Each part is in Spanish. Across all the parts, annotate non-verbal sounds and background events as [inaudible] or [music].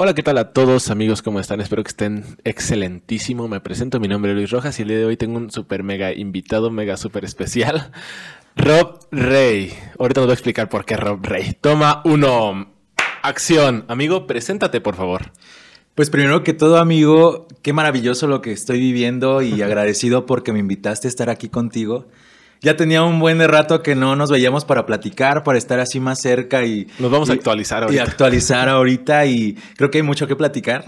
Hola, ¿qué tal a todos amigos? ¿Cómo están? Espero que estén excelentísimo. Me presento, mi nombre es Luis Rojas y el día de hoy tengo un super mega invitado, mega super especial, [laughs] Rob Rey. Ahorita nos voy a explicar por qué Rob Rey. Toma uno. Acción. Amigo, preséntate por favor. Pues primero que todo, amigo, qué maravilloso lo que estoy viviendo y [laughs] agradecido porque me invitaste a estar aquí contigo. Ya tenía un buen rato que no nos veíamos para platicar, para estar así más cerca y... Nos vamos a actualizar ahorita. Y actualizar ahorita y creo que hay mucho que platicar.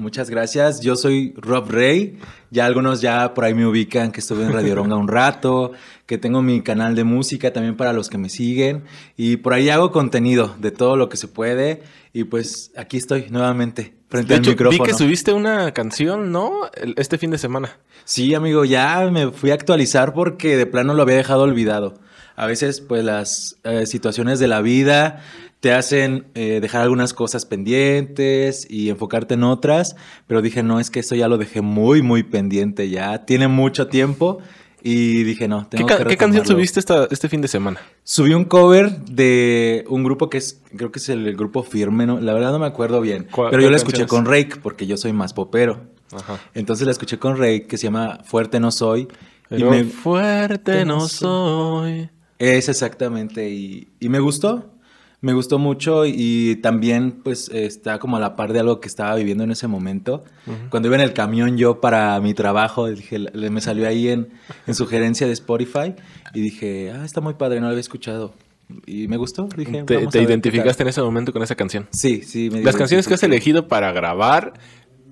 Muchas gracias. Yo soy Rob Rey. Ya algunos ya por ahí me ubican que estuve en Radio Ronga un rato, que tengo mi canal de música también para los que me siguen. Y por ahí hago contenido de todo lo que se puede. Y pues aquí estoy nuevamente frente al micrófono. Vi que subiste una canción, ¿no? Este fin de semana. Sí, amigo, ya me fui a actualizar porque de plano lo había dejado olvidado. A veces, pues las eh, situaciones de la vida te hacen eh, dejar algunas cosas pendientes y enfocarte en otras, pero dije, no, es que esto ya lo dejé muy, muy pendiente ya, tiene mucho tiempo y dije, no, tengo ¿Qué, que ¿Qué canción subiste esta, este fin de semana? Subí un cover de un grupo que es, creo que es el, grupo Firme, ¿no? la verdad no me acuerdo bien, pero yo la escuché con Rake porque yo soy más popero. Ajá. Entonces la escuché con Rake que se llama Fuerte no soy. y me... Fuerte no soy. Es exactamente, y, y me gustó me gustó mucho y también pues está como a la par de algo que estaba viviendo en ese momento. Cuando iba en el camión yo para mi trabajo, dije, me salió ahí en, en sugerencia de Spotify y dije, ah, está muy padre, no lo había escuchado. Y me gustó, dije. ¿Te, te identificaste en ese momento con esa canción? Sí, sí. Me Las canciones que has elegido para grabar,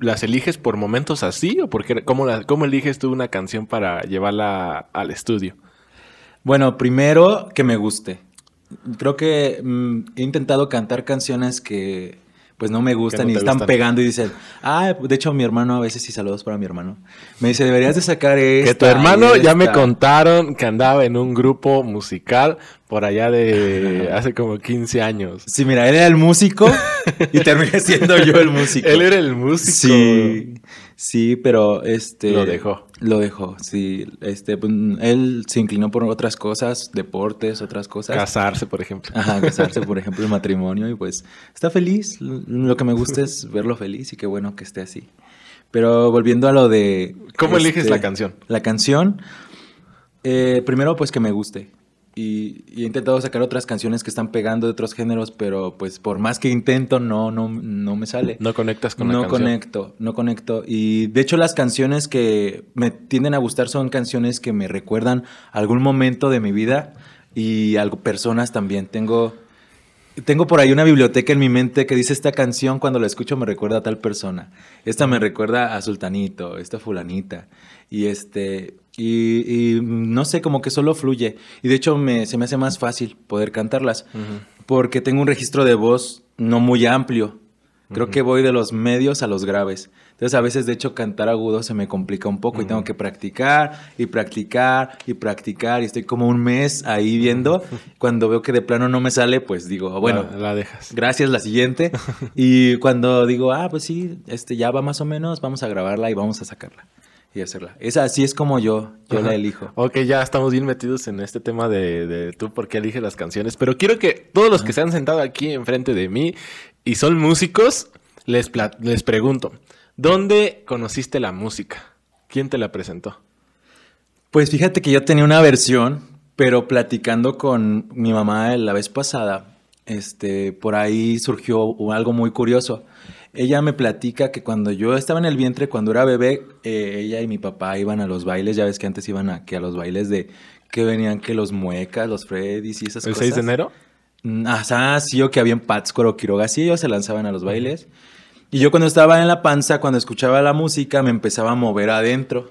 ¿las eliges por momentos así o porque, cómo, la, cómo eliges tú una canción para llevarla al estudio? Bueno, primero que me guste creo que mm, he intentado cantar canciones que pues no me gustan y están pegando y dicen, ah, de hecho mi hermano a veces, y saludos para mi hermano, me dice, deberías de sacar esta. Que tu hermano ya me contaron que andaba en un grupo musical por allá de hace como 15 años. Sí, mira, él era el músico y terminé siendo yo el músico. [laughs] él era el músico. Sí. Sí, pero este... Lo dejó. Lo dejó, sí. Este, pues, él se inclinó por otras cosas, deportes, otras cosas. Casarse, por ejemplo. Ajá, casarse, por [laughs] ejemplo, el matrimonio. Y pues está feliz. Lo que me gusta es verlo feliz y qué bueno que esté así. Pero volviendo a lo de... ¿Cómo eliges la este, canción? La canción, eh, primero pues que me guste. Y, he intentado sacar otras canciones que están pegando de otros géneros, pero pues por más que intento, no, no, no me sale. No conectas con la canción. No conecto, no conecto. Y de hecho las canciones que me tienden a gustar son canciones que me recuerdan algún momento de mi vida y algo, personas también. Tengo, tengo por ahí una biblioteca en mi mente que dice esta canción cuando la escucho me recuerda a tal persona. Esta me recuerda a Sultanito, esta fulanita. Y este, y, no sé, como que solo fluye. Y de hecho me, se me hace más fácil poder cantarlas. Porque tengo un registro de voz no muy amplio. Creo que voy de los medios a los graves. Entonces a veces de hecho cantar agudo se me complica un poco y tengo que practicar y practicar y practicar y estoy como un mes ahí viendo. Cuando veo que de plano no me sale, pues digo, bueno, la, dejas. Gracias, la siguiente. [laughs] y cuando digo, ah, pues sí, este ya va más o menos, vamos a grabarla y vamos a sacarla y hacerla. Esa así es como yo, yo la elijo. Ok, ya estamos bien metidos en este tema de, de tú por qué eliges las canciones, pero quiero que todos los que se han sentado aquí enfrente de mí y son músicos, les, les pregunto, ¿dónde conociste la música? ¿Quién te la presentó? Pues fíjate que yo tenía una versión, pero platicando con mi mamá la vez pasada, este, por ahí surgió algo muy curioso ella me platica que cuando yo estaba en el vientre, cuando era bebé, eh, ella y mi papá iban a los bailes, ya ves que antes iban a, que a los bailes de que venían que los muecas, los Freddys y esas cosas. ¿El 6 de enero? Mm, ah, sí, o que había en Pátzcuaro, Quiroga, sí, ellos se lanzaban a los bailes. Y yo cuando estaba en la panza, cuando escuchaba la música, me empezaba a mover adentro.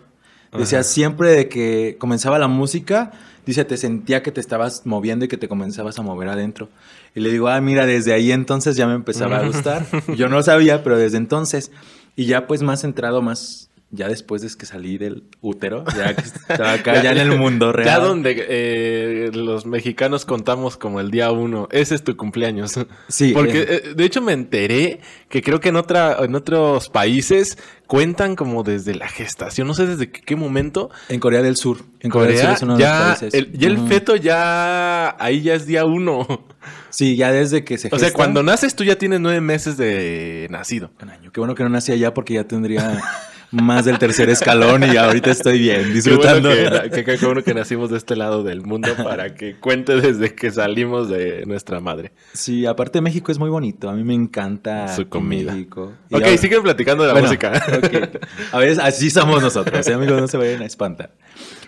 Decía, siempre de que comenzaba la música, dice, te sentía que te estabas moviendo y que te comenzabas a mover adentro. Y le digo, ah, mira, desde ahí entonces ya me empezaba a gustar. Yo no lo sabía, pero desde entonces. Y ya pues más centrado, más ya después de que salí del útero, ya que [laughs] estaba acá, ya, en el mundo real. Ya donde eh, los mexicanos contamos como el día uno. Ese es tu cumpleaños. Sí. [laughs] Porque, eh, de hecho, me enteré que creo que en, otra, en otros países cuentan como desde la gestación. No sé desde qué, momento. En Corea del Sur. En Corea, del Sur es uno de ya, los países. El, ya el feto ya... Ahí ya es día uno. Sí, ya desde que se O sea, cuando naces tú ya tienes nueve meses de nacido. Un año. Qué bueno que no nací allá porque ya tendría [laughs] más del tercer escalón y ahorita estoy bien, disfrutando. Qué bueno que, nacimos de este lado del mundo para que cuente desde que salimos de nuestra madre. Sí, aparte México es muy bonito. A mí me encanta su comida. México. ok, siguen platicando de la música. A ver, así somos nosotros, ¿eh, amigos, no se vayan a espantar.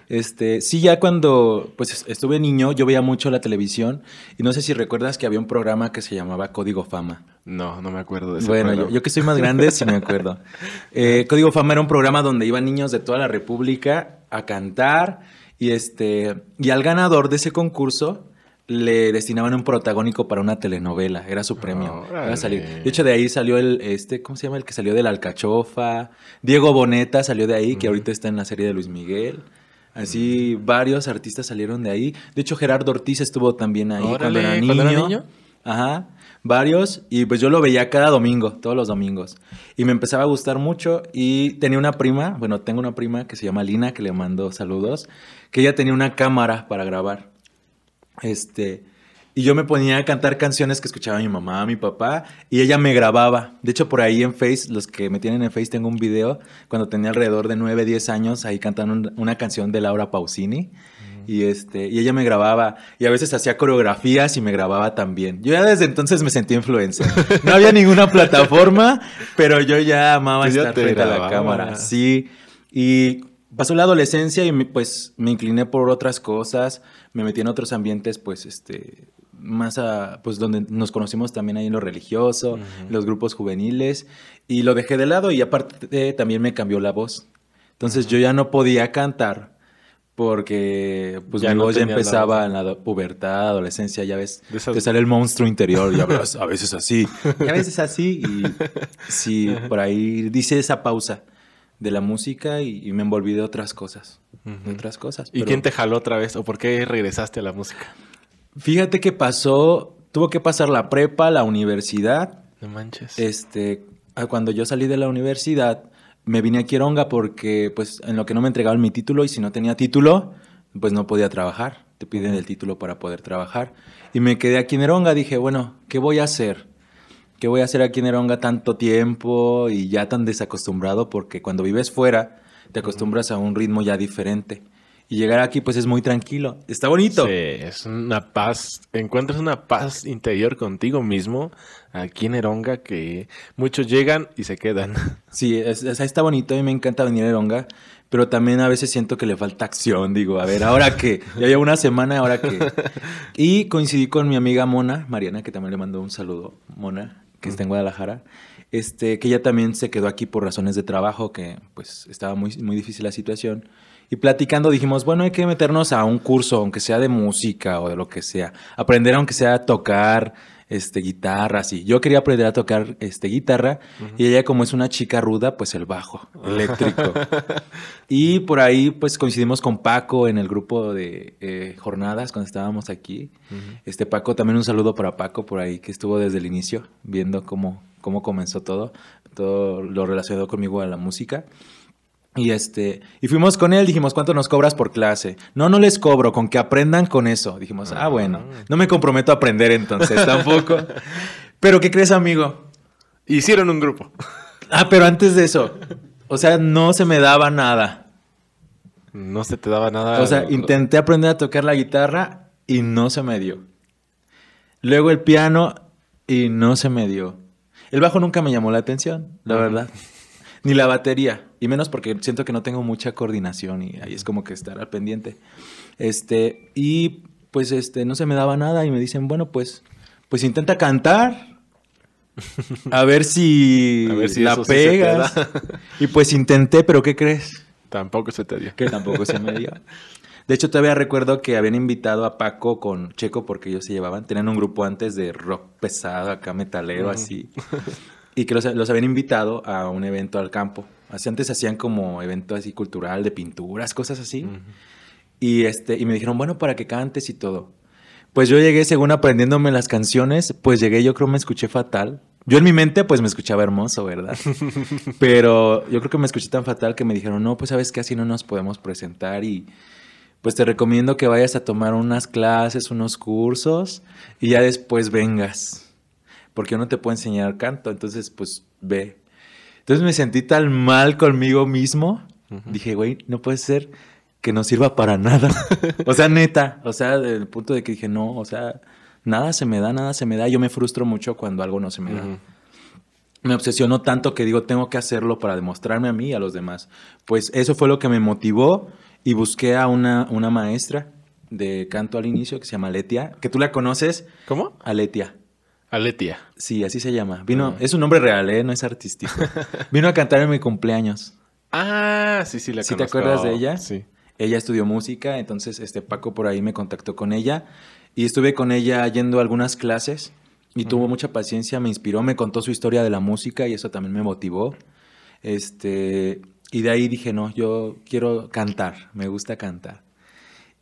Este, sí, ya cuando pues estuve niño, yo veía mucho la televisión y no sé si recuerdas que había un programa que se llamaba Código Fama. No, no me acuerdo de eso. Bueno, yo, que soy más grande sí me acuerdo. [laughs] Eh, Código Fama era un programa donde iban niños de toda la República a cantar y este y al ganador de ese concurso le destinaban un protagónico para una telenovela, era su premio. de hecho, de ahí salió el, este, ¿cómo se llama? El que salió de la Alcachofa. Diego Boneta salió de ahí, que ahorita está en la serie de Luis Miguel. Así varios artistas salieron de ahí. De hecho, Gerardo Ortiz estuvo también ahí cuando, era niño. Ajá. Varios. Y pues yo lo veía cada domingo, todos los domingos. Y me empezaba a gustar mucho. Y tenía una prima, bueno, tengo una prima que se llama Lina, que le mando saludos, que ella tenía una cámara para grabar. Este. Y yo me ponía a cantar canciones que escuchaba mi mamá, mi papá, y ella me grababa. De hecho, por ahí en Face, los que me tienen en Face, tengo un video cuando tenía alrededor de 9, 10 años, ahí cantando una canción de Laura Pausini. Y, este, y ella me grababa, y a veces hacía coreografías y me grababa también. Yo ya desde entonces me sentí influencer. No había ninguna plataforma, pero yo ya amaba estar frente a la cámara. Sí, y pasó la adolescencia y pues me incliné por otras cosas, me metí en otros ambientes, pues, este, más a, pues donde nos conocimos también ahí en lo religioso, los grupos juveniles, y lo dejé de lado y aparte también me cambió la voz. Entonces yo ya no podía cantar porque pues mi voz ya empezaba en la pubertad, adolescencia, ya ves, te sale el monstruo interior y hablas a veces así, [laughs] y a veces así, y [laughs] sí, por ahí dice esa pausa de la música y, me envolví de otras cosas, de otras cosas. ¿Y quién te jaló otra vez o por qué regresaste a la música? Fíjate que pasó, tuvo que pasar la prepa, la universidad. No manches. Este, cuando yo salí de la universidad, me vine a Quironga porque, pues, en lo que no me entregaban mi título y si no tenía título, pues no podía trabajar. Te piden el título para poder trabajar. Y me quedé aquí en Eronga. Dije, bueno, ¿qué voy a hacer? ¿Qué voy a hacer aquí en Eronga tanto tiempo y ya tan desacostumbrado? Porque cuando vives fuera, te acostumbras a un ritmo ya diferente. Y llegar aquí pues es muy tranquilo. Está bonito. Sí, es una paz. Encuentras una paz interior contigo mismo aquí en Eronga que muchos llegan y se quedan. [laughs] Sí, está bonito. A mí me encanta venir a Eronga. Pero también a veces siento que le falta acción. Digo, a ver, ¿ahora qué? Ya llevo una semana, ¿ahora qué? [laughs] Y coincidí con mi amiga Mona, Mariana, que también le mandó un saludo. Mona, que está en Guadalajara. Este, que ella también se quedó aquí por razones de trabajo, que pues estaba muy, muy difícil la situación. Y platicando dijimos, bueno, hay que meternos a un curso, aunque sea de música o de lo que sea. Aprender aunque sea a tocar este, guitarra, así. Yo quería aprender a tocar este, guitarra y ella como es una chica ruda, pues el bajo [laughs] eléctrico. y por ahí pues coincidimos con Paco en el grupo de eh, jornadas cuando estábamos aquí. Este Paco, también un saludo para Paco por ahí que estuvo desde el inicio viendo cómo, cómo comenzó todo, todo lo relacionado conmigo a la música. Y este, y fuimos con él, dijimos, ¿cuánto nos cobras por clase? No, no les cobro, con que aprendan con eso. Dijimos, ah, bueno, no me comprometo a aprender entonces tampoco. [laughs] pero, ¿qué crees, amigo? Hicieron un grupo. Ah, pero antes de eso, o sea, no se me daba nada. No se te daba nada. O sea, intenté aprender a tocar la guitarra y no se me dio. Luego el piano y no se me dio. El bajo nunca me llamó la atención, la verdad. Ni la batería. Y menos porque siento que no tengo mucha coordinación y ahí es como que estar al pendiente. Este, y pues este, no se me daba nada y me dicen, bueno, pues, pues intenta cantar. A ver si, [laughs] la pegas. y pues intenté, pero ¿qué crees? Tampoco se te dio. Que tampoco se me dio. De hecho, todavía recuerdo que habían invitado a Paco con Checo porque ellos se llevaban. Tenían un grupo antes de rock pesado, acá metalero, así. Y que los, los habían invitado a un evento al campo antes hacían como evento así cultural de pinturas, cosas así. Y este, y me dijeron, bueno, para que cantes y todo. Pues yo llegué, según aprendiéndome las canciones, pues llegué, yo creo me escuché fatal. Yo en mi mente, pues me escuchaba hermoso, ¿verdad? [laughs] Pero yo creo que me escuché tan fatal que me dijeron, no, pues sabes que así no nos podemos presentar y pues te recomiendo que vayas a tomar unas clases, unos cursos y ya después vengas. Porque yo no te puedo enseñar canto, entonces pues ve. Entonces me sentí tan mal conmigo mismo. Dije, güey, no puede ser que no sirva para nada. o sea, neta, o sea, del punto de que dije, no, o sea, nada se me da, nada se me da. Yo me frustro mucho cuando algo no se me da. Me obsesionó tanto que digo, tengo que hacerlo para demostrarme a mí y a los demás. Pues eso fue lo que me motivó y busqué a una, una maestra de canto al inicio que se llama Letia, que tú la conoces. ¿Cómo? Aletia. Aletia. Sí, así se llama. Vino, es un nombre real, ¿eh? no es artístico. [laughs] Vino a cantar en mi cumpleaños. Ah, sí, sí, la ¿Sí conozco. te acuerdas de ella? Sí. Ella estudió música, entonces este Paco por ahí me contactó con ella y estuve con ella yendo a algunas clases y tuvo mucha paciencia, me inspiró, me contó su historia de la música y eso también me motivó. Este, y de ahí dije, no, yo quiero cantar, me gusta cantar.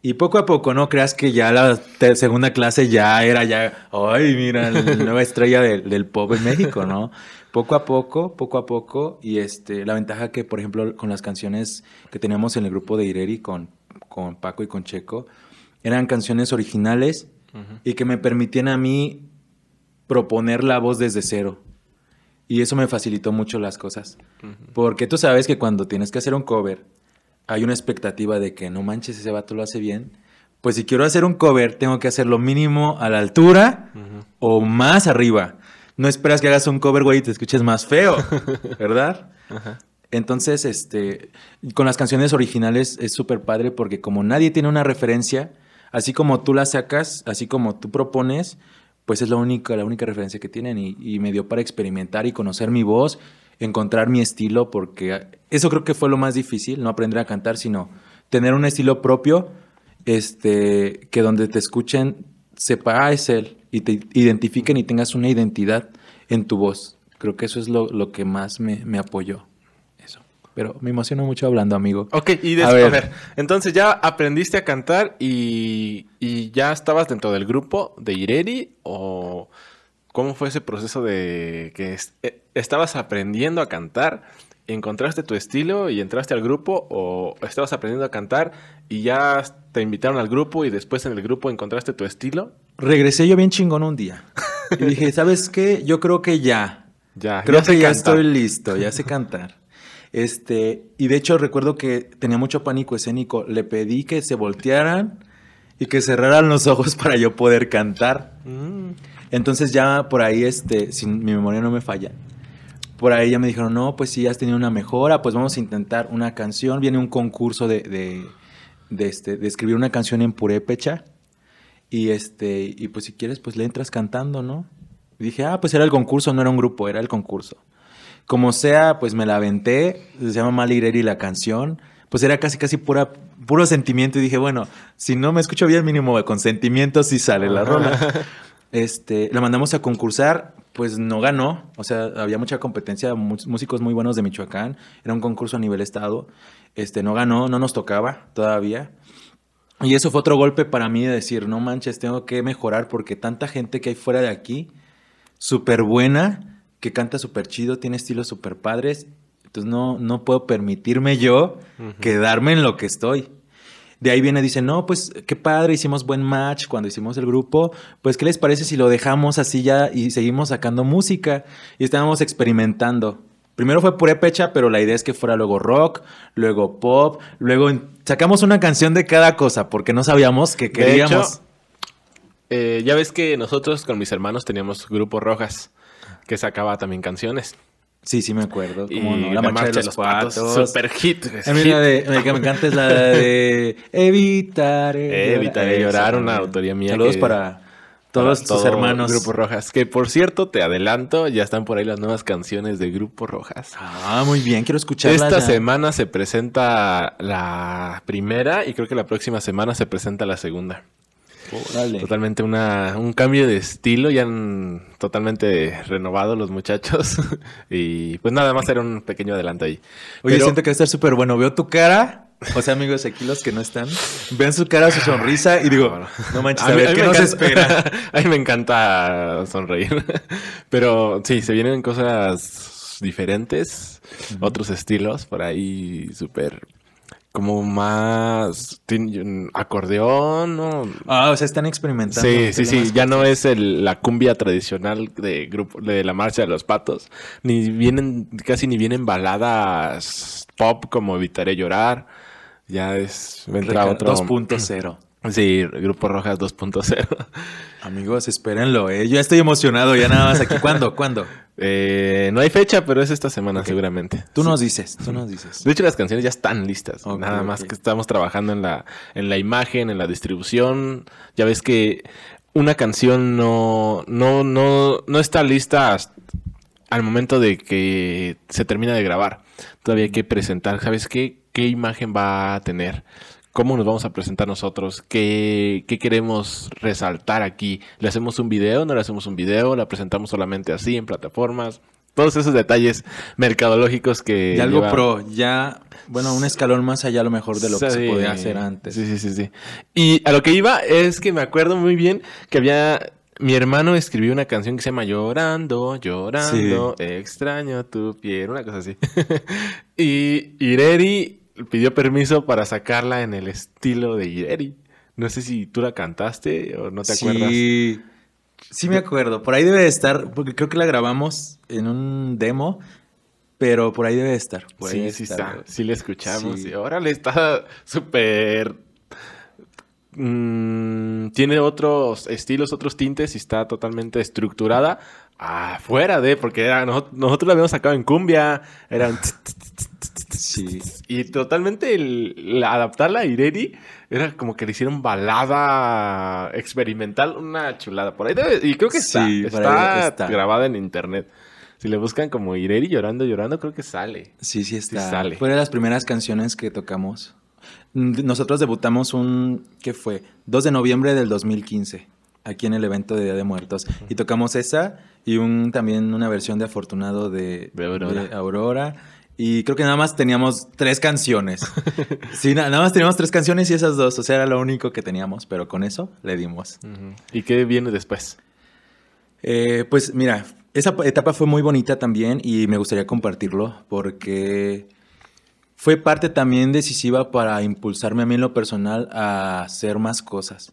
Y poco a poco, no creas que ya la segunda clase ya era ya, ay, mira, la [laughs] nueva estrella del, del pop en México, ¿no? Poco a poco, poco a poco, y este, la ventaja que, por ejemplo, con las canciones que teníamos en el grupo de Ireri con, con Paco y con Checo, eran canciones originales y que me permitían a mí proponer la voz desde cero. Y eso me facilitó mucho las cosas. Porque tú sabes que cuando tienes que hacer un cover, hay una expectativa de que no manches, ese vato lo hace bien. Pues si quiero hacer un cover, tengo que hacerlo mínimo a la altura o más arriba. No esperas que hagas un cover, güey, y te escuches más feo, [laughs] ¿verdad? Entonces, este, con las canciones originales es súper padre porque como nadie tiene una referencia, así como tú la sacas, así como tú propones, pues es la única, la única referencia que tienen y, y me dio para experimentar y conocer mi voz, encontrar mi estilo, porque eso creo que fue lo más difícil, no aprender a cantar, sino tener un estilo propio, este, que donde te escuchen sepa, ah, es él, y te identifiquen y tengas una identidad en tu voz. Creo que eso es lo, lo que más me, me apoyó. Eso. Pero me emociono mucho hablando, amigo. Ok, y A después, a ver. entonces ya aprendiste a cantar y, y ya estabas dentro del grupo de Ireri o cómo fue ese proceso de que eh, estabas aprendiendo a cantar, encontraste tu estilo y entraste al grupo o estabas aprendiendo a cantar y ya te invitaron al grupo y después en el grupo encontraste tu estilo? Regresé yo bien chingón un día. Y dije, [laughs] ¿sabes qué? Yo creo que ya. Ya, Creo sé que ya cantar. estoy listo, ya sé cantar. Este, y de hecho recuerdo que tenía mucho pánico escénico. Le pedí que se voltearan y que cerraran los ojos para yo poder cantar. Mm. Entonces ya por ahí, este, si mi memoria no me falla, por ahí ya me dijeron, no, pues sí, has tenido una mejora, pues vamos a intentar una canción. Viene un concurso de, de, de, este, de escribir una canción en purépecha. Y este, y pues si quieres, pues le entras cantando, ¿no? Y dije, ah, pues era el concurso, no era un grupo, era el concurso. Como sea, pues me la aventé, se llama Malireri la canción, pues era casi, casi pura, puro sentimiento y dije, bueno, si no me escucho bien, mínimo con sentimiento sí sale la rola. [laughs] Este, la mandamos a concursar, pues no ganó, o sea, había mucha competencia, músicos muy buenos de Michoacán, era un concurso a nivel estado, este, no ganó, no nos tocaba todavía. Y eso fue otro golpe para mí de decir, no manches, tengo que mejorar porque tanta gente que hay fuera de aquí, súper buena, que canta súper chido, tiene estilos súper padres, entonces no, no puedo permitirme yo quedarme en lo que estoy. De ahí viene, dice, no, pues qué padre, hicimos buen match cuando hicimos el grupo. Pues, ¿qué les parece si lo dejamos así ya y seguimos sacando música? Y estábamos experimentando. Primero fue purépecha, pero la idea es que fuera luego rock, luego pop, luego sacamos una canción de cada cosa porque no sabíamos que De queríamos. hecho, eh, ya ves que nosotros con mis hermanos teníamos Grupo Rojas, que sacaba también canciones. Sí, sí me acuerdo. Y cómo no, la, marcha, de los, patos. Super hit. A mí la de, [laughs] la que me encanta es la de Evitaré. Evitaré llorar, una autoría mía Saludos que- para todos tus hermanos. Grupo Rojas. Que por cierto, te adelanto, ya están por ahí las nuevas canciones de Grupo Rojas. Ah, muy bien, quiero escucharla. Esta ya. semana se presenta la primera y creo que la próxima semana se presenta la segunda. Totalmente una, un cambio de estilo, ya han totalmente renovado los muchachos. [laughs] y pues nada más era un pequeño adelanto ahí. Oye, Pero- siento que va a estar súper bueno. Veo tu cara. O sea, amigos, aquí los que no están, vean su cara, su sonrisa y digo, Bueno. no manches, a, ver, ¿qué nos espera? [laughs] a mí me encanta sonreír. [laughs] Pero sí, se vienen cosas diferentes, otros estilos por ahí súper como más acordeón, ¿no? Ah, o sea, están experimentando. Sí, sí, sí, ya no es el- la cumbia tradicional de grupo de la marcha de los patos, ni vienen casi ni vienen baladas pop como Evitaré llorar. Ya es entra otro 2.0. [clears throat] Sí, Grupo Rojas 2.0. Amigos, espérenlo, ¿eh? Yo estoy emocionado, ya nada más aquí. ¿Cuándo? ¿Cuándo? Eh, no hay fecha, pero es esta semana seguramente. Tú Sí. nos dices, tú nos dices. De hecho, las canciones ya están listas. Nada más que estamos trabajando en la, en la imagen, en la distribución. Ya ves que una canción no, no, no, no está lista hasta- al momento de que se termina de grabar. Todavía hay que presentar, ¿sabes qué? ¿Qué imagen va a tener? ¿Cómo nos vamos a presentar nosotros? ¿Qué, qué queremos resaltar aquí? ¿Le hacemos un video? ¿No le hacemos un video? ¿La presentamos solamente así en plataformas? Todos esos detalles mercadológicos que... Y algo lleva- pro, ya, bueno, un escalón más allá a lo mejor de lo que se podía hacer antes. Sí, sí, sí, sí. Y a lo que iba es que me acuerdo muy bien que había... Mi hermano escribió una canción que se llama Llorando, llorando, extraño tu piel, una cosa así. [laughs] y Ireri pidió permiso para sacarla en el estilo de Ireri. No sé si tú la cantaste o no te acuerdas. Sí, sí me acuerdo. Por ahí debe de estar, porque creo que la grabamos en un demo, pero por ahí debe de estar. por Sí, sí estar. está. Sí le escuchamos. Sí. Y órale, está súper... mm, tiene otros estilos, otros tintes y está totalmente estructurada afuera de, porque era, nosotros, nosotros la habíamos sacado en cumbia, eran... [laughs] Sí. Y totalmente el- la- adaptarla a Ireri era como que le hicieron balada experimental, una chulada. Por ahí debe- y creo que está, Sí, está, está. grabada en internet. Si le buscan como Ireri llorando, llorando, creo que sale. Sí, sí está. sale. Fue de las primeras canciones que tocamos. Nosotros debutamos un, ¿qué fue? 2 de noviembre del 2015, aquí en el evento de Día de Muertos. Y tocamos esa y un también una versión de Afortunado de, De Aurora. de Aurora. Y creo que nada más teníamos tres canciones. [laughs] sí, na- nada más teníamos tres canciones y esas dos. O sea, era lo único que teníamos, pero con eso le dimos. ¿Y qué viene después? Eh, pues mira, esa etapa fue muy bonita también y me gustaría compartirlo porque fue parte también decisiva para impulsarme a mí en lo personal a hacer más cosas.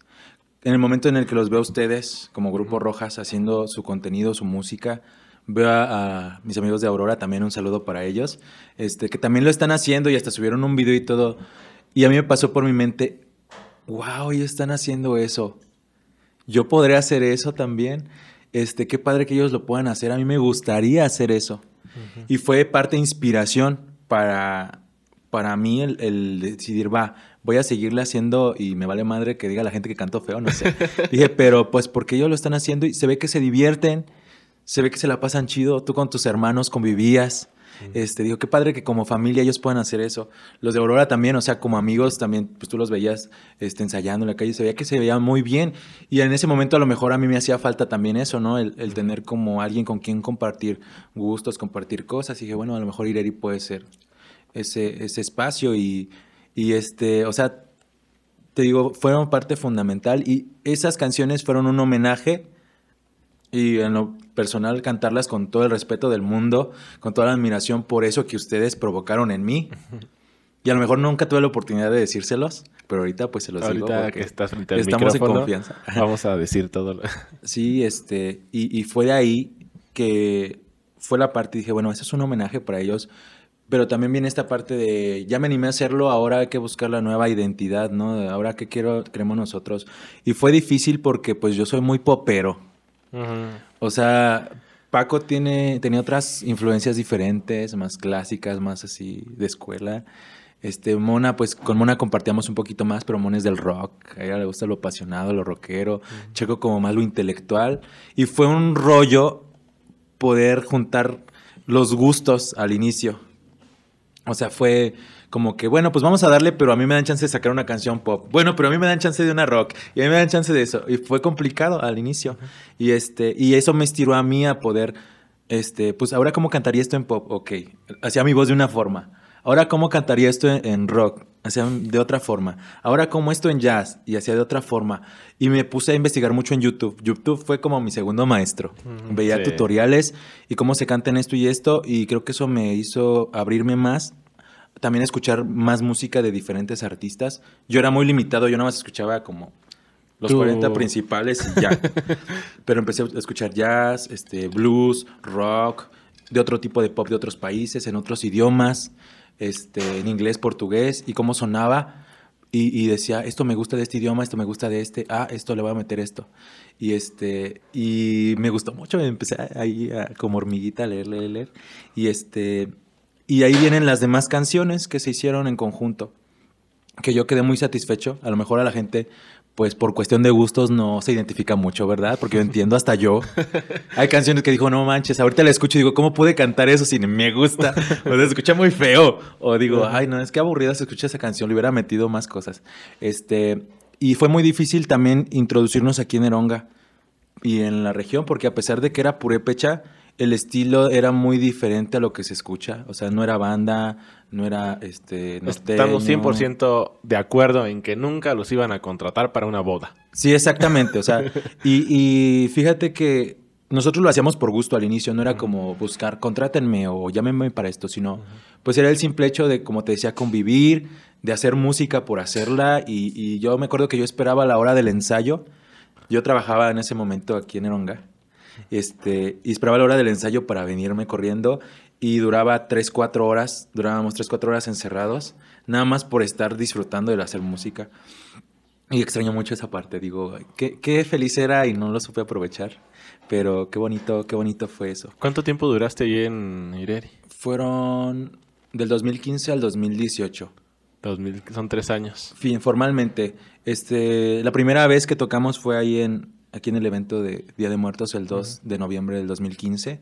En el momento en el que los veo a ustedes como Grupo Rojas haciendo su contenido, su música, veo a, a mis amigos de Aurora, también un saludo para ellos, este, que también lo están haciendo y hasta subieron un video y todo. Y a mí me pasó por mi mente, wow, ellos están haciendo eso. Yo podré hacer eso también. Este, qué padre que ellos lo puedan hacer. A mí me gustaría hacer eso. Y fue parte de inspiración para, para mí el, el decidir, va, voy a seguirle haciendo y me vale madre que diga la gente que canto feo, no sé. [laughs] Dije, pero pues porque ellos lo están haciendo y se ve que se divierten, se ve que se la pasan chido. Tú con tus hermanos convivías. Este, digo, qué padre que como familia ellos puedan hacer eso. Los de Aurora también, o sea, como amigos también, pues tú los veías este, ensayando en la calle, se veía que se veían muy bien. Y en ese momento a lo mejor a mí me hacía falta también eso, ¿no? El, el tener como alguien con quien compartir gustos, compartir cosas. Y dije, bueno, a lo mejor Ireri puede ser ese, ese espacio y, y este, o sea, te digo, fueron parte fundamental y esas canciones fueron un homenaje y en lo personal cantarlas con todo el respeto del mundo, con toda la admiración por eso que ustedes provocaron en mí. Y a lo mejor nunca tuve la oportunidad de decírselos, pero ahorita pues se los digo. Ahorita que estás frente al estamos en confianza. [laughs] vamos a decir todo. lo- [laughs] Sí, este, y, y fue de ahí que fue la parte, dije, bueno, eso es un homenaje para ellos, pero también viene esta parte de, ya me animé a hacerlo, ahora hay que buscar la nueva identidad, ¿no? Ahora qué quiero, queremos nosotros. Y fue difícil porque pues yo soy muy popero, o sea, Paco tiene, tenía otras influencias diferentes, más clásicas, más así de escuela. Este, Mona, pues con Mona compartíamos un poquito más, pero Mona es del rock. A ella le gusta lo apasionado, lo rockero. Checo como más lo intelectual. Y fue un rollo poder juntar los gustos al inicio. O sea, fue como que, bueno, pues vamos a darle, pero a mí me dan chance de sacar una canción pop. Bueno, pero a mí me dan chance de una rock. Y a mí me dan chance de eso. Y fue complicado al inicio. Y, este, y eso me estiró a mí a poder, este, pues ahora cómo cantaría esto en pop. Ok, hacía mi voz de una forma. Ahora cómo cantaría esto en, en rock. Hacía de otra forma. Ahora cómo esto en jazz. Y hacía de otra forma. Y me puse a investigar mucho en YouTube. YouTube fue como mi segundo maestro. Ujú, Veía sí. tutoriales y cómo se canta en esto y esto. Y creo que eso me hizo abrirme más también escuchar más música de diferentes artistas. Yo era muy limitado, yo nada más escuchaba como los Tú- 40 principales y ya. [laughs] Pero empecé a escuchar jazz, este, blues, rock, de otro tipo de pop de otros países, en otros idiomas, este, en inglés, portugués, y cómo sonaba. Y, y decía, esto me gusta de este idioma, esto me gusta de este, ah, esto le voy a meter esto. Y este, y me gustó mucho, empecé ahí a- como hormiguita a leer, leer, leer. Y este, y ahí vienen las demás canciones que se hicieron en conjunto, que yo quedé muy satisfecho. A lo mejor a la gente, pues por cuestión de gustos no se identifica mucho, ¿verdad? Porque yo [laughs] entiendo hasta yo. Hay canciones que digo, no manches, ahorita la escucho y digo, ¿cómo pude cantar eso si me gusta? [laughs] O se escucha muy feo. O digo, ay, no, es que aburrida se escucha esa canción, le hubiera metido más cosas. Este, y fue muy difícil también introducirnos aquí en Eronga y en la región, porque a pesar de que era purépecha, el estilo era muy diferente a lo que se escucha. O sea, no era banda, no era este. Estamos norteño. 100% de acuerdo en que nunca los iban a contratar para una boda. Sí, exactamente. O sea, y, y fíjate que nosotros lo hacíamos por gusto al inicio, no era como buscar, contrátenme o llámenme para esto, sino pues era el simple hecho de, como te decía, convivir, de hacer música por hacerla. Y, y yo me acuerdo que yo esperaba la hora del ensayo. Yo trabajaba en ese momento aquí en Eronga. Este, y esperaba la hora del ensayo para venirme corriendo y duraba 3, 4 horas, durábamos 3, 4 horas encerrados, nada más por estar disfrutando de hacer música. Y extraño mucho esa parte, digo, "Ay, qué, qué feliz era y no lo supe aprovechar, pero qué bonito, qué bonito fue eso. ¿Cuánto tiempo duraste ahí en Ireri? Fueron del 2015 al 2018. 2000, son tres años. Fin, formalmente, este, la primera vez que tocamos fue ahí en, aquí en el evento de Día de Muertos, el 2 de noviembre del 2015.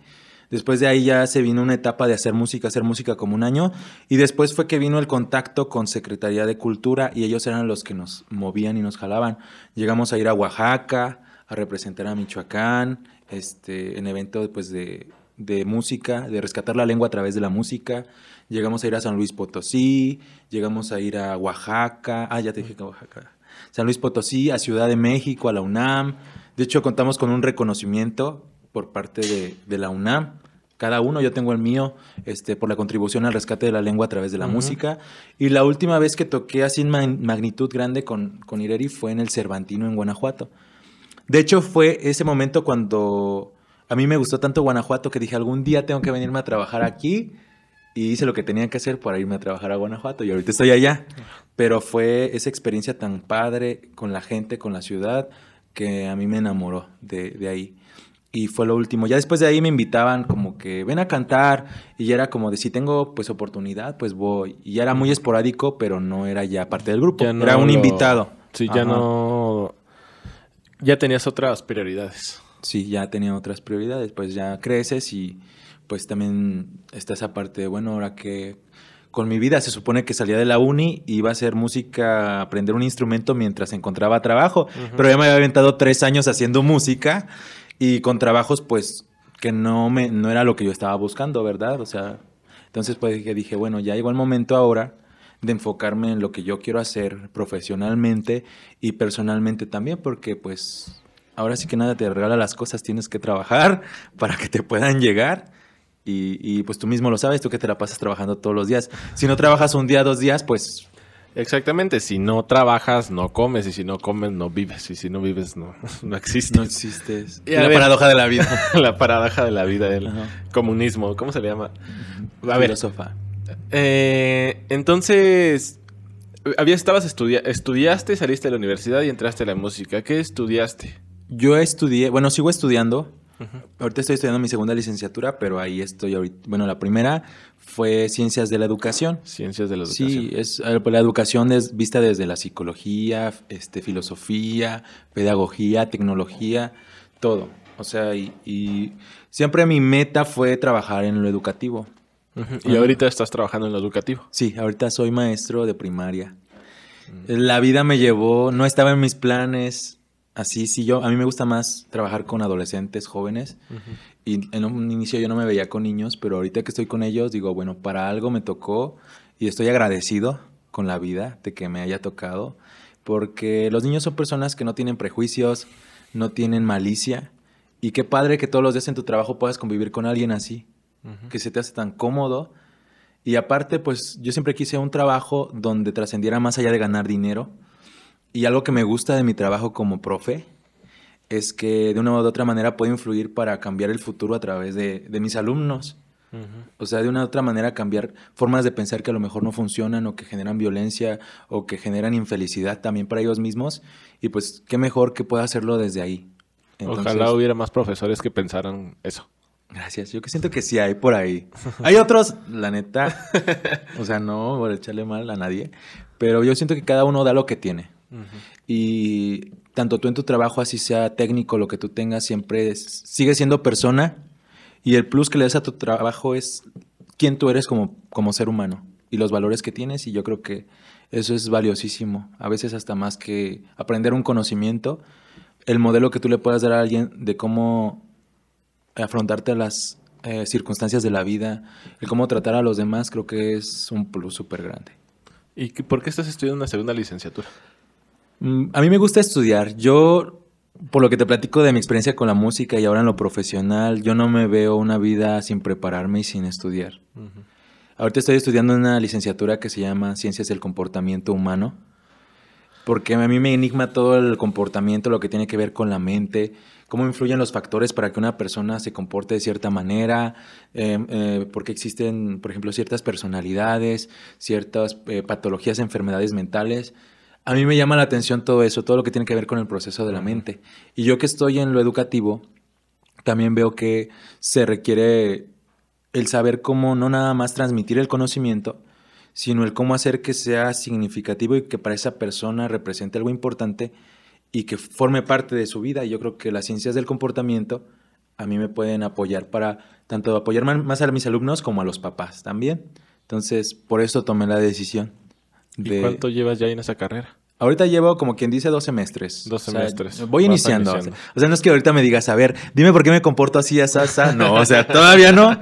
Después de ahí ya se vino una etapa de hacer música, hacer música como un año. Y después fue que vino el contacto con Secretaría de Cultura y ellos eran los que nos movían y nos jalaban. Llegamos a ir a Oaxaca, a representar a Michoacán, este, en evento pues, de, de música, de rescatar la lengua a través de la música. Llegamos a ir a San Luis Potosí, llegamos a ir a Oaxaca. Ah, ya te dije que Oaxaca. San Luis Potosí, a Ciudad de México, a la UNAM. De hecho, contamos con un reconocimiento por parte de, de la UNAM. Cada uno, yo tengo el mío, este, por la contribución al rescate de la lengua a través de la música. Y la última vez que toqué así en ma- magnitud grande con, con Ireri fue en el Cervantino, en Guanajuato. De hecho, fue ese momento cuando a mí me gustó tanto Guanajuato que dije, algún día tengo que venirme a trabajar aquí. Y hice lo que tenía que hacer para irme a trabajar a Guanajuato. Y ahorita estoy allá. Pero fue esa experiencia tan padre con la gente, con la ciudad, que a mí me enamoró de, de ahí. Y fue lo último. Ya después de ahí me invitaban como que ven a cantar. Y ya era como de si tengo pues oportunidad, pues voy. Y ya era muy esporádico, pero no era ya parte del grupo. No era un lo- invitado. Sí, ya no. Ya tenías otras prioridades. Sí, ya tenía otras prioridades, pues ya creces y pues también está esa parte de, bueno, ahora que con mi vida se supone que salía de la uni y iba a hacer música, aprender un instrumento mientras encontraba trabajo, pero ya me había aventado tres años haciendo música y con trabajos pues que no, me, no era lo que yo estaba buscando, ¿verdad? O sea, entonces pues que dije, bueno, ya llegó el momento ahora de enfocarme en lo que yo quiero hacer profesionalmente y personalmente también, porque pues ahora sí que nada te regala las cosas, tienes que trabajar [laughs] para que te puedan llegar. Y, y, pues tú mismo lo sabes, tú que te la pasas trabajando todos los días. Si no trabajas un día, dos días, pues Exactamente, si no trabajas, no comes, y si no comes, no vives, y si no vives, no, [laughs] no existes. no existes. Y la ver- paradoja de la vida. [laughs] la paradoja de la vida, el Ajá. comunismo, ¿cómo se le llama? A ver, Filósofa. eh, entonces, había, estabas estudia estudiaste, saliste de la universidad y entraste a la música. ¿Qué estudiaste? Yo estudié, bueno, sigo estudiando. Ahorita estoy estudiando mi segunda licenciatura, pero ahí estoy ahorita. Bueno, la primera fue Ciencias de la Educación. Ciencias de la educación. Sí, es eh, pues, la educación es vista desde la psicología, este, filosofía, pedagogía, tecnología, todo. O sea, y, y siempre mi meta fue trabajar en lo educativo. Y ahorita estás trabajando en lo educativo. Sí, ahorita soy maestro de primaria. La vida me llevó, no estaba en mis planes. Así, sí, yo, a mí me gusta más trabajar con adolescentes, jóvenes. Y en un inicio yo no me veía con niños, pero ahorita que estoy con ellos, digo, bueno, para algo me tocó y estoy agradecido con la vida de que me haya tocado, porque los niños son personas que no tienen prejuicios, no tienen malicia, y qué padre que todos los días en tu trabajo puedas convivir con alguien así, que se te hace tan cómodo. Y aparte, pues yo siempre quise un trabajo donde trascendiera más allá de ganar dinero. Y algo que me gusta de mi trabajo como profe es que de una u otra manera puedo influir para cambiar el futuro a través de, mis alumnos. O sea, de una u otra manera cambiar formas de pensar que a lo mejor no funcionan o que generan violencia o que generan infelicidad también para ellos mismos. Y pues qué mejor que pueda hacerlo desde ahí. Ojalá hubiera más profesores que pensaran eso. Gracias. Yo que siento que sí hay por ahí. Hay otros, la neta. [laughs] O sea, no por echarle mal a nadie. Pero yo siento que cada uno da lo que tiene. Y tanto tú en tu trabajo, así sea técnico, lo que tú tengas, siempre sigue siendo persona. Y el plus que le das a tu trabajo es quién tú eres como, como ser humano y los valores que tienes. Y yo creo que eso es valiosísimo. A veces hasta más que aprender un conocimiento el modelo que tú le puedas dar a alguien de cómo afrontarte a las eh, circunstancias de la vida, el cómo tratar a los demás, creo que es un plus súper grande. ¿Y por qué estás estudiando una segunda licenciatura? Mm, a mí me gusta estudiar. Yo, por lo que te platico de mi experiencia con la música y ahora en lo profesional, yo no me veo una vida sin prepararme y sin estudiar. Ahorita estoy estudiando una licenciatura que se llama Ciencias del Comportamiento Humano porque a mí me enigma todo el comportamiento, lo que tiene que ver con la mente, cómo influyen los factores para que una persona se comporte de cierta manera, em, eh, porque existen, por ejemplo, ciertas personalidades, ciertas eh, patologías, enfermedades mentales. A mí me llama la atención todo eso, todo lo que tiene que ver con el proceso de la mente. Y yo que estoy en lo educativo, también veo que se requiere el saber cómo no nada más transmitir el conocimiento, sino el cómo hacer que sea significativo y que para esa persona represente algo importante y que forme parte de su vida. Y yo creo que las ciencias del comportamiento a mí me pueden apoyar para tanto apoyar más a mis alumnos como a los papás también. Entonces, por eso tomé la decisión. ¿Y cuánto llevas ya en esa carrera? Ahorita llevo como quien dice dos semestres. Dos semestres. voy iniciando. O sea, no es que ahorita me digas, a ver, dime por qué me comporto así, así, No, o sea, todavía no.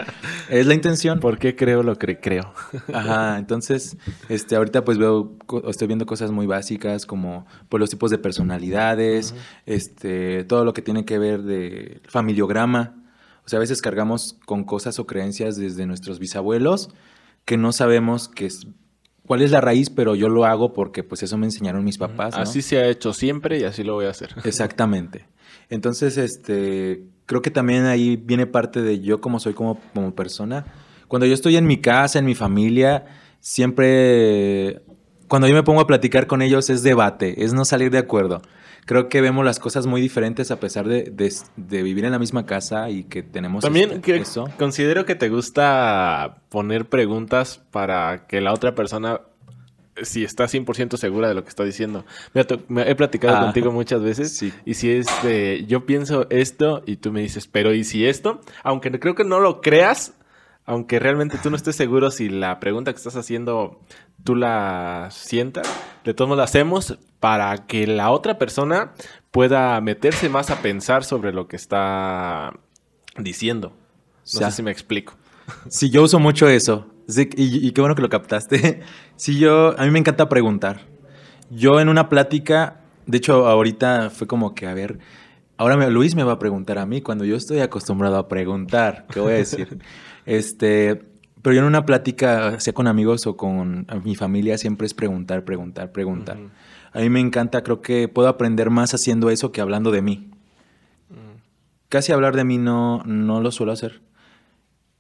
Es la intención. ¿Por qué creo lo que creo? Ajá, entonces, este, ahorita pues veo, estoy viendo cosas muy básicas como pues, los tipos de personalidades, este, todo lo que tiene que ver de familiograma. O sea, a veces cargamos con cosas o creencias desde nuestros bisabuelos que no sabemos que es cuál es la raíz, pero yo lo hago porque pues eso me enseñaron mis papás. Así se ha hecho siempre y así lo voy a hacer. [laughs] Exactamente. Entonces, este, creo que también ahí viene parte de yo como soy como, como persona. Cuando yo estoy en mi casa, en mi familia, siempre, cuando yo me pongo a platicar con ellos es debate, es no salir de acuerdo creo que vemos las cosas muy diferentes a pesar de, vivir en la misma casa y que tenemos También este, eso. considero que te gusta poner preguntas para que la otra persona si está 100% segura de lo que está diciendo. Me, he platicado ah, contigo muchas veces y si es de, yo pienso esto y tú me dices, pero ¿y si esto? Aunque creo que no lo creas, aunque realmente tú no estés seguro si la pregunta que estás haciendo tú la sientas, de todos modos la hacemos para que la otra persona pueda meterse más a pensar sobre lo que está diciendo. No sé si me explico. Sí, yo uso mucho eso. y, qué bueno que lo captaste. [laughs] Sí, yo, a mí me encanta preguntar. Yo en una plática, de hecho, ahorita fue como que, a ver, ahora Luis me va a preguntar a mí cuando yo estoy acostumbrado a preguntar. ¿Qué voy a decir? [laughs] este, pero yo en una plática, sea con amigos o con mi familia, siempre es preguntar, preguntar, preguntar. A mí me encanta, creo que puedo aprender más haciendo eso que hablando de mí. Casi hablar de mí no, no lo suelo hacer.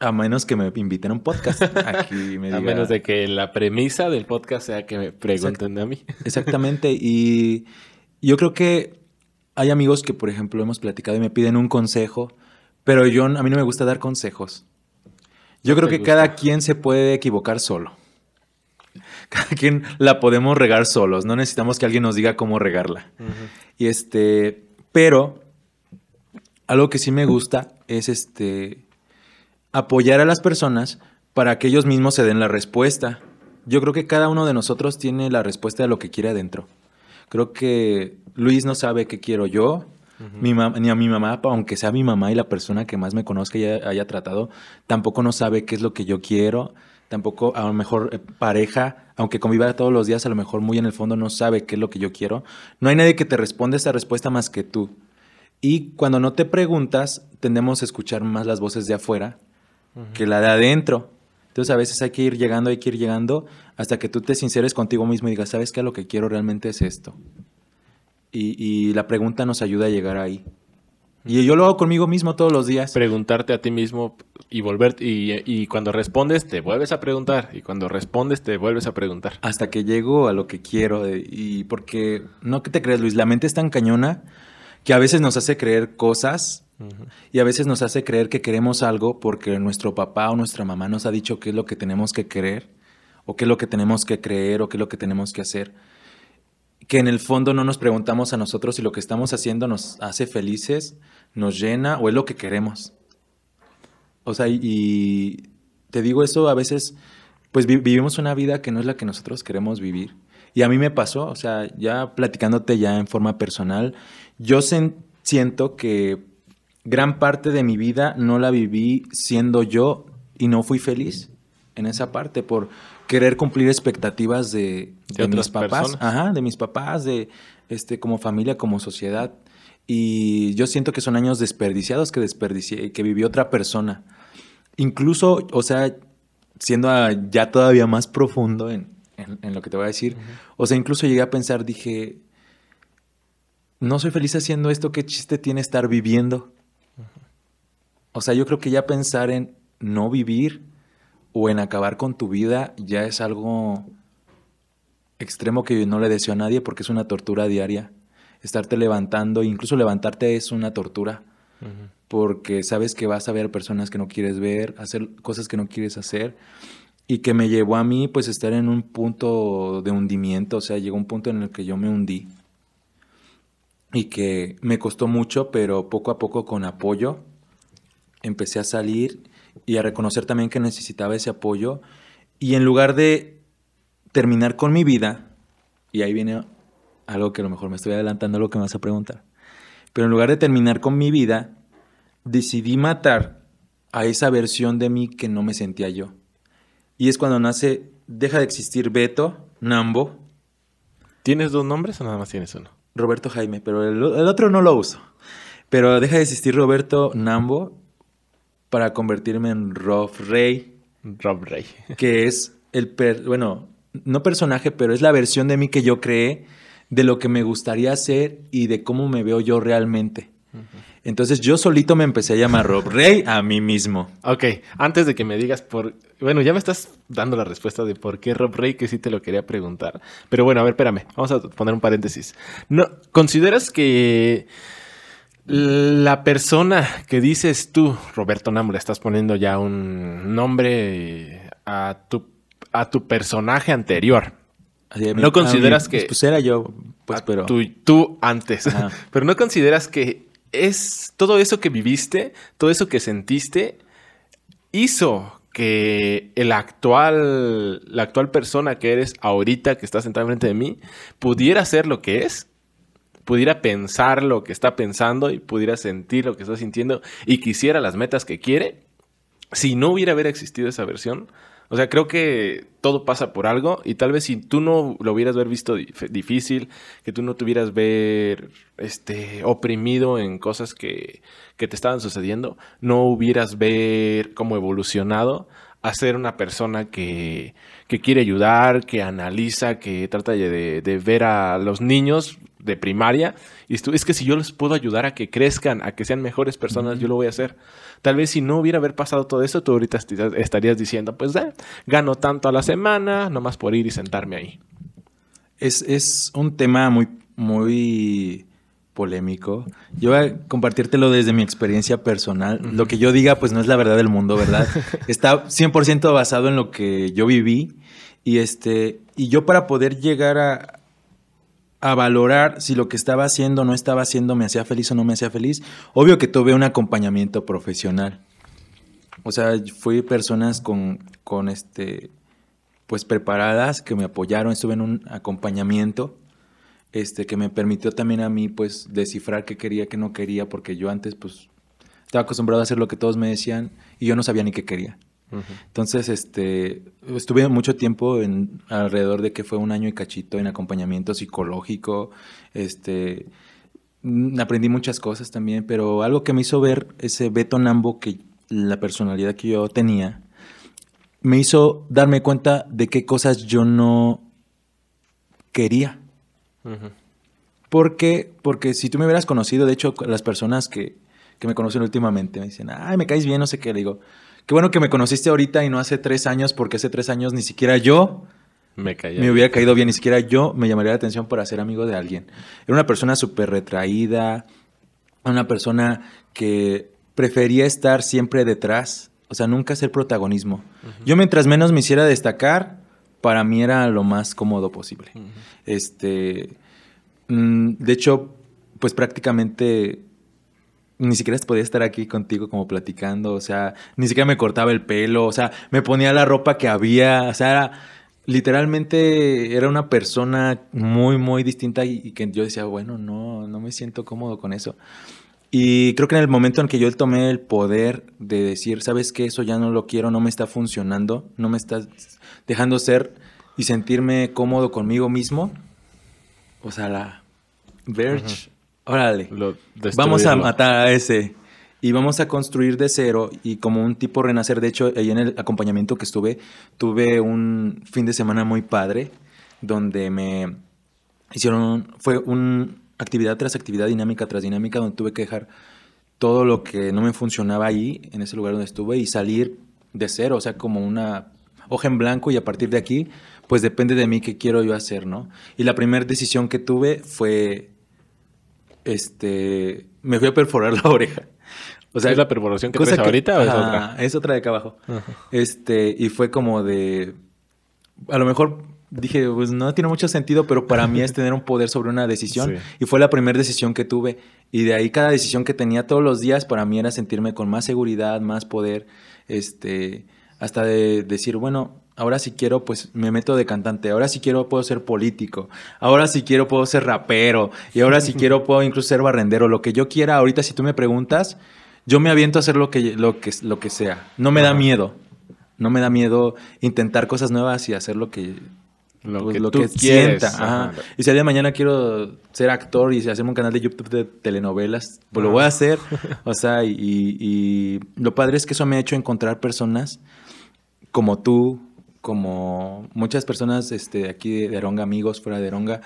A menos que me inviten a un podcast. [laughs] Aquí me a menos de que la premisa del podcast sea que me pregunten de a mí. Exactamente. [laughs] Y yo creo que hay amigos que, por ejemplo, hemos platicado y me piden un consejo, pero yo, a mí no me gusta dar consejos. Yo creo que cada quien se puede equivocar solo. Cada quien la podemos regar solos, no necesitamos que alguien nos diga cómo regarla. Y este, pero algo que sí me gusta es este apoyar a las personas, para que ellos mismos se den la respuesta. Yo creo que cada uno de nosotros tiene la respuesta de lo que quiere adentro. Creo que Luis no sabe qué quiero yo, mi ni a mi mamá, aunque sea mi mamá y la persona que más me conozca y haya, tratado, tampoco no sabe qué es lo que yo quiero. Tampoco, a lo mejor, eh, pareja, aunque conviva todos los días, a lo mejor muy en el fondo no sabe qué es lo que yo quiero. No hay nadie que te responda esa respuesta más que tú. Y cuando no te preguntas, tendemos a escuchar más las voces de afuera que la de adentro. Entonces a veces hay que ir llegando, hay que ir llegando hasta que tú te sinceres contigo mismo y digas, ¿sabes qué? Lo que quiero realmente es esto. Y, la pregunta nos ayuda a llegar ahí. Y yo lo hago conmigo mismo todos los días. Preguntarte a ti mismo y volver y, y, cuando respondes te vuelves a preguntar y cuando respondes te vuelves a preguntar. Hasta que llego a lo que quiero y porque no que te crees Luis, la mente es tan cañona que a veces nos hace creer cosas y a veces nos hace creer que queremos algo porque nuestro papá o nuestra mamá nos ha dicho qué es lo que tenemos que querer, o qué es lo que tenemos que creer, o qué es lo que tenemos que hacer. Que en el fondo no nos preguntamos a nosotros si lo que estamos haciendo nos hace felices, nos llena o es lo que queremos. O sea, y, te digo eso a veces, pues vivimos una vida que no es la que nosotros queremos vivir. Y a mí me pasó, o sea, ya platicándote ya en forma personal, yo siento que gran parte de mi vida no la viví siendo yo y no fui feliz en esa parte por querer cumplir expectativas de, mis papás, ajá, de mis papás, de este como familia, como sociedad. Y yo siento que son años desperdiciados que desperdicié, que vivió otra persona. Incluso, o sea, siendo ya todavía más profundo en, lo que te voy a decir, o sea, incluso llegué a pensar, dije, no soy feliz haciendo esto, ¿qué chiste tiene estar viviendo? O sea, yo creo que ya pensar en no vivir o en acabar con tu vida ya es algo extremo que no le deseo a nadie porque es una tortura diaria. Estarte levantando, incluso levantarte es una tortura. Porque sabes que vas a ver personas que no quieres ver, hacer cosas que no quieres hacer. Y que me llevó a mí, pues, estar en un punto de hundimiento. O sea, llegó un punto en el que yo me hundí. Y que me costó mucho, pero poco a poco con apoyo empecé a salir y a reconocer también que necesitaba ese apoyo. Y en lugar de terminar con mi vida, y ahí viene algo que a lo mejor me estoy adelantando a lo que me vas a preguntar, pero en lugar de terminar con mi vida, decidí matar a esa versión de mí que no me sentía yo. Y es cuando nace, deja de existir Beto, Nambo. ¿Tienes dos nombres o nada más tienes uno? Roberto Jaime, pero el, el otro no lo uso. Pero deja de existir Roberto Nambo para convertirme en Rob Rey. Rob Rey. que es el, bueno, no personaje, pero es la versión de mí que yo creé de lo que me gustaría hacer y de cómo me veo yo realmente. Entonces yo solito me empecé a llamar Rob Rey a mí mismo. Ok, antes de que me digas por... Bueno, ya me estás dando la respuesta de por qué Rob Rey, que sí te lo quería preguntar. Pero bueno, a ver, espérame, vamos a poner un paréntesis. No, ¿Consideras que la persona que dices tú, Roberto le estás poniendo ya un nombre a tu, a tu personaje anterior. no consideras que. Pues era yo, pues, pero. Tú, antes. [laughs] pero no consideras que es todo eso que viviste, todo eso que sentiste, hizo que el actual, la actual persona que eres ahorita, que estás sentada enfrente de mí, pudiera ser lo que es pudiera pensar lo que está pensando y pudiera sentir lo que está sintiendo y quisiera las metas que quiere, si no hubiera haber existido esa versión, o sea, creo que todo pasa por algo y tal vez si tú no lo hubieras ver visto difícil, que tú no tuvieras ver este oprimido en cosas que, que te estaban sucediendo, no hubieras ver cómo evolucionado a ser una persona que, que quiere ayudar, que analiza, que trata de, de, ver a los niños de primaria. Y tú, es que si yo les puedo ayudar a que crezcan, a que sean mejores personas, yo lo voy a hacer. Tal vez si no hubiera haber pasado todo eso, tú ahorita estarías diciendo, pues eh, gano tanto a la semana, nomás por ir y sentarme ahí. Es, es un tema muy, muy polémico. Yo voy a compartírtelo desde mi experiencia personal. Lo que yo diga, pues no es la verdad del mundo, ¿verdad? [laughs] Está 100% basado en lo que yo viví. Y, este, y yo para poder llegar a, a valorar si lo que estaba haciendo no estaba haciendo me hacía feliz o no me hacía feliz, obvio que tuve un acompañamiento profesional. O sea, fui personas con, con este, pues preparadas, que me apoyaron, estuve en un acompañamiento, este, que me permitió también a mí, pues, descifrar qué quería, qué no quería, porque yo antes, pues, estaba acostumbrado a hacer lo que todos me decían y yo no sabía ni qué quería. Entonces, este, estuve mucho tiempo en alrededor de que fue un año y cachito en acompañamiento psicológico, este, mm, aprendí muchas cosas también, pero algo que me hizo ver ese Beto Nambo, que la personalidad que yo tenía, me hizo darme cuenta de qué cosas yo no quería. ¿Por qué? Porque si tú me hubieras conocido, de hecho, las personas que, que me conocen últimamente me dicen, ay, me caes bien, no sé qué. Le digo, qué bueno que me conociste ahorita y no hace tres años, porque hace tres años ni siquiera yo me, me hubiera caído bien, ni siquiera yo me llamaría la atención para ser amigo de alguien. Era una persona súper retraída, una persona que prefería estar siempre detrás, o sea, nunca ser protagonismo. Yo mientras menos me hiciera destacar, para mí era lo más cómodo posible. Este, mm, de hecho, pues prácticamente ni siquiera podía estar aquí contigo como platicando, o sea, ni siquiera me cortaba el pelo, o sea, me ponía la ropa que había, o sea, era, literalmente era una persona muy, muy distinta y, y, que yo decía, bueno, no, no me siento cómodo con eso. Y creo que en el momento en que yo tomé el poder de decir, sabes que eso ya no lo quiero, no me está funcionando, no me está dejando ser y sentirme cómodo conmigo mismo, o sea, la Verge, órale, vamos a matar a ese y vamos a construir de cero y como un tipo renacer. De hecho, ahí en el acompañamiento que estuve, tuve un fin de semana muy padre donde me hicieron, fue un actividad tras actividad, dinámica tras dinámica, donde tuve que dejar todo lo que no me funcionaba ahí, en ese lugar donde estuve, y salir de cero, o sea, como una hoja en blanco y a partir de aquí, pues depende de mí qué quiero yo hacer, ¿no? Y la primera decisión que tuve fue, este, me fui a perforar [laughs] la oreja. O sea, ¿Es la perforación que traes ahorita o es otra? Es otra de acá abajo. Este, y fue como de, a lo mejor dije, pues no tiene mucho sentido, pero para mí es [laughs] tener un poder sobre una decisión. Y fue la primera decisión que tuve. Y de ahí cada decisión que tenía todos los días, para mí era sentirme con más seguridad, más poder, este, hasta de decir, bueno, ahora si quiero, pues me meto de cantante. Ahora si quiero, puedo ser político. Ahora si quiero, puedo ser rapero. Y ahora si [laughs] quiero, puedo incluso ser barrendero. Lo que yo quiera, ahorita si tú me preguntas, yo me aviento a hacer lo que, lo que, lo que sea. No me da miedo. No me da miedo intentar cosas nuevas y hacer lo que, lo pues, que, sienta. Y si el día de mañana quiero ser actor y hacerme un canal de YouTube de telenovelas, pues lo voy a hacer. [laughs] O sea, y, lo padre es que eso me ha hecho encontrar personas como tú, como muchas personas este, aquí de Aronga, amigos fuera de Aronga,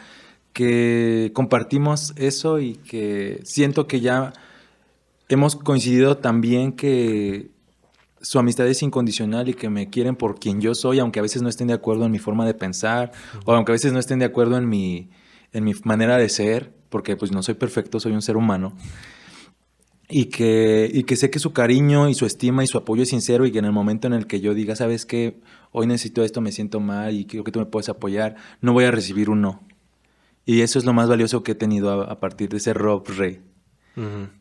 que compartimos eso y que siento que ya hemos coincidido también que su amistad es incondicional y que me quieren por quien yo soy, aunque a veces no estén de acuerdo en mi forma de pensar, o aunque a veces no estén de acuerdo en mi, en mi manera de ser, porque pues no soy perfecto, soy un ser humano. Y que, y que sé que su cariño y su estima y su apoyo es sincero y que en el momento en el que yo diga, sabes que hoy necesito esto, me siento mal y creo que tú me puedes apoyar, no voy a recibir un no. Y eso es lo más valioso que he tenido a, a partir de ser Rob Rey.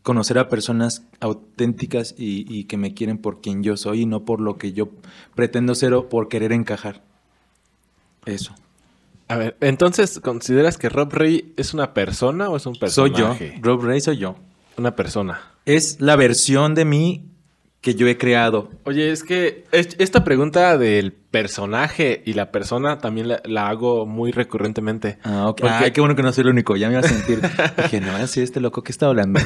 Conocer a personas auténticas y, que me quieren por quien yo soy y no por lo que yo pretendo ser o por querer encajar. Eso. A ver, entonces, ¿consideras que Rob Rey es una persona o es un personaje? Soy yo. Rob Rey soy yo. Una persona. Es la versión de mí que yo he creado. Oye, es que esta pregunta del personaje y la persona también la, hago muy recurrentemente. Ah, ok. Ay, qué bueno que no soy el único. Ya me iba a sentir. [laughs] Dije, no, así este loco que está hablando.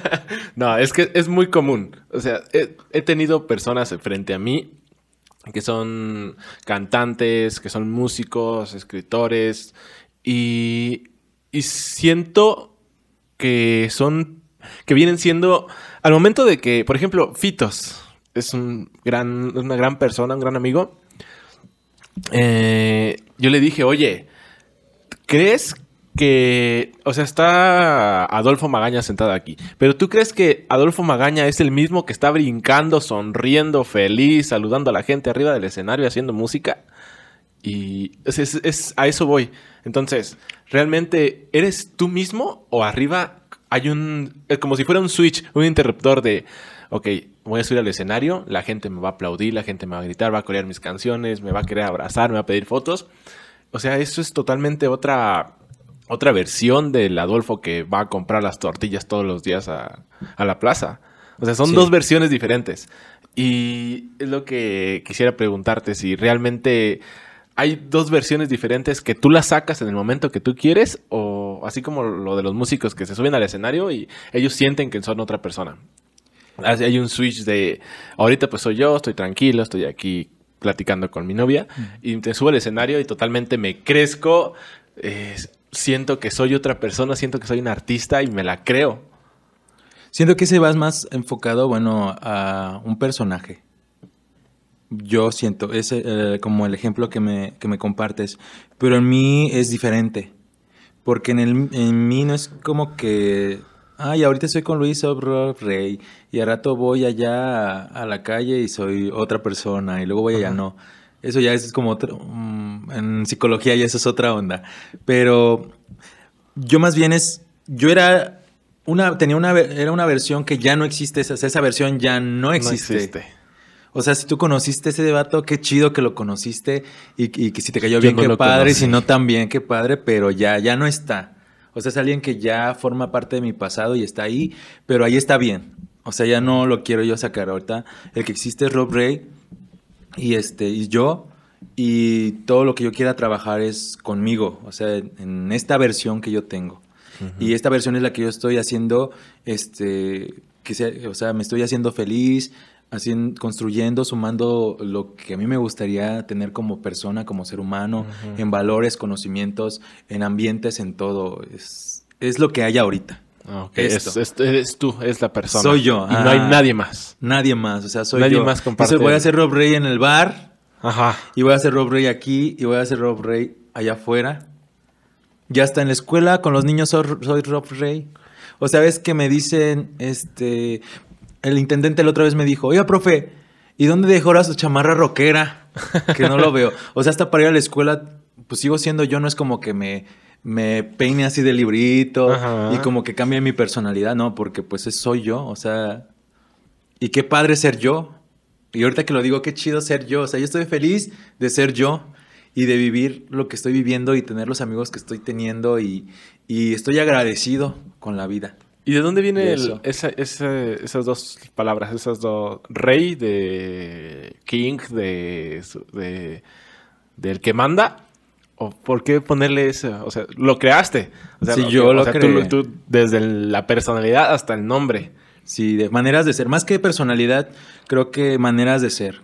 [laughs] no, es que es muy común. O sea, he, tenido personas frente a mí que son cantantes, que son músicos, escritores, y, y siento que son, que vienen siendo al momento de que, por ejemplo, Fitos es un gran, una gran persona, un gran amigo, eh, yo le dije, oye, ¿crees que, o sea, está Adolfo Magaña sentado aquí, pero tú crees que Adolfo Magaña es el mismo que está brincando, sonriendo, feliz, saludando a la gente arriba del escenario haciendo música? Y es, a eso voy. Entonces, ¿realmente eres tú mismo o arriba hay un, como si fuera un switch, un interruptor de, ok, voy a subir al escenario, la gente me va a aplaudir, la gente me va a gritar, va a corear mis canciones, me va a querer abrazar, me va a pedir fotos. O sea, eso es totalmente otra, otra versión del Adolfo que va a comprar las tortillas todos los días a, a la plaza. O sea, son Sí. dos versiones diferentes. Y es lo que quisiera preguntarte, si realmente hay dos versiones diferentes que tú las sacas en el momento que tú quieres, o así como lo de los músicos que se suben al escenario y ellos sienten que son otra persona. Hay un switch de, ahorita pues soy yo, estoy tranquilo, estoy aquí platicando con mi novia, y te subo al escenario y totalmente me crezco, eh, siento que soy otra persona, siento que soy un artista y me la creo. Siento que ese vas más enfocado, bueno, a un personaje. Yo siento, es eh, como el ejemplo que me, que me compartes, pero en mí es diferente. Porque en, el, en mí no es como que, ay, ahorita estoy con Luis Obro Rey y al rato voy allá a, a la calle y soy otra persona y luego voy allá, no. Eso ya es como otro, mm, en psicología ya eso es otra onda. Pero yo más bien es, yo era una, tenía una, era una versión que ya no existe, esa, esa versión ya no existe. No existe. O sea, si tú conociste ese vato, qué chido que lo conociste y, y que si te cayó bien, no qué padre, y si conocí. no tan bien, qué padre, pero ya, ya no está. O sea, es alguien que ya forma parte de mi pasado y está ahí, pero ahí está bien. O sea, ya no lo quiero yo sacar ahorita. El que existe es Rob Ray y este y yo y todo lo que yo quiera trabajar es conmigo, o sea, en esta versión que yo tengo. Y esta versión es la que yo estoy haciendo, este, que sea, o sea, me estoy haciendo feliz, haciendo, construyendo, sumando lo que a mí me gustaría tener como persona, como ser humano, en valores, conocimientos, en ambientes, en todo. Es, es lo que hay ahorita. Ah, ok. Esto. Es, es- eres tú, es la persona. Soy yo, Y no hay ah. nadie más. Nadie más, o sea, soy Nadie yo. más comparte Entonces voy a hacer Rob Ray en el bar, Ajá. y voy a hacer Rob Ray aquí, y voy a hacer Rob Ray allá afuera. Ya está en la escuela, con los niños soy, soy Rob Ray. O sea, ves que me dicen, este, el intendente la otra vez me dijo, oiga, profe, ¿y dónde dejó ahora su chamarra rockera? Que no lo veo. O sea, hasta para ir a la escuela, pues sigo siendo yo, no es como que me, me peine así de librito Ajá. y como que cambie mi personalidad, no, porque pues es- soy yo, o sea, y qué padre ser yo. Y ahorita que lo digo, qué chido ser yo. O sea, yo estoy feliz de ser yo y de vivir lo que estoy viviendo y tener los amigos que estoy teniendo y, y estoy agradecido con la vida. ¿Y de dónde viene el- esa- esas dos palabras? Esas dos. Rey de King, de, de- del que manda. ¿O por qué ponerle eso? O sea, lo creaste. O sea, Sí, yo o lo sea, tú creé. tú- desde la personalidad hasta el nombre. Sí, de maneras de ser. Más que personalidad, creo que maneras de ser.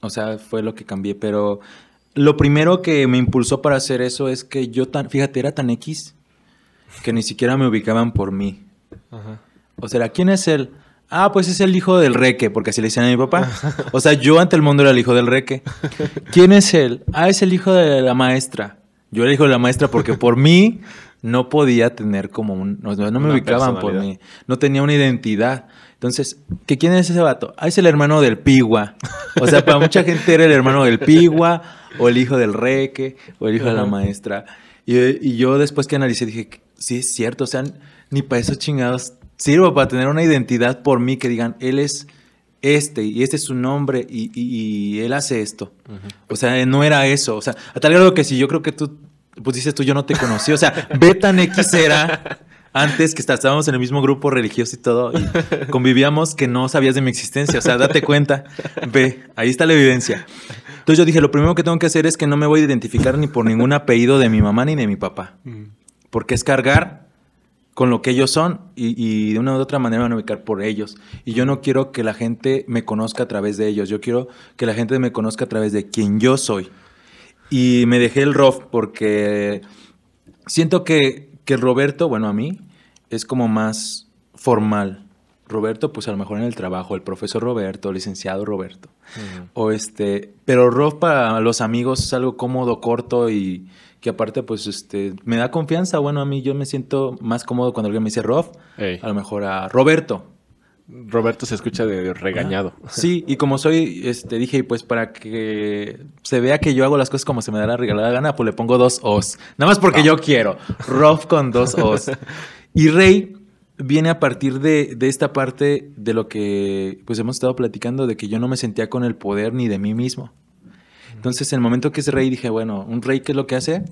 O sea, fue lo que cambié. Pero lo primero que me impulsó para hacer eso es que yo tan, fíjate, era tan X que ni siquiera me ubicaban por mí. Ajá. O sea, ¿quién es él? Ah, pues es el hijo del reque, porque así le decían a mi papá. O sea, yo ante el mundo era el hijo del reque. ¿Quién es él? Ah, es el hijo de la maestra. Yo era el hijo de la maestra porque por mí no podía tener como un... No, no me ubicaban por mí. No tenía una identidad. Entonces, ¿que ¿quién es ese vato? Ah, es el hermano del pigua. O sea, para mucha gente era el hermano del pigua, o el hijo del reque, o el hijo de la maestra. Y, y yo después que analicé dije, sí es cierto, o sea, ni para esos chingados sirvo para tener una identidad por mí que digan, él es este y este es su nombre y, y- y él hace esto. O sea, no era eso. O sea, a tal grado que si yo creo que tú, pues dices tú, yo no te conocí. O sea, ve tan X era antes que estábamos en el mismo grupo religioso y todo y convivíamos que no sabías de mi existencia. O sea, date cuenta. Ve, ahí está la evidencia. Entonces yo dije, lo primero que tengo que hacer es que no me voy a identificar ni por ningún apellido de mi mamá ni de mi papá. Porque es cargar con lo que ellos son y, y de una u otra manera van a ubicar por ellos. Y yo no quiero que la gente me conozca a través de ellos. Yo quiero que la gente me conozca a través de quien yo soy. Y me dejé el ROF porque siento que, que Roberto, bueno, a mí, es como más formal. Roberto, pues a lo mejor en el trabajo, el profesor Roberto, licenciado Roberto. O este, pero Rof para los amigos es algo cómodo, corto y que aparte pues este me da confianza. Bueno, a mí yo me siento más cómodo cuando alguien me dice Rof, Ey. a lo mejor a Roberto. Roberto se escucha de regañado. Sí, y como soy, este, dije, pues para que se vea que yo hago las cosas como se me da la regalada gana, pues le pongo dos O's. Nada más porque yo quiero. Rof con dos O's. Y Rey viene a partir de, de, esta parte de lo que pues hemos estado platicando, de que yo no me sentía con el poder ni de mí mismo. Entonces, en el momento que es rey, dije, bueno, ¿un rey qué es lo que hace?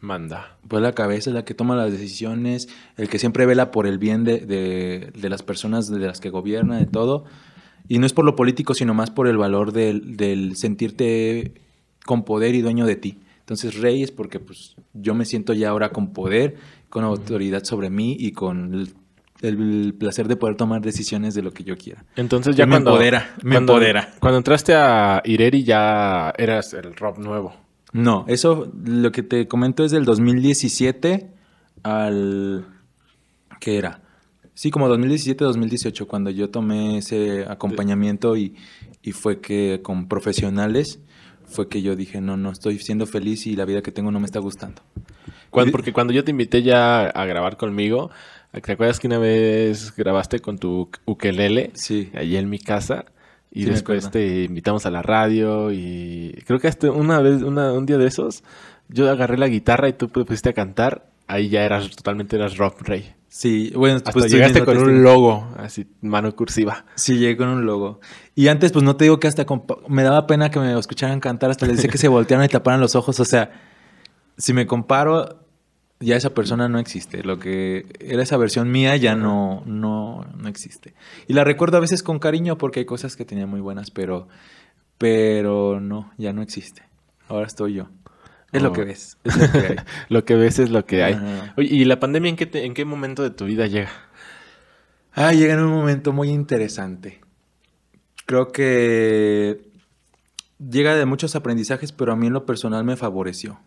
Manda. Pues la cabeza es la que toma las decisiones, el que siempre vela por el bien de, de, de las personas de las que gobierna, de todo. Y no es por lo político, sino más por el valor del, del sentirte con poder y dueño de ti. Entonces, rey es porque pues, yo me siento ya ahora con poder, con autoridad sobre mí y con el, placer de poder tomar decisiones de lo que yo quiera. Entonces ya me cuando, empodera, me cuando, empodera. Cuando entraste a Ireri ya eras el Rob nuevo. No, eso lo que te comento es del 2017 al... ¿Qué era? Sí, como 2017-2018, cuando yo tomé ese acompañamiento y, y fue que con profesionales fue que yo dije, no, no estoy siendo feliz y la vida que tengo no me está gustando. Cuando, porque cuando yo te invité ya a grabar conmigo, ¿te acuerdas que una vez grabaste con tu ukelele? Sí. Allí en mi casa. Y Sí, después te invitamos a la radio y creo que hasta una vez, una, un día de esos, yo agarré la guitarra y tú te pusiste a cantar. Ahí ya eras totalmente eras Rob Rey. Sí, bueno, Hasta pues llegaste con un logo, así, mano cursiva. Sí, llegué con un logo. Y antes, pues no te digo que hasta me daba pena que me escucharan cantar, hasta les decía que se voltearan y taparan los ojos. O sea, si me comparo, ya esa persona no existe. Lo que era esa versión mía ya no, no, no existe. Y la recuerdo a veces con cariño porque hay cosas que tenía muy buenas, pero, pero no, ya no existe. Ahora estoy yo. Es lo Oh. que ves. Es lo que hay. [laughs] Lo que ves es lo que hay. Oye, ¿y la pandemia en qué, te- en qué momento de tu vida llega? Ah, llega en un momento muy interesante. Creo que llega de muchos aprendizajes, pero a mí en lo personal me favoreció.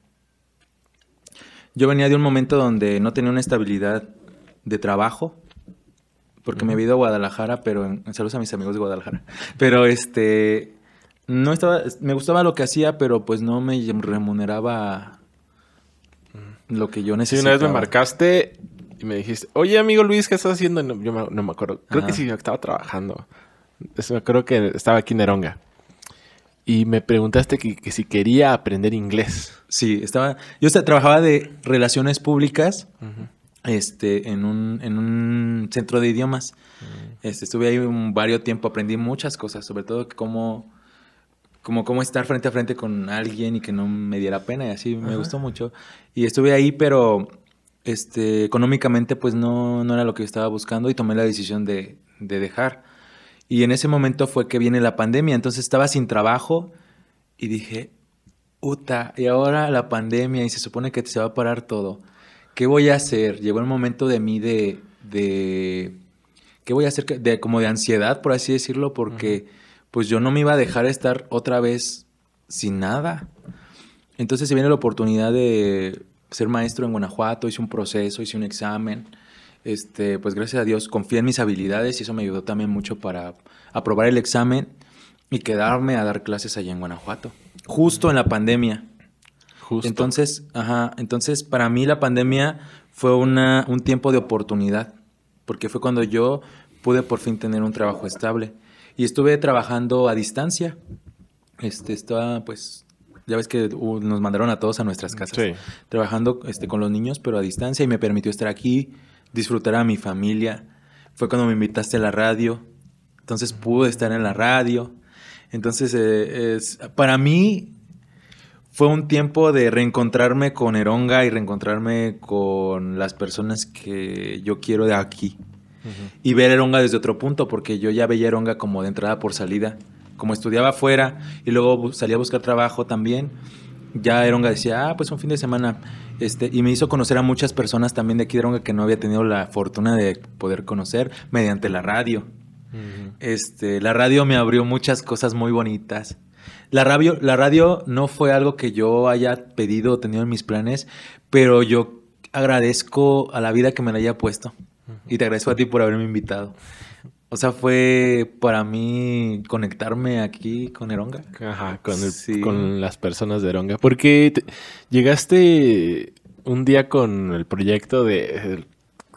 Yo venía de un momento donde no tenía una estabilidad de trabajo, porque me había ido a Guadalajara, pero en, saludos a mis amigos de Guadalajara. [laughs] Pero este no estaba, me gustaba lo que hacía, pero pues no me remuneraba lo que yo Sí, necesitaba. una vez me marcaste y me dijiste, oye, amigo Luis, ¿qué estás haciendo? No, yo me- no me acuerdo. Creo Ajá. que sí, estaba trabajando. Creo que estaba aquí en Neronga. Y me preguntaste que, que si quería aprender inglés. Sí, estaba. Yo esta- trabajaba de relaciones públicas este, en, un, en un centro de idiomas. Este, estuve ahí un varios tiempo, aprendí muchas cosas, sobre todo cómo, como cómo estar frente a frente con alguien y que no me diera pena y así, me gustó mucho. Y estuve ahí, pero este, económicamente pues no, no era lo que yo estaba buscando y tomé la decisión de, de dejar. Y en ese momento fue que viene la pandemia, entonces estaba sin trabajo y dije, Uta, y ahora la pandemia y se supone que se va a parar todo. ¿Qué voy a hacer? Llegó el momento de mí de, de ¿qué voy a hacer? De como de ansiedad, por así decirlo, porque pues yo no me iba a dejar estar otra vez sin nada. Entonces se viene la oportunidad de ser maestro en Guanajuato, hice un proceso, hice un examen. Este, pues gracias a Dios confié en mis habilidades y eso me ayudó también mucho para aprobar el examen y quedarme a dar clases allá en Guanajuato. Justo en la pandemia. Justo. Entonces, ajá, entonces para mí la pandemia fue una, un tiempo de oportunidad, porque fue cuando yo pude por fin tener un trabajo estable. Y estuve trabajando a distancia. Este, estaba, pues, ya ves que uh, nos mandaron a todos a nuestras casas. Sí. Trabajando este, con los niños, pero a distancia, y me permitió estar aquí, disfrutar a mi familia. Fue cuando me invitaste a la radio. Entonces pude estar en la radio. Entonces, eh, es, para mí fue un tiempo de reencontrarme con Eronga y reencontrarme con las personas que yo quiero de aquí. Y ver Eronga desde otro punto, porque yo ya veía Eronga como de entrada por salida. Como estudiaba afuera y luego salía a buscar trabajo también, ya Eronga decía, ah, pues un fin de semana. Este, y me hizo conocer a muchas personas también de aquí de Eronga que no había tenido la fortuna de poder conocer mediante la radio. Este, la radio me abrió muchas cosas muy bonitas. La radio, la radio no fue algo que yo haya pedido o tenido en mis planes, pero yo agradezco a la vida que me la haya puesto. Y te agradezco a ti por haberme invitado. O sea, fue para mí conectarme aquí con Eronga. Ajá, con, el- Sí. con las personas de Eronga. Porque te- llegaste un día con el proyecto de el-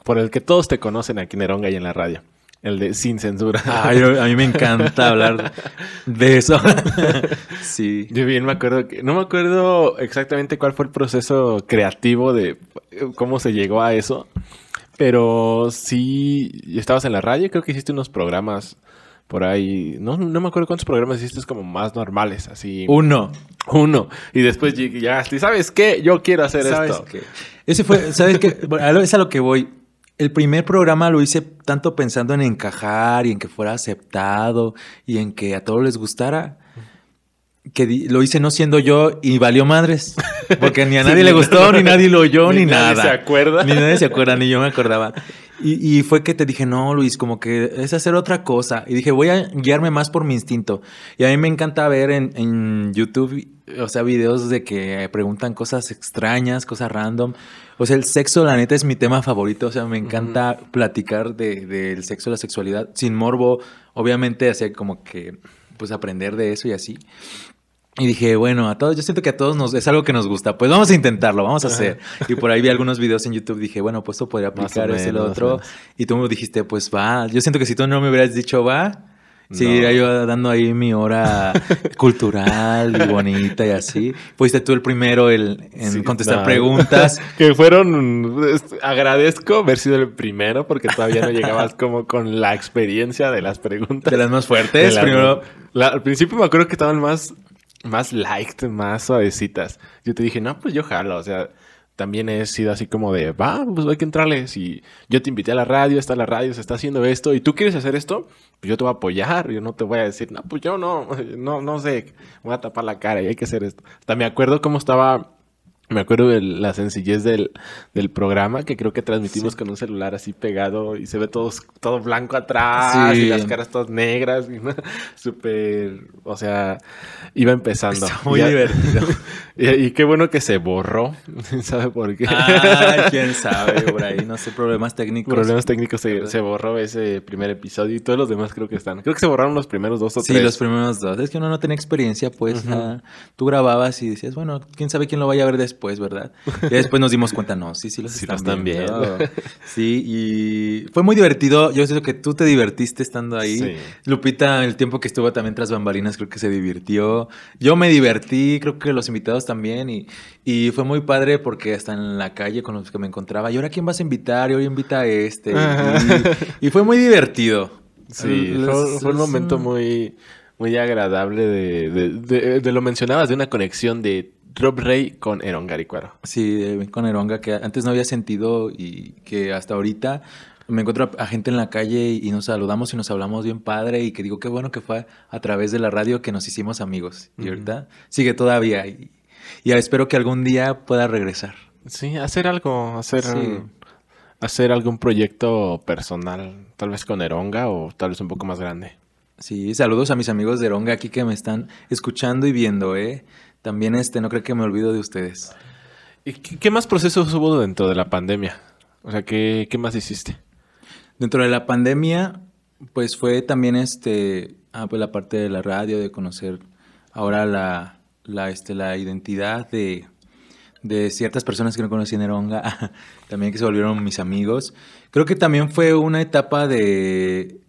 por el que todos te conocen aquí en Eronga y en la radio. El de Sin Censura. A mí me encanta hablar de eso. [laughs] sí. Yo bien me acuerdo que... No me acuerdo exactamente cuál fue el proceso creativo de eh, cómo se llegó a eso. Pero sí, estabas en la radio, creo que hiciste unos programas por ahí. No, no me acuerdo cuántos programas hiciste como más normales, así. Uno. Uno. Y después llegaste, ¿sabes qué? Yo quiero hacer ¿Sabes esto. qué? Ese fue, ¿sabes qué? Bueno, es a lo que voy. El primer programa lo hice tanto pensando en encajar y en que fuera aceptado y en que a todos les gustara, que lo hice no siendo yo y valió madres. Porque ni a [laughs] Sí, nadie le no. gustó, ni nadie lo oyó, [laughs] Ni ni, nadie nada. se acuerda. Ni nadie se acuerda, ni yo me acordaba. Y, y fue que te dije, no, Luis, como que es hacer otra cosa. Y dije, voy a guiarme más por mi instinto. Y a mí me encanta ver en, en YouTube, o sea, videos de que preguntan cosas extrañas, cosas random. O sea, el sexo, la neta, es mi tema favorito. O sea, me encanta platicar de- del sexo, la sexualidad, sin morbo. Obviamente, así como que, pues, aprender de eso y así. Y dije, bueno, a todos, yo siento que a todos nos es algo que nos gusta. Pues vamos a intentarlo, vamos a hacer. Y por ahí vi algunos videos en YouTube, dije, bueno, pues esto podría aplicar eso y lo menos, otro. menos. Y tú me dijiste, pues va. Yo siento que si tú no me hubieras dicho va, seguiría No. yo dando ahí mi hora [laughs] cultural y bonita y así. Fuiste tú el primero el- en Sí, contestar no. preguntas. [laughs] que fueron. Agradezco haber sido el primero porque todavía no llegabas [laughs] como con la experiencia de las preguntas. De las más fuertes. Primero, la- al principio me acuerdo que estaban más, más liked, más suavecitas. Yo te dije, no, pues yo jalo. O sea, también he sido así como de, va, pues hay que entrarle. Si yo te invité a la radio, está la radio, se está haciendo esto, y tú quieres hacer esto, pues yo te voy a apoyar. Yo no te voy a decir, no, pues yo no, [laughs] no, no sé, voy a tapar la cara y hay que hacer esto. Hasta me acuerdo cómo estaba. Me acuerdo de la sencillez del, del programa que creo que transmitimos con un celular así pegado y se ve todo, todo blanco atrás Sí. y las caras todas negras. [laughs] ¿no? Súper, o sea, iba empezando. Está muy Ya- divertido. [laughs] y, y qué bueno que se borró. [laughs] ¿Sabe por qué? Ay, quién sabe, por ahí, no sé, problemas técnicos. Problemas técnicos se, se borró ese primer episodio y todos los demás creo que están. Creo que se borraron los primeros dos o Sí, tres. los primeros dos. Es que uno no tenía experiencia, pues. ah, tú grababas y decías, bueno, quién sabe quién lo vaya a ver después, ¿verdad? Y después nos dimos cuenta, no, sí, sí los Sí están, lo están viendo. viendo. [laughs] Sí, y fue muy divertido. Yo siento que tú te divertiste estando ahí. Sí. Lupita, el tiempo que estuvo también tras bambalinas, creo que se divirtió. Yo me divertí, creo que los invitados también. Y, y fue muy padre porque hasta en la calle con los que me encontraba, ¿y ahora quién vas a invitar? Y hoy invita a este. Y, [laughs] y fue muy divertido. Sí, Los- fue, fue un momento muy, muy agradable de, de, de- de lo mencionabas, de una conexión de Rob Rey con Eron Garicuaro. Sí, con Eronga, que antes no había sentido y que hasta ahorita me encuentro a, gente en la calle y nos saludamos y nos hablamos bien padre y que digo qué bueno que fue a través de la radio que nos hicimos amigos. Y ahorita sigue todavía y, y espero que algún día pueda regresar. Sí, hacer algo, hacer, Sí. hacer algún proyecto personal, tal vez con Eronga o tal vez un poco más grande. Sí, saludos a mis amigos de Eronga aquí que me están escuchando y viendo, ¿eh? También este, no creo que me olvido de ustedes. ¿Y qué, qué más procesos hubo dentro de la pandemia? O sea, ¿qué, qué más hiciste? Dentro de la pandemia, pues fue también este, ah, pues la parte de la radio, de conocer ahora la, la, este, la identidad de, de ciertas personas que no conocían Eronga, [laughs] también que se volvieron mis amigos. Creo que también fue una etapa de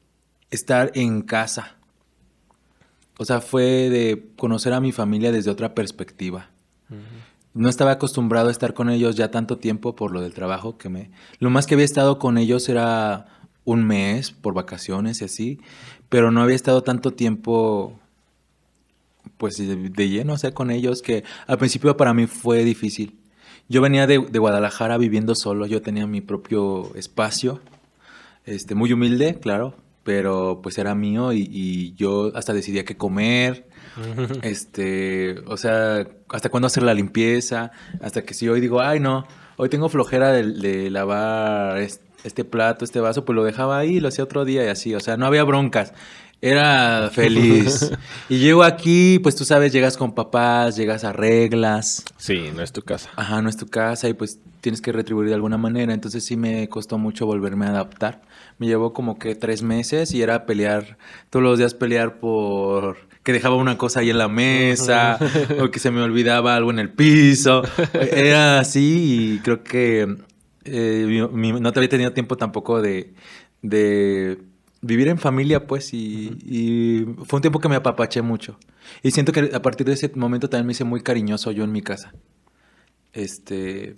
estar en casa. O sea, fue de conocer a mi familia desde otra perspectiva. No estaba acostumbrado a estar con ellos ya tanto tiempo por lo del trabajo que me... Lo más que había estado con ellos era un mes por vacaciones y así, pero no había estado tanto tiempo pues de, de lleno, o sea, con ellos, que al principio para mí fue difícil. Yo venía de, de Guadalajara viviendo solo, yo tenía mi propio espacio, este, muy humilde, claro, pero pues era mío y, y yo hasta decidía qué comer, [laughs] este, o sea, hasta cuándo hacer la limpieza, hasta que si hoy digo, ay no, hoy tengo flojera de, de lavar es- este plato, este vaso, pues lo dejaba ahí lo hacía otro día y así, o sea, no había broncas. Era feliz. [laughs] y llego aquí, pues tú sabes, llegas con papás, llegas a reglas. Sí, no es tu casa. Ajá, no es tu casa y pues tienes que retribuir de alguna manera. Entonces sí me costó mucho volverme a adaptar. Me llevó como que tres meses y era pelear, todos los días pelear por que dejaba una cosa ahí en la mesa o que se me olvidaba algo en el piso. Era así y creo que eh, mi- no te había tenido tiempo tampoco de, de vivir en familia, pues, y, y fue un tiempo que me apapaché mucho. Y siento que a partir de ese momento también me hice muy cariñoso yo en mi casa. Este,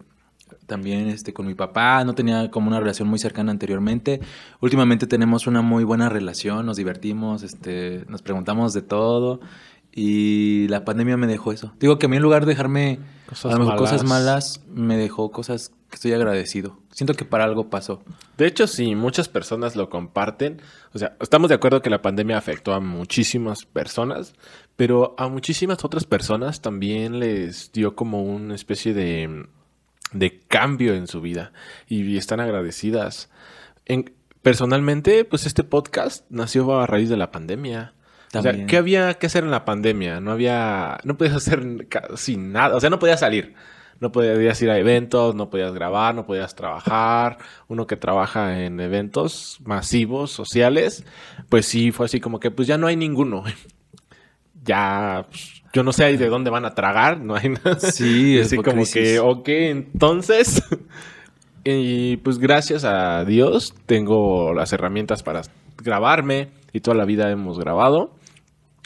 también este, con mi papá, no tenía como una relación muy cercana anteriormente. Últimamente tenemos una muy buena relación, nos divertimos, este, nos preguntamos de todo y la pandemia me dejó eso. Digo que a mí en lugar de dejarme Cosas a lo mejor malas. cosas malas, me dejó cosas que estoy agradecido. Siento que para algo pasó. De hecho, sí, muchas personas lo comparten. O sea, estamos de acuerdo que la pandemia afectó a muchísimas personas, pero a muchísimas otras personas también les dio como una especie de, de cambio en su vida y están agradecidas. En- personalmente, pues este podcast nació a raíz de la pandemia. O sea. ¿qué había que hacer en la pandemia? No había, no podías hacer casi nada, o sea, no podías salir. No podías ir a eventos, no podías grabar, no podías trabajar. Uno que trabaja en eventos masivos, sociales, pues sí, fue así como que pues ya no hay ninguno. [laughs] Ya, pues, yo no sé ahí de dónde van a tragar, no hay nada. Sí, [laughs] Y así como que, ok, entonces. [laughs] y pues gracias a Dios tengo las herramientas para grabarme y toda la vida hemos grabado.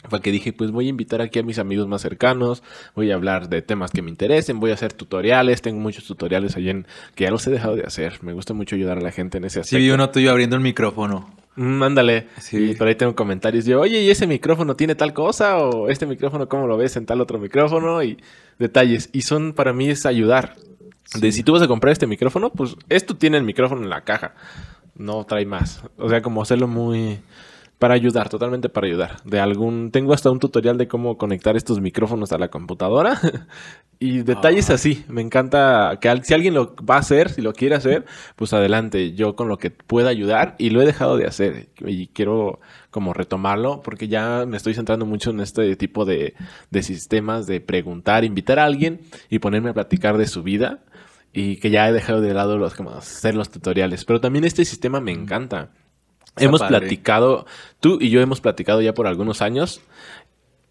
Fue que dije, pues voy a invitar aquí a mis amigos más cercanos, voy a hablar de temas que me interesen, voy a hacer tutoriales, tengo muchos tutoriales ahí en que ya los he dejado de hacer. Me gusta mucho ayudar a la gente en ese Sí, aspecto. vi uno tuyo abriendo el micrófono. Mm, ándale. Sí. Y por ahí tengo comentarios de, oye, ¿y ese micrófono tiene tal cosa? O este micrófono, ¿cómo lo ves en tal otro micrófono? Y detalles. Y son, para mí, es ayudar. De si tú vas a comprar este micrófono, pues esto tiene el micrófono en la caja. No trae más. O sea, como hacerlo muy... Para ayudar, totalmente para ayudar. De algún... Tengo hasta un tutorial de cómo conectar estos micrófonos a la computadora. [laughs] y detalles Ah. así. Me encanta que si alguien lo va a hacer, si lo quiere hacer, pues adelante. Yo con lo que pueda ayudar y lo he dejado de hacer. Y quiero como retomarlo porque ya me estoy centrando mucho en este tipo de, de sistemas de preguntar, invitar a alguien y ponerme a platicar de su vida. Y que ya he dejado de lado los como hacer los tutoriales. Pero también este sistema me encanta. Está hemos padre. platicado, tú y yo hemos platicado ya por algunos años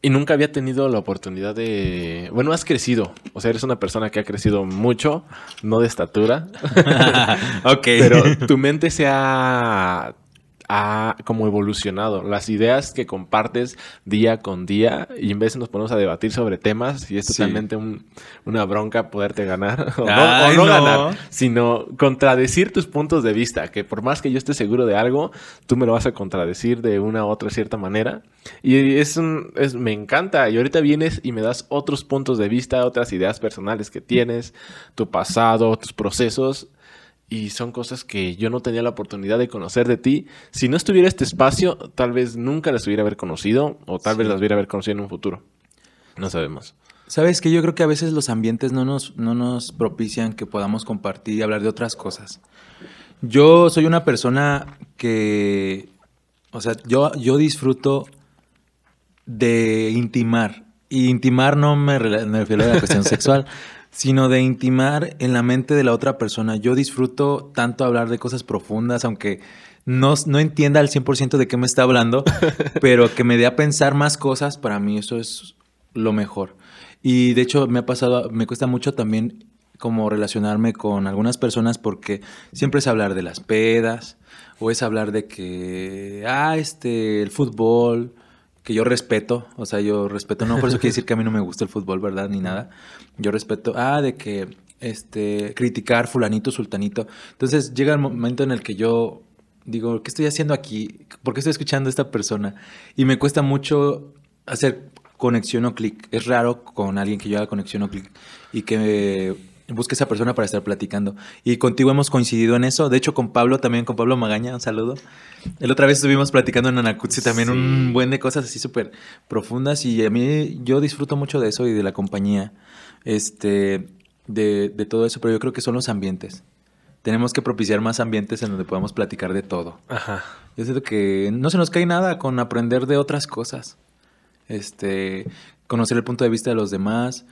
y nunca había tenido la oportunidad de... Bueno, has crecido. O sea, eres una persona que ha crecido mucho, no de estatura, [laughs] ok. [laughs] pero tu mente se ha, ha como evolucionado. Las ideas que compartes día con día y en vez nos ponemos a debatir sobre temas y es Sí. totalmente un- una bronca poderte ganar [laughs] o no, Ay, o no no. ganar, sino contradecir tus puntos de vista, que por más que yo esté seguro de algo, tú me lo vas a contradecir de una u otra cierta manera. Y es un, es, me encanta. Y ahorita vienes y me das otros puntos de vista, otras ideas personales que tienes, tu pasado, tus procesos. Y son cosas que yo no tenía la oportunidad de conocer de ti. Si no estuviera este espacio, tal vez nunca las hubiera haber conocido o tal vez las hubiera haber conocido en un futuro. No sabemos. Sabes que yo creo que a veces los ambientes no nos, no nos propician que podamos compartir y hablar de otras cosas. Yo soy una persona que, o sea, yo, yo disfruto de intimar. Y intimar no me refiero a la cuestión [laughs] sexual, sino de intimar en la mente de la otra persona. Yo disfruto tanto hablar de cosas profundas, aunque no, no entienda al 100% de qué me está hablando, [laughs] pero que me dé a pensar más cosas, para mí eso es lo mejor. Y de hecho me ha pasado, me cuesta mucho también como relacionarme con algunas personas porque siempre es hablar de las pedas o es hablar de que, ah, este, el fútbol, que yo respeto, o sea, yo respeto, no por eso quiere decir que a mí no me gusta el fútbol, ¿verdad? Ni nada. Yo respeto, ah, de que, este, criticar fulanito, sultanito. Entonces llega el momento en el que yo digo, ¿qué estoy haciendo aquí? ¿Por qué estoy escuchando a esta persona? Y me cuesta mucho hacer conexión o clic. Es raro con alguien que yo haga conexión o clic y que busque esa persona para estar platicando. Y contigo hemos coincidido en eso. De hecho, con Pablo también, con Pablo Magaña, un saludo. El otra vez estuvimos platicando en Anacutsi también Sí. un buen de cosas así súper profundas y a mí yo disfruto mucho de eso y de la compañía, este, de, de todo eso, pero yo creo que son los ambientes. Tenemos que propiciar más ambientes en donde podamos platicar de todo. Ajá. Yo siento que no se nos cae nada con aprender de otras cosas. Este, conocer el punto de vista de los demás.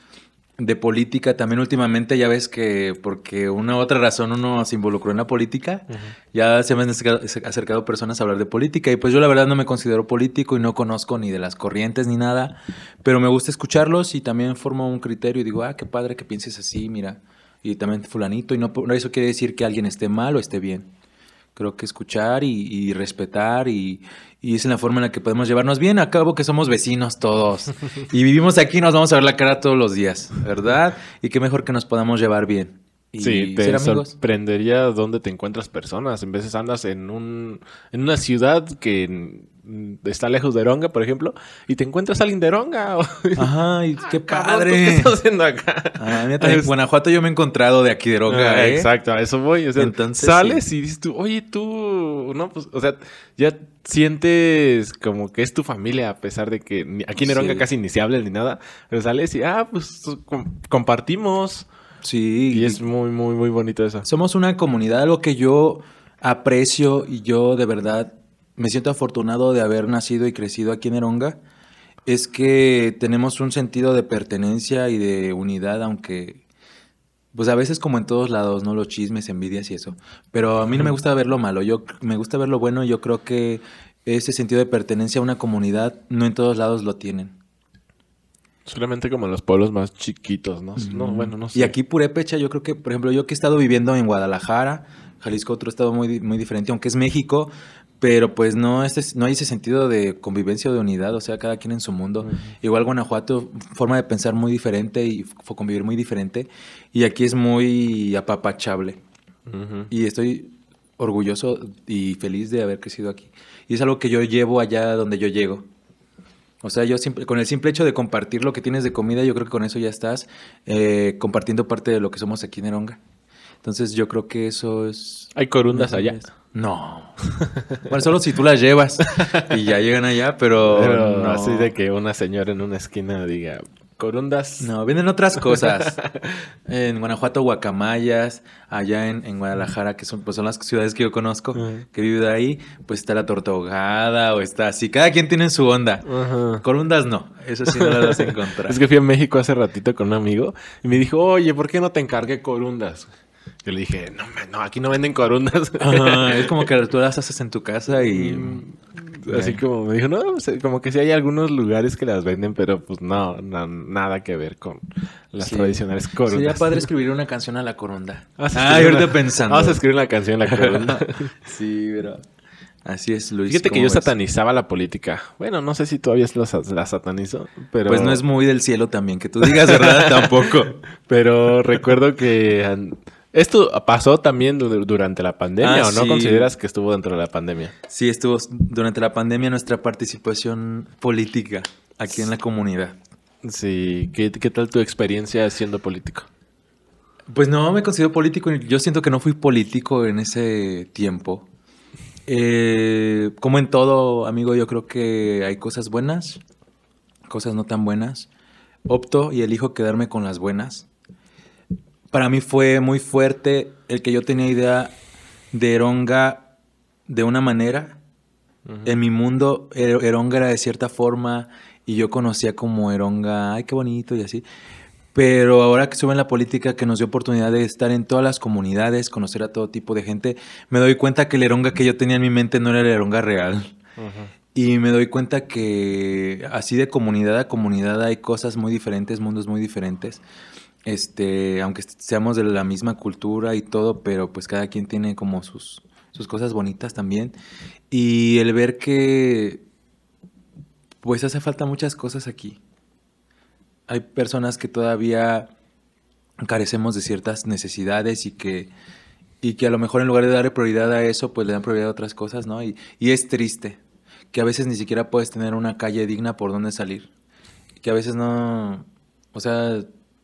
De política también últimamente ya ves que porque una u otra razón uno se involucró en la política, ya se me han acercado, personas a hablar de política y pues yo la verdad no me considero político y no conozco ni de las corrientes ni nada, pero me gusta escucharlos y también formo un criterio y digo, ah, qué padre que pienses así, mira, y también fulanito y no, no eso quiere decir que alguien esté mal o esté bien. Creo que escuchar y, y respetar y, y es en la forma en la que podemos llevarnos bien. A cabo que somos vecinos todos [laughs] y vivimos aquí, nos vamos a ver la cara todos los días, ¿verdad? Y qué mejor que nos podamos llevar bien. y Sí, te sorprendería dónde te encuentras personas. En veces andas en un en una ciudad que está lejos de Eronga, por ejemplo, y te encuentras a alguien de Eronga. [laughs] Ajá, y qué Ah, Cabrón, ¿tú padre. ¿Qué estás haciendo acá? Ah, mira, en Guanajuato yo me he encontrado de aquí de Ronga, Ah, ¿eh? Exacto, a eso voy. O sea, Entonces, sales y dices tú, oye, tú, no, pues, o sea, ya sientes como que es tu familia, a pesar de que aquí en Eronga Sí. casi ni se habla ni nada, pero sales y, ah, pues com- compartimos. Sí. Y es muy, muy, muy bonito eso. Somos una comunidad, algo que yo aprecio y yo de verdad me siento afortunado de haber nacido y crecido aquí en Eronga, es que tenemos un sentido de pertenencia y de unidad, aunque pues a veces como en todos lados, ¿no? Los chismes, envidias y eso. Pero a mí no me gusta ver lo malo, yo me gusta ver lo bueno, yo creo que ese sentido de pertenencia a una comunidad no en todos lados lo tienen. Solamente como en los pueblos más chiquitos, ¿no? No, bueno, no sé. Y aquí Purépecha, yo creo que, por ejemplo, yo que he estado viviendo en Guadalajara, Jalisco, otro estado muy, muy diferente, aunque es México, pero pues no, este, no hay ese sentido de convivencia o de unidad, o sea, cada quien en su mundo. Igual Guanajuato, forma de pensar muy diferente y convivir muy diferente, y aquí es muy apapachable. Y estoy orgulloso y feliz de haber crecido aquí. Y es algo que yo llevo allá donde yo llego. O sea, yo siempre, con el simple hecho de compartir lo que tienes de comida, yo creo que con eso ya estás eh, compartiendo parte de lo que somos aquí en Eronga. Entonces yo creo que eso es... ¿Hay corundas allá? No. bueno, solo si tú las llevas y ya llegan allá, pero... Pero no. así de que una señora en una esquina diga, corundas. No, venden otras cosas. [laughs] en Guanajuato, guacamayas. Allá en, en Guadalajara, que son, pues son las ciudades que yo conozco, que vivo de ahí, pues está la torta ahogada o está así. Cada quien tiene su onda. Corundas no, eso sí no las vas a encontrar. [laughs] Es que fui a México hace ratito con un amigo y me dijo, oye, ¿por qué no te encargué corundas? Yo le dije, no, no, aquí no venden corundas. [laughs] Ajá, es como que tú las haces en tu casa y... Así Bien. como me dijo, no, o sea, como que sí hay algunos lugares que las venden, pero pues no, na- nada que ver con las Sí. tradicionales corundas. Sería padre escribir una canción a la corunda. [laughs] Ah, ahorita una- pensando. Vamos a escribir una canción a la corunda. [laughs] sí, pero... Así es, Luis. Fíjate que ¿cómo yo ves? satanizaba la política. Bueno, no sé si todavía la, la satanizo, pero... Pues no es muy del cielo también, que tú digas, ¿verdad? Tampoco. Pero recuerdo que... Esto pasó también du- durante la pandemia, Ah, ¿o no sí. consideras que estuvo dentro de la pandemia? Sí, estuvo durante la pandemia nuestra participación política aquí en la comunidad. Sí, ¿qué, qué tal tu experiencia siendo político? Pues no me considero político, yo siento que no fui político en ese tiempo. Eh, como en todo, amigo, yo creo que hay cosas buenas, cosas no tan buenas. Opto y elijo quedarme con las buenas. Para mí fue muy fuerte el que yo tenía idea de Eronga de una manera. En mi mundo, Er- Eronga era de cierta forma y yo conocía como Eronga, ay, qué bonito y así. Pero ahora que estuve en la política, que nos dio oportunidad de estar en todas las comunidades, conocer a todo tipo de gente, me doy cuenta que el Eronga que yo tenía en mi mente no era el Eronga real. Y me doy cuenta que así de comunidad a comunidad hay cosas muy diferentes, mundos muy diferentes. Este, aunque seamos de la misma cultura y todo, pero pues cada quien tiene como sus, sus cosas bonitas también. Y el ver que pues hace falta muchas cosas aquí. Hay personas que todavía carecemos de ciertas necesidades y que, y que a lo mejor en lugar de darle prioridad a eso, pues le dan prioridad a otras cosas, ¿no? Y, y es triste que a veces ni siquiera puedes tener una calle digna por donde salir. Que a veces no, o sea,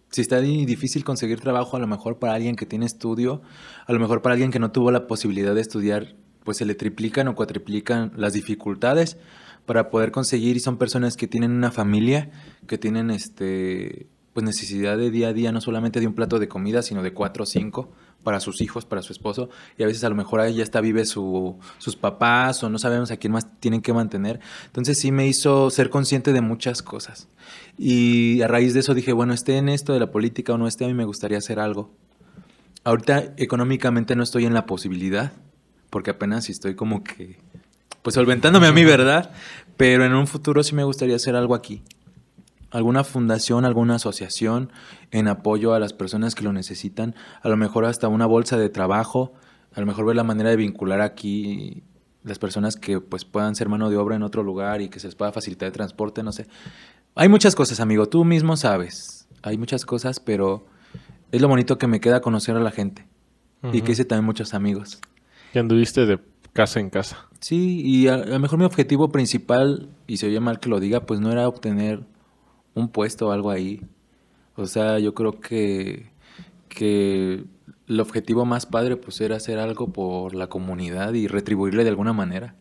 si está di- difícil conseguir trabajo, a lo mejor para alguien que tiene estudio, a lo mejor para alguien que no tuvo la posibilidad de estudiar, pues se le triplican o cuatriplican las dificultades para poder conseguir y son personas que tienen una familia, que tienen este pues necesidad de día a día, no solamente de un plato de comida, sino de cuatro o cinco para sus hijos, para su esposo, y a veces a lo mejor ahí ya está vive su, sus papás o no sabemos a quién más tienen que mantener. Entonces sí me hizo ser consciente de muchas cosas. Y a raíz de eso dije, bueno, esté en esto de la política o no esté, a mí me gustaría hacer algo. Ahorita económicamente no estoy en la posibilidad, porque apenas estoy como que, pues solventándome a mí, ¿verdad? Pero en un futuro sí me gustaría hacer algo aquí. Alguna fundación, alguna asociación en apoyo a las personas que lo necesitan. A lo mejor hasta una bolsa de trabajo. A lo mejor ver la manera de vincular aquí las personas que pues puedan ser mano de obra en otro lugar y que se les pueda facilitar el transporte, no sé. Hay muchas cosas, amigo. Tú mismo sabes. Hay muchas cosas, pero es lo bonito que me queda conocer a la gente. Y que hice también muchos amigos. Y anduviste de casa en casa. Sí, y a, a lo mejor mi objetivo principal, y se oye mal que lo diga, pues no era obtener un puesto o algo ahí. O sea, yo creo que, que el objetivo más padre pues era hacer algo por la comunidad y retribuirle de alguna manera.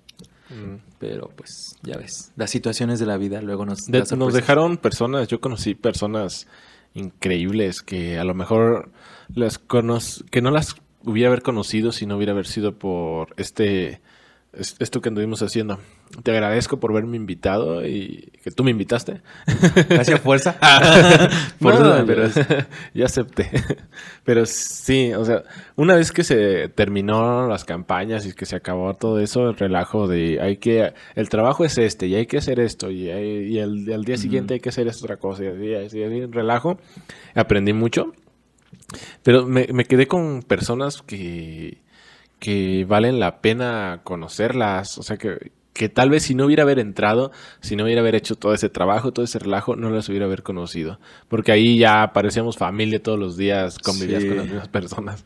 Mm. Pero pues ya ves, las situaciones de la vida luego nos... De- nos dejaron personas, yo conocí personas increíbles que a lo mejor las cono que no las hubiera haber conocido si no hubiera haber sido por este es- esto que anduvimos haciendo. Te agradezco por haberme invitado y que tú me invitaste. A fuerza. [laughs] [laughs] Por No, duda, pero pero [laughs] ya acepté. Pero sí, o sea, una vez que se terminó las campañas y que se acabó todo eso, el relajo de hay que, el trabajo es este y hay que hacer esto y, hay- y el, al día siguiente hay que hacer esta otra cosa y así, así, así, relajo. Aprendí mucho, pero me, me quedé con personas que, que valen la pena conocerlas, o sea que, que tal vez si no hubiera haber entrado, si no hubiera haber hecho todo ese trabajo, todo ese relajo, no las hubiera haber conocido. Porque ahí ya parecíamos familia todos los días, convivías Sí. con las mismas personas.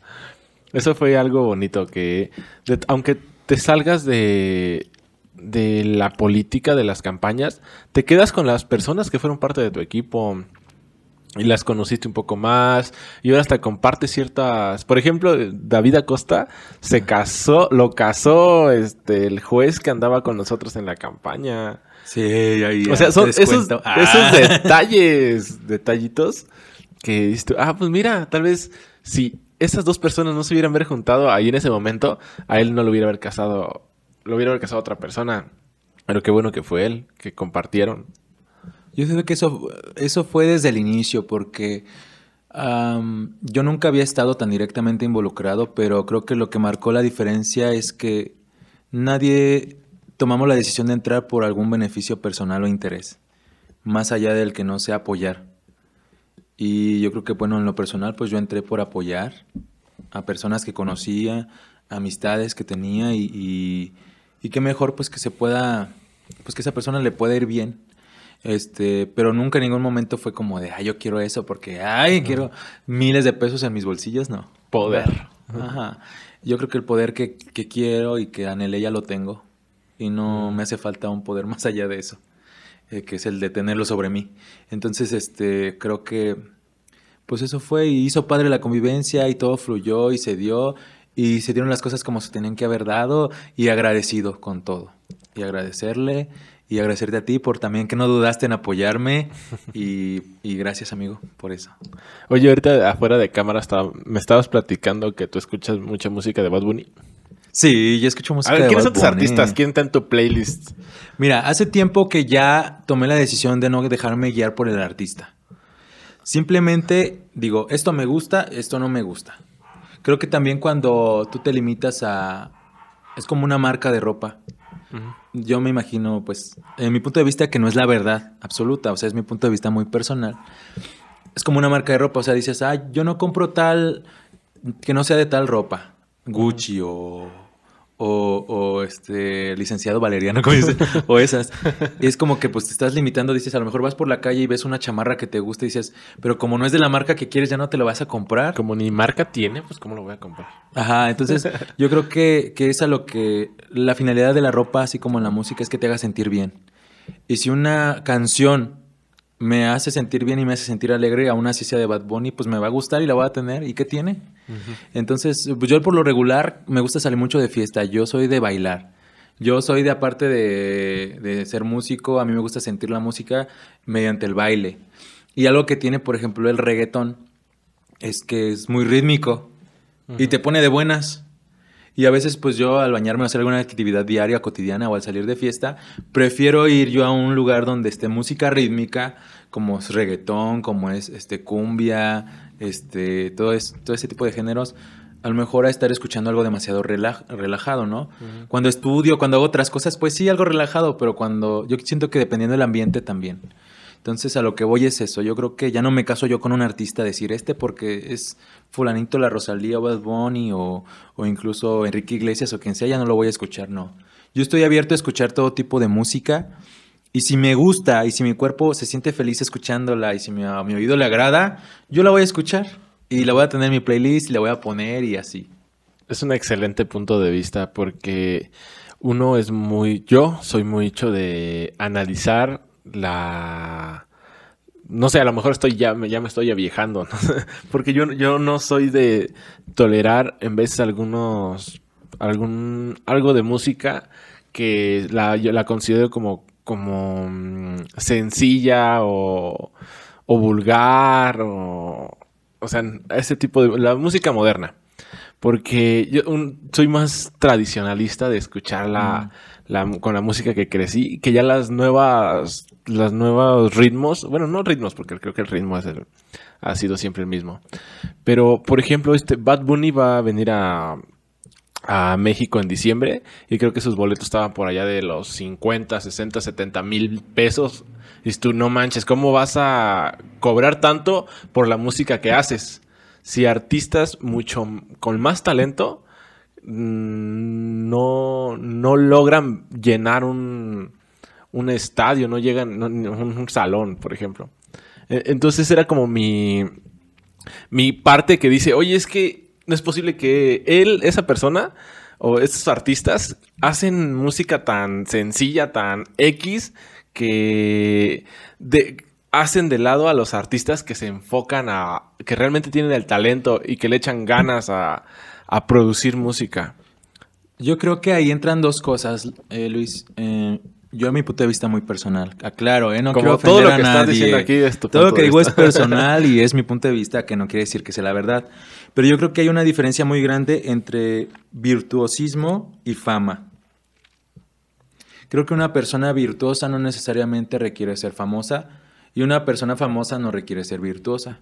Eso fue algo bonito que, de- aunque te salgas de, de la política de las campañas, te quedas con las personas que fueron parte de tu equipo y las conociste un poco más y ahora hasta compartes ciertas por ejemplo David Acosta se casó lo casó este el juez que andaba con nosotros en la campaña Sí, ahí. o sea son esos, esos Ah. detalles detallitos que dices ah pues mira tal vez si esas dos personas no se hubieran ver juntado ahí en ese momento a él no lo hubiera haber casado lo hubiera haber casado a otra persona pero qué bueno que fue él que compartieron Yo creo que eso, eso fue desde el inicio, porque am, yo nunca había estado tan directamente involucrado, pero creo que lo que marcó la diferencia es que nadie tomamos la decisión de entrar por algún beneficio personal o interés, más allá del que no sea apoyar. Y yo creo que, bueno, en lo personal, pues yo entré por apoyar a personas que conocía, amistades que tenía y, y, y qué mejor pues que se pueda, pues que esa persona le pueda ir bien. Este, pero nunca en ningún momento fue como de, ay, yo quiero eso porque, ay, quiero miles de pesos en mis bolsillos, no. poder Ajá. Yo creo que el poder que, que quiero y que anhelé ya lo tengo. Y no me hace falta un poder más allá de eso, eh, que es el de tenerlo sobre mí. Entonces, este, creo que, pues eso fue y hizo padre la convivencia y todo fluyó y se dio y se dieron las cosas como se tenían que haber dado y agradecido con todo. Y agradecerle y agradecerte a ti por también que no dudaste en apoyarme [laughs] y, y gracias amigo por eso. Oye, ahorita afuera de cámara estaba, me estabas platicando que tú escuchas mucha música de Bad Bunny. Sí, yo escucho música A ver, de ¿quiénes Bad son tus Bunny. artistas? ¿Quién está en tu playlist? Mira, hace tiempo que ya tomé la decisión de no dejarme guiar por el artista. Simplemente digo, esto me gusta, esto no me gusta. Creo que también cuando tú te limitas a... Es como una marca de ropa. Yo me imagino, pues, en mi punto de vista, que no es la verdad absoluta, o sea, es mi punto de vista muy personal. Es como una marca de ropa, o sea, dices, ah, yo no compro tal, que no sea de tal ropa, Gucci o, o, o, este, licenciado Valeriano, como dice, o esas. [laughs] Es como que, pues, te estás limitando, dices, a lo mejor vas por la calle y ves una chamarra que te gusta y dices, pero como no es de la marca que quieres, ya no te la vas a comprar. Como ni marca tiene, pues ¿cómo lo voy a comprar? Ajá, entonces yo creo que, que es a lo que la finalidad de la ropa, así como en la música, es que te haga sentir bien. Y si una canción me hace sentir bien y me hace sentir alegre, aún así sea de Bad Bunny, pues me va a gustar y la voy a tener. ¿Y qué tiene? Entonces, pues yo por lo regular me gusta salir mucho de fiesta. Yo soy de bailar. Yo soy de, aparte de, de ser músico, a mí me gusta sentir la música mediante el baile. Y algo que tiene, por ejemplo, el reggaetón, es que es muy rítmico y te pone de buenas. Y a veces, pues yo al bañarme o hacer alguna actividad diaria, cotidiana o al salir de fiesta, prefiero ir yo a un lugar donde esté música rítmica, como es reggaetón, como es este cumbia, este todo, es, todo ese tipo de géneros, a lo mejor a estar escuchando algo demasiado relaj- relajado, ¿no? Cuando estudio, cuando hago otras cosas, pues sí, algo relajado, pero cuando yo siento que dependiendo del ambiente también. Entonces a lo que voy es eso. Yo creo que ya no me caso yo con un artista decir este porque es fulanito la Rosalía o Bad Bunny o, o incluso Enrique Iglesias o quien sea, ya no lo voy a escuchar, no. Yo estoy abierto a escuchar todo tipo de música y si me gusta y si mi cuerpo se siente feliz escuchándola y si mi- a mi oído le agrada, yo la voy a escuchar. Y la voy a tener en mi playlist y la voy a poner y así. Es un excelente punto de vista porque uno es muy, yo soy muy hecho de analizar la, no sé, a lo mejor estoy ya, ya me estoy aviejando, [laughs] porque yo, yo no soy de tolerar en veces algunos, algún, algo de música que la, yo la considero como, como mm, sencilla o, o vulgar o, o sea, ese tipo de, la música moderna. Porque yo soy más tradicionalista de escucharla mm. Con la música que crecí, que ya las nuevas, los nuevos ritmos, bueno, no ritmos, porque creo que el ritmo ha sido siempre el mismo. Pero, por ejemplo, este Bad Bunny va a venir a, a México en diciembre y creo que sus boletos estaban por allá de los 50, 60, 70 mil pesos. Y tú, no manches, ¿cómo vas a cobrar tanto por la música que haces? si artistas mucho con más talento no, no logran llenar un, un estadio, no llegan un, salón, por ejemplo. E, entonces era como mi, mi parte que dice, oye, es que no es posible que él, esa persona o estos artistas hacen música tan sencilla, tan X, que hacen de lado a los artistas que se enfocan a, que realmente tienen el talento y que le echan ganas a, producir música. Yo creo que ahí entran dos cosas, eh, Luis. Eh, yo a mi punto de vista muy personal. Aclaro, ¿eh? No quiero ofender todo lo que estás diciendo aquí es tu Todo lo que digo es [laughs] personal y es mi punto de vista, que no quiere decir que sea la verdad. Pero yo creo que hay una diferencia muy grande entre virtuosismo y fama. Creo que una persona virtuosa no necesariamente requiere ser famosa, y una persona famosa no requiere ser virtuosa.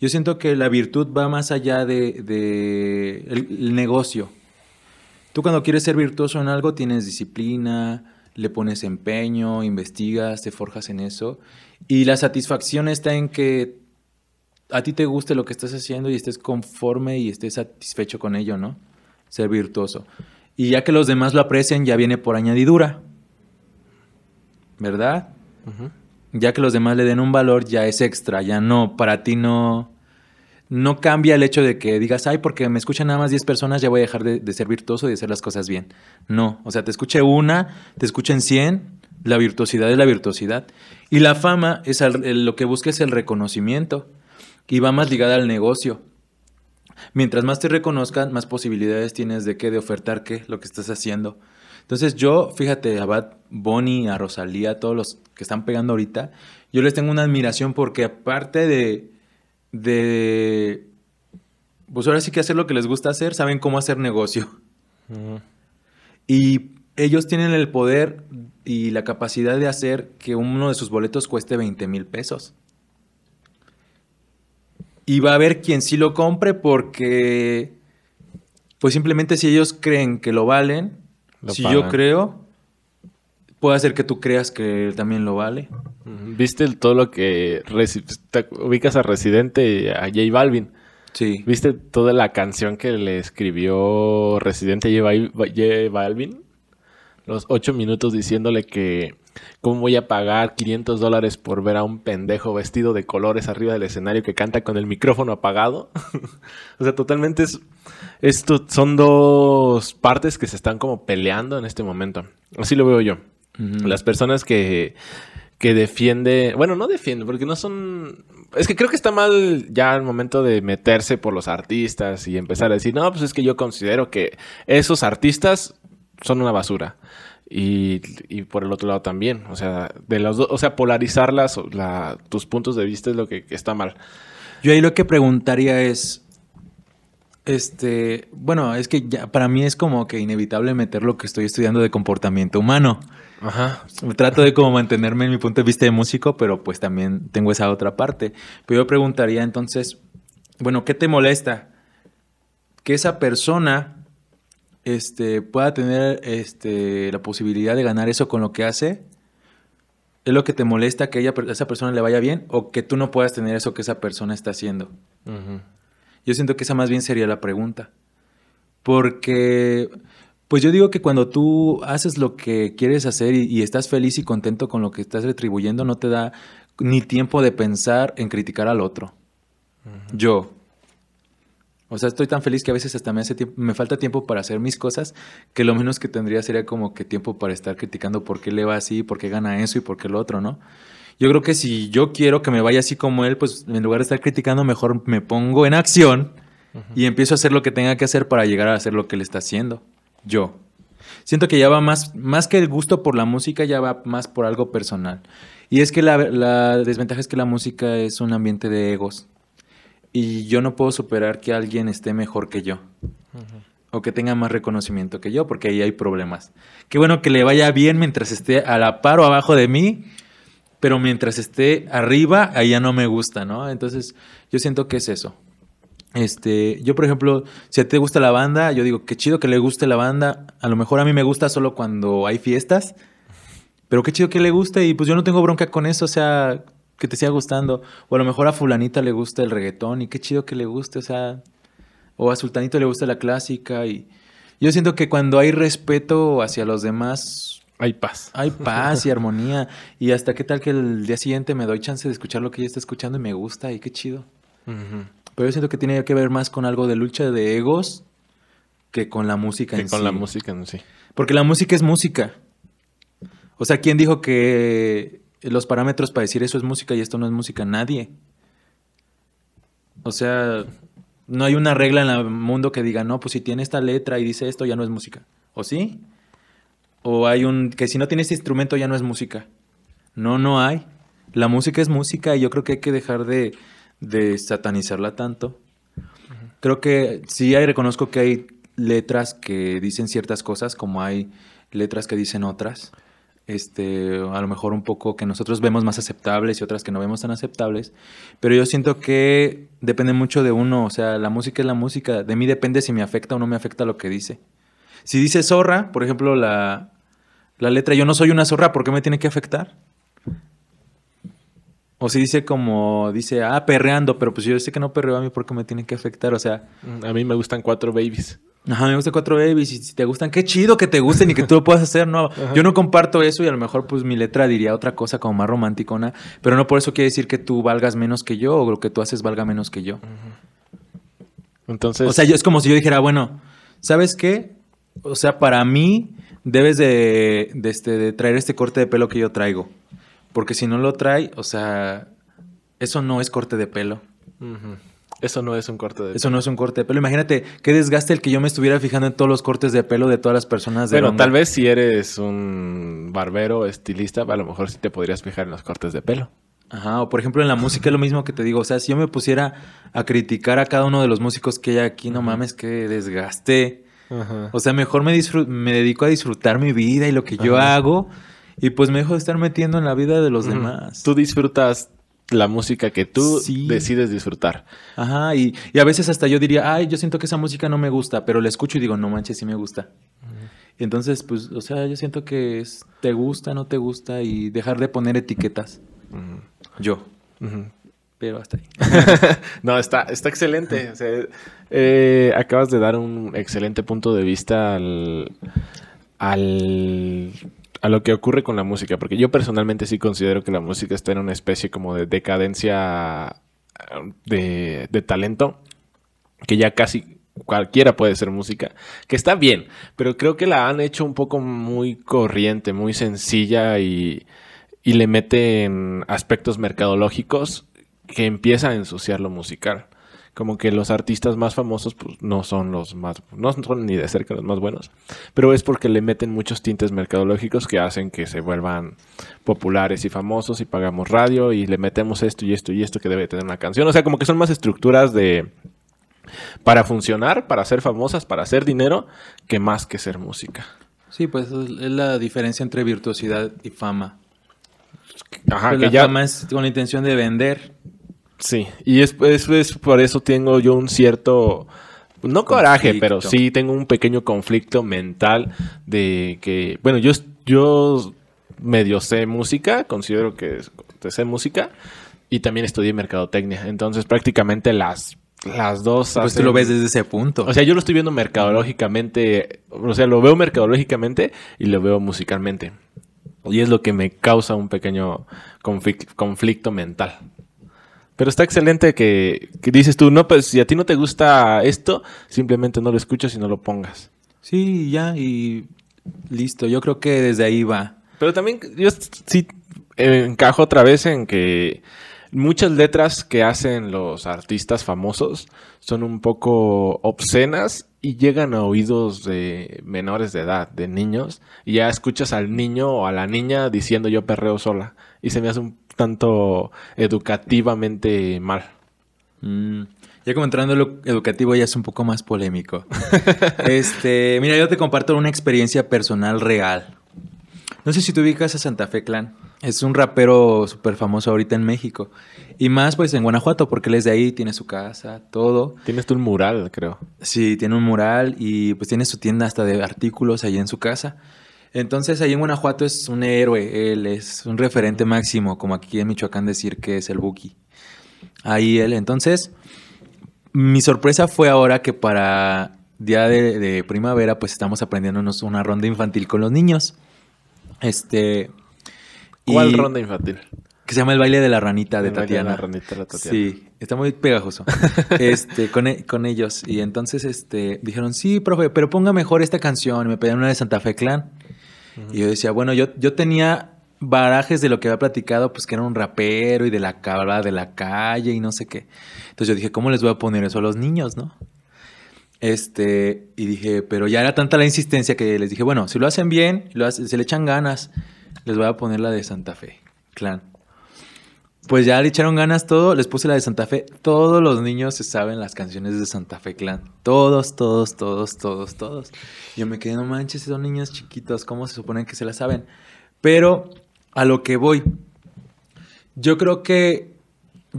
Yo siento que la virtud va más allá de, el, negocio. Tú cuando quieres ser virtuoso en algo tienes disciplina, le pones empeño, investigas, te forjas en eso. Y la satisfacción está en que a ti te guste lo que estás haciendo y estés conforme y estés satisfecho con ello, ¿no? Ser virtuoso. Y ya que los demás lo aprecien, ya viene por añadidura. ¿Verdad? Ya que los demás le den un valor, ya es extra, ya no, para ti no, no cambia el hecho de que digas, ay, porque me escuchan nada más 10 personas, ya voy a dejar de, ser virtuoso y de hacer las cosas bien. No, o sea, te escuche una, te escuchen 100, la virtuosidad es la virtuosidad. Y la fama es lo que busca es el reconocimiento y va más ligada al negocio. Mientras más te reconozcan, más posibilidades tienes de qué, de ofertar qué, lo que estás haciendo. Entonces yo, fíjate, a Bad Bunny, a Rosalía, a todos los que están pegando ahorita, yo les tengo una admiración porque aparte de, de, pues ahora sí que hacer lo que les gusta hacer, saben cómo hacer negocio. Y ellos tienen el poder y la capacidad de hacer que uno de sus boletos cueste 20 mil pesos. Y va a haber quien sí lo compre porque, pues simplemente si ellos creen que lo valen, si yo creo, puede hacer que tú creas que él también lo vale. ¿Viste todo lo que ubicas a Residente y a J Balvin? Sí. ¿Viste toda la canción que le escribió Residente a J Balvin? Los ocho minutos diciéndole que cómo voy a pagar 500 dólares por ver a un pendejo vestido de colores arriba del escenario que canta con el micrófono apagado. [laughs] o sea, totalmente es esto son dos partes que se están como peleando en este momento. Así lo veo yo. Las personas que, que defiende, bueno, no defiende, porque no son, es que creo que está mal ya el momento de meterse por los artistas y empezar a decir, no, pues es que yo considero que esos artistas son una basura. Y, por el otro lado también, o sea, de los o sea, polarizar tus puntos de vista es lo que está mal. Yo ahí lo que preguntaría es, este, bueno, es que ya para mí es como que inevitable meter lo que estoy estudiando de comportamiento humano. Ajá. Trato de como mantenerme en mi punto de vista de músico, pero pues también tengo esa otra parte. Pero yo preguntaría entonces, bueno, ¿qué te molesta? Que esa persona este, pueda tener este, la posibilidad de ganar eso con lo que hace. ¿Es lo que te molesta que ella, a esa persona le vaya bien o que tú no puedas tener eso que esa persona está haciendo? Yo siento que esa más bien sería la pregunta. Porque, pues yo digo que cuando tú haces lo que quieres hacer y, estás feliz y contento con lo que estás retribuyendo, no te da ni tiempo de pensar en criticar al otro. Yo, O sea, estoy tan feliz que a veces hasta me hace tiempo, me falta tiempo para hacer mis cosas, que lo menos que tendría sería como que tiempo para estar criticando por qué le va así, por qué gana eso y por qué lo otro, ¿no? Yo creo que si yo quiero que me vaya así como él, pues en lugar de estar criticando, mejor me pongo en acción y empiezo a hacer lo que tenga que hacer para llegar a hacer lo que él está haciendo. Yo. Siento que ya va más, más que el gusto por la música, ya va más por algo personal. Y es que la, la desventaja es que la música es un ambiente de egos. Y yo no puedo superar que alguien esté mejor que yo. O que tenga más reconocimiento que yo, porque ahí hay problemas. Qué bueno que le vaya bien mientras esté a la par o abajo de mí, pero mientras esté arriba, ahí ya no me gusta, ¿no? Entonces, yo siento que es eso. Este, yo, por ejemplo, si a ti te gusta la banda, yo digo, qué chido que le guste la banda. A lo mejor a mí me gusta solo cuando hay fiestas, pero qué chido que le guste y pues yo no tengo bronca con eso, o sea, que te siga gustando. O a lo mejor a fulanita le gusta el reggaetón y qué chido que le guste, o sea, o a sultanito le gusta la clásica y yo siento que cuando hay respeto hacia los demás, hay paz. Hay [laughs] paz y armonía. Y hasta qué tal que el día siguiente me doy chance de escuchar lo que ella está escuchando y me gusta y qué chido. Pero yo siento que tiene que ver más con algo de lucha de egos que con la música que en con sí. la música en sí. Porque la música es música. O sea, ¿quién dijo que los parámetros para decir eso es música y esto no es música? Nadie. O sea, no hay una regla en el mundo que diga, no, pues si tiene esta letra y dice esto, ya no es música. ¿O sí? O hay un que si no tiene este instrumento ya no es música. No, no hay. La música es música y yo creo que hay que dejar de, de satanizarla tanto. Creo que sí hay, reconozco que hay letras que dicen ciertas cosas, como hay letras que dicen otras. Este, a lo mejor un poco que nosotros vemos más aceptables y otras que no vemos tan aceptables. Pero yo siento que depende mucho de uno. O sea, la música es la música. De mí depende si me afecta o no me afecta lo que dice. Si dice zorra, por ejemplo, la, la letra yo no soy una zorra, ¿por qué me tiene que afectar? O si dice como, dice, ah, perreando, pero pues yo sé que no perreo a mí, ¿por qué me tiene que afectar? O sea... A mí me gustan cuatro babies. Ajá, me gustan cuatro babies y si te gustan, qué chido que te gusten y que tú lo puedas hacer, ¿no? [laughs] Ajá. Yo no comparto eso y a lo mejor pues mi letra diría otra cosa como más romanticona, pero no por eso quiere decir que tú valgas menos que yo o lo que tú haces valga menos que yo. Entonces... O sea, yo, es como si yo dijera, bueno, ¿sabes qué? O sea, para mí debes de, de, este, de traer este corte de pelo que yo traigo. Porque si no lo trae, o sea, eso no es corte de pelo. Uh -huh. Eso no es un corte de pelo. Eso no es un corte de pelo. Imagínate qué desgaste el que yo me estuviera fijando en todos los cortes de pelo de todas las personas de Bueno, onda. tal vez si eres un barbero, estilista, a lo mejor sí te podrías fijar en los cortes de pelo. Ajá, o por ejemplo en la música es lo mismo que te digo. O sea, si yo me pusiera a criticar a cada uno de los músicos que hay aquí, no mames, qué desgaste. -huh. O sea, mejor me, me dedico a disfrutar mi vida y lo que yo hago. Y pues me dejo de estar metiendo en la vida de los demás. Tú disfrutas la música que tú sí. decides disfrutar. Ajá, y, y, a veces hasta yo diría, ay, yo siento que esa música no me gusta, pero la escucho y digo, no manches, sí me gusta. Entonces, pues, o sea, yo siento que es, te gusta, no te gusta y dejar de poner etiquetas. Yo. Pero hasta ahí. [laughs] no, está, está excelente. O sea, eh, acabas de dar un excelente punto de vista al, al a lo que ocurre con la música, porque yo personalmente sí considero que la música está en una especie como de decadencia de, talento, que ya casi cualquiera puede ser música, que está bien, pero creo que la han hecho un poco muy corriente, muy sencilla y, y le meten aspectos mercadológicos que empieza a ensuciar lo musical como que los artistas más famosos pues, no son los más, no son ni de cerca los más buenos, pero es porque le meten muchos tintes mercadológicos que hacen que se vuelvan populares y famosos y pagamos radio y le metemos esto y esto y esto que debe tener una canción, o sea, como que son más estructuras de para funcionar, para ser famosas, para hacer dinero, que más que ser música. Sí, pues es la diferencia entre virtuosidad y fama. Ajá, pues que la ya... fama es con la intención de vender Sí, y es, es, es, por eso tengo yo un cierto, no coraje, pero sí tengo un pequeño conflicto mental de que, bueno, yo, yo medio sé música, considero que sé música, y también estudié mercadotecnia, entonces prácticamente las, las dos... Pues hacen, tú lo ves desde ese punto. O sea, yo lo estoy viendo mercadológicamente, o sea, lo veo mercadológicamente y lo veo musicalmente. Y es lo que me causa un pequeño conflicto mental. Pero está excelente que, que dices tú, no, pues si a ti no te gusta esto, simplemente no lo escuchas y no lo pongas. Sí, ya, y listo. Yo creo que desde ahí va. Pero también yo sí encajo otra vez en que muchas letras que hacen los artistas famosos son un poco obscenas y llegan a oídos de menores de edad, de niños, y ya escuchas al niño o a la niña diciendo yo perreo sola. Y se me hace un tanto educativamente mal. Mm, ya como entrando en lo educativo ya es un poco más polémico. [laughs] este, mira, yo te comparto una experiencia personal real. No sé si tú ubicas a Santa Fe Clan. Es un rapero súper famoso ahorita en México. Y más pues en Guanajuato, porque él es de ahí, tiene su casa, todo. Tienes tú un mural, creo. Sí, tiene un mural y pues tiene su tienda hasta de artículos ahí en su casa. Entonces ahí en Guanajuato es un héroe, él es un referente máximo, como aquí en Michoacán decir que es el Buki. Ahí él, entonces mi sorpresa fue ahora que para día de, primavera, pues estamos aprendiéndonos una ronda infantil con los niños. Este. ¿Cuál ronda infantil? Que se llama el baile de la ranita de El baile de Tatiana. la ranita de la Tatiana. Sí, está muy pegajoso. [laughs] este, con, e- con ellos. Y entonces, este, dijeron, sí, profe, pero ponga mejor esta canción. Y me pedían una de Santa Fe Clan. Y yo decía, bueno, yo, yo tenía barajes de lo que había platicado, pues que era un rapero y de la cabra de la calle y no sé qué. Entonces yo dije, ¿cómo les voy a poner eso a los niños, no? Este, y dije, pero ya era tanta la insistencia que les dije, bueno, si lo hacen bien, lo hace- se le echan ganas, les voy a poner la de Santa Fe, clan. Pues ya le echaron ganas todo, les puse la de Santa Fe. Todos los niños se saben las canciones de Santa Fe Clan. Todos, todos, todos, todos, todos. Yo me quedé, no manches, son niños chiquitos, ¿cómo se suponen que se la saben? Pero a lo que voy, yo creo que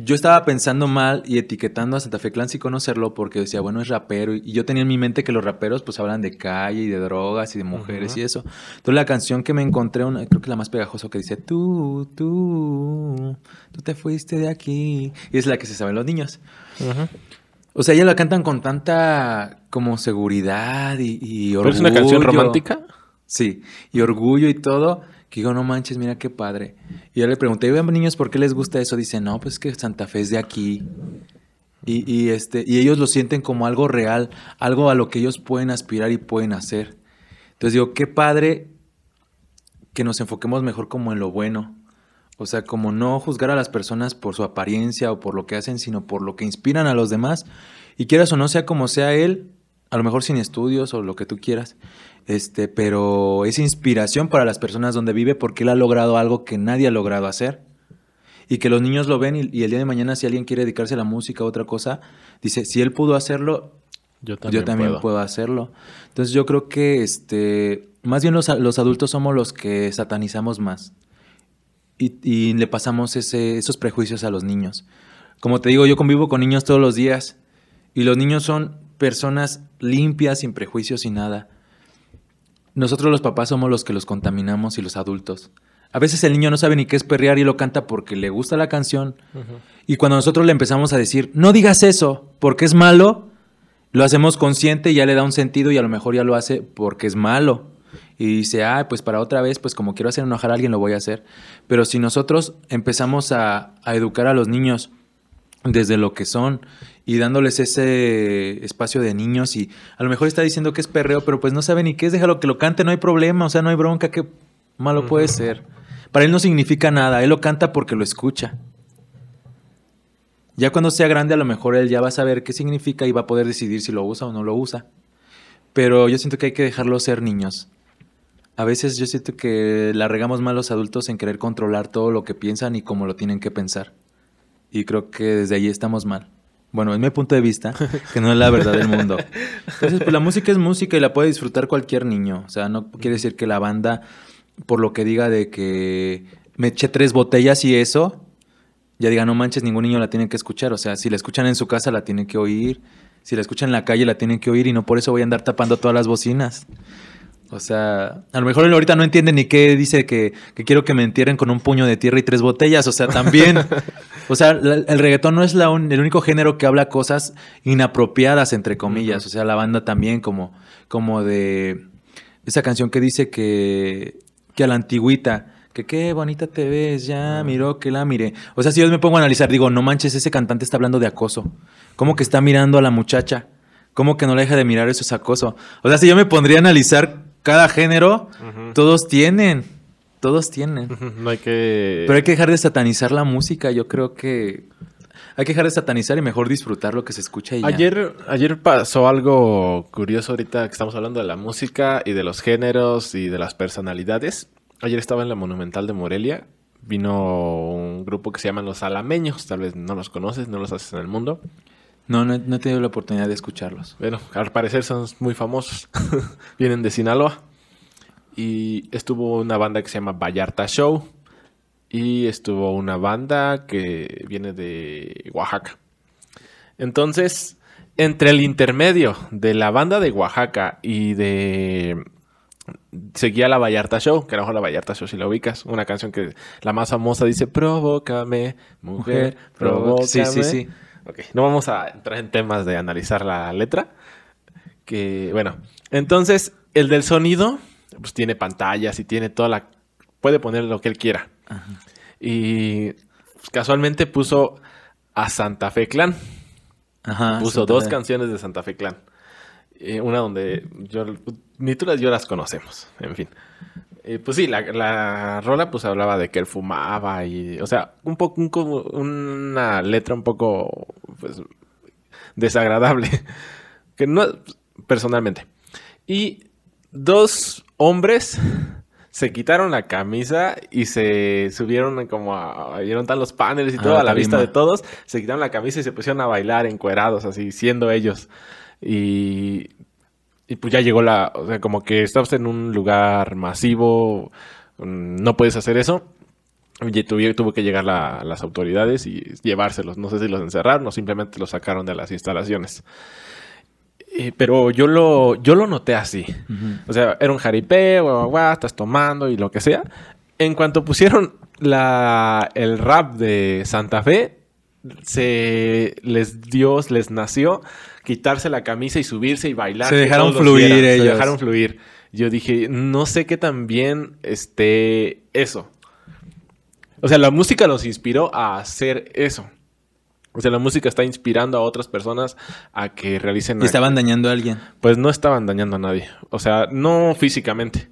yo estaba pensando mal y etiquetando a Santa Fe Clan sin conocerlo porque decía, bueno, es rapero. Y yo tenía en mi mente que los raperos pues hablan de calle y de drogas y de mujeres y eso. Entonces la canción que me encontré, una, creo que la más pegajosa que dice, tú, tú, tú te fuiste de aquí. Y es la que se saben los niños. O sea, ellos la cantan con tanta como seguridad y, y ¿Pero orgullo. es una canción romántica? Sí, y orgullo y todo. Que digo, no manches, mira qué padre. Y yo le pregunté, vean niños, ¿por qué les gusta eso? Dice, no, pues que Santa Fe es de aquí. Y, y, este, y ellos lo sienten como algo real, algo a lo que ellos pueden aspirar y pueden hacer. Entonces digo, qué padre que nos enfoquemos mejor como en lo bueno. O sea, como no juzgar a las personas por su apariencia o por lo que hacen, sino por lo que inspiran a los demás. Y quieras o no sea como sea él, a lo mejor sin estudios o lo que tú quieras. Este, pero es inspiración para las personas donde vive porque él ha logrado algo que nadie ha logrado hacer. Y que los niños lo ven y, y el día de mañana si alguien quiere dedicarse a la música o otra cosa, dice, si él pudo hacerlo, Yo también, yo también puedo. puedo. hacerlo. Entonces yo creo que este, más bien los, los adultos somos los que satanizamos más y, y le pasamos ese, esos prejuicios a los niños. Como te digo, yo convivo con niños todos los días y los niños son personas limpias, sin prejuicios y nada. Nosotros los papás somos los que los contaminamos y los adultos. A veces el niño no sabe ni qué es perrear y lo canta porque le gusta la canción. Y cuando nosotros le empezamos a decir, no digas eso, porque es malo, lo hacemos consciente y ya le da un sentido y a lo mejor ya lo hace porque es malo. Y dice, ah, pues para otra vez, pues como quiero hacer enojar a alguien, lo voy a hacer. Pero si nosotros empezamos a, a educar a los niños desde lo que son y dándoles ese espacio de niños y a lo mejor está diciendo que es perreo, pero pues no sabe ni qué es, déjalo que lo cante, no hay problema, o sea, no hay bronca, qué malo puede ser. Para él no significa nada, él lo canta porque lo escucha. Ya cuando sea grande a lo mejor él ya va a saber qué significa y va a poder decidir si lo usa o no lo usa. Pero yo siento que hay que dejarlo ser niños. A veces yo siento que la regamos mal los adultos en querer controlar todo lo que piensan y cómo lo tienen que pensar. Y creo que desde ahí estamos mal. Bueno, es mi punto de vista, [laughs] que no es la verdad del mundo. Entonces, pues la música es música y la puede disfrutar cualquier niño. O sea, no quiere decir que la banda, por lo que diga de que me eché tres botellas y eso, ya diga, no manches, ningún niño la tiene que escuchar. O sea, si la escuchan en su casa, la tienen que oír. Si la escuchan en la calle, la tienen que oír y no por eso voy a andar tapando todas las bocinas. O sea, a lo mejor él ahorita no entiende ni qué dice que, que quiero que me entierren con un puño de tierra y tres botellas. O sea, también. [laughs] o sea, la- el reggaetón no es la un- el único género que habla cosas inapropiadas, entre comillas. O sea, la banda también, como, como de esa canción que dice que, que a la antigüita, Que qué bonita te ves, ya miró que la miré. O sea, si yo me pongo a analizar, digo, no manches, ese cantante está hablando de acoso. ¿Cómo que está mirando a la muchacha? ¿Cómo que no la deja de mirar? Eso es acoso. O sea, si yo me pondría a analizar cada género, todos tienen. Todos tienen. No hay que. Pero hay que dejar de satanizar la música. Yo creo que hay que dejar de satanizar y mejor disfrutar lo que se escucha. Y ya. Ayer, ayer pasó algo curioso ahorita que estamos hablando de la música y de los géneros y de las personalidades. Ayer estaba en la Monumental de Morelia. Vino un grupo que se llaman Los Alameños. Tal vez no los conoces, no los haces en el mundo. No, no, he- no he tenido la oportunidad de escucharlos. Bueno, al parecer son muy famosos. [laughs] Vienen de Sinaloa. Y estuvo una banda que se llama Vallarta Show. Y estuvo una banda que viene de Oaxaca. Entonces, entre el intermedio de la banda de Oaxaca y de... Seguía la Vallarta Show, que a lo mejor la Vallarta Show si la ubicas. Una canción que la más famosa dice, provócame, mujer, provócame. Sí, sí, sí. Ok, no vamos a entrar en temas de analizar la letra. Que, bueno, entonces el del sonido, pues tiene pantallas y tiene toda la... Puede poner lo que él quiera. Y pues, casualmente puso a Santa Fe Clan. Ajá. puso Santa dos Fe. canciones de Santa Fe Clan. Eh, una donde yo, ni tú las yo las conocemos, en fin. Eh, pues sí, la, la rola pues hablaba de que él fumaba y, o sea, un poco, un una letra un poco, pues, desagradable. [laughs] que no, personalmente. Y dos hombres se quitaron la camisa y se subieron como a... Vieron tan los paneles y A todo a la vista de todos. Se quitaron la camisa y se pusieron a bailar encuerados, así, siendo ellos. Y... Y pues ya llegó la... O sea, como que estás en un lugar masivo, mm, no puedes hacer eso. Y tuvi- tuvo que llegar la- las autoridades y llevárselos. No sé si los encerraron o simplemente los sacaron de las instalaciones. Eh, pero yo lo, yo lo noté así. O sea, era un jaripeo, guau, guau, estás tomando y lo que sea. En cuanto pusieron la, el rap de Santa Fe, se les dio, les nació quitarse la camisa y subirse y bailar. Se dejaron fluir vieran. Se ellos. dejaron fluir. Yo dije, no sé qué tan bien esté eso. O sea, la música los inspiró a hacer eso. O sea, la música está inspirando a otras personas a que realicen... Y estaban dañando a alguien. Pues no estaban dañando a nadie. O sea, no físicamente.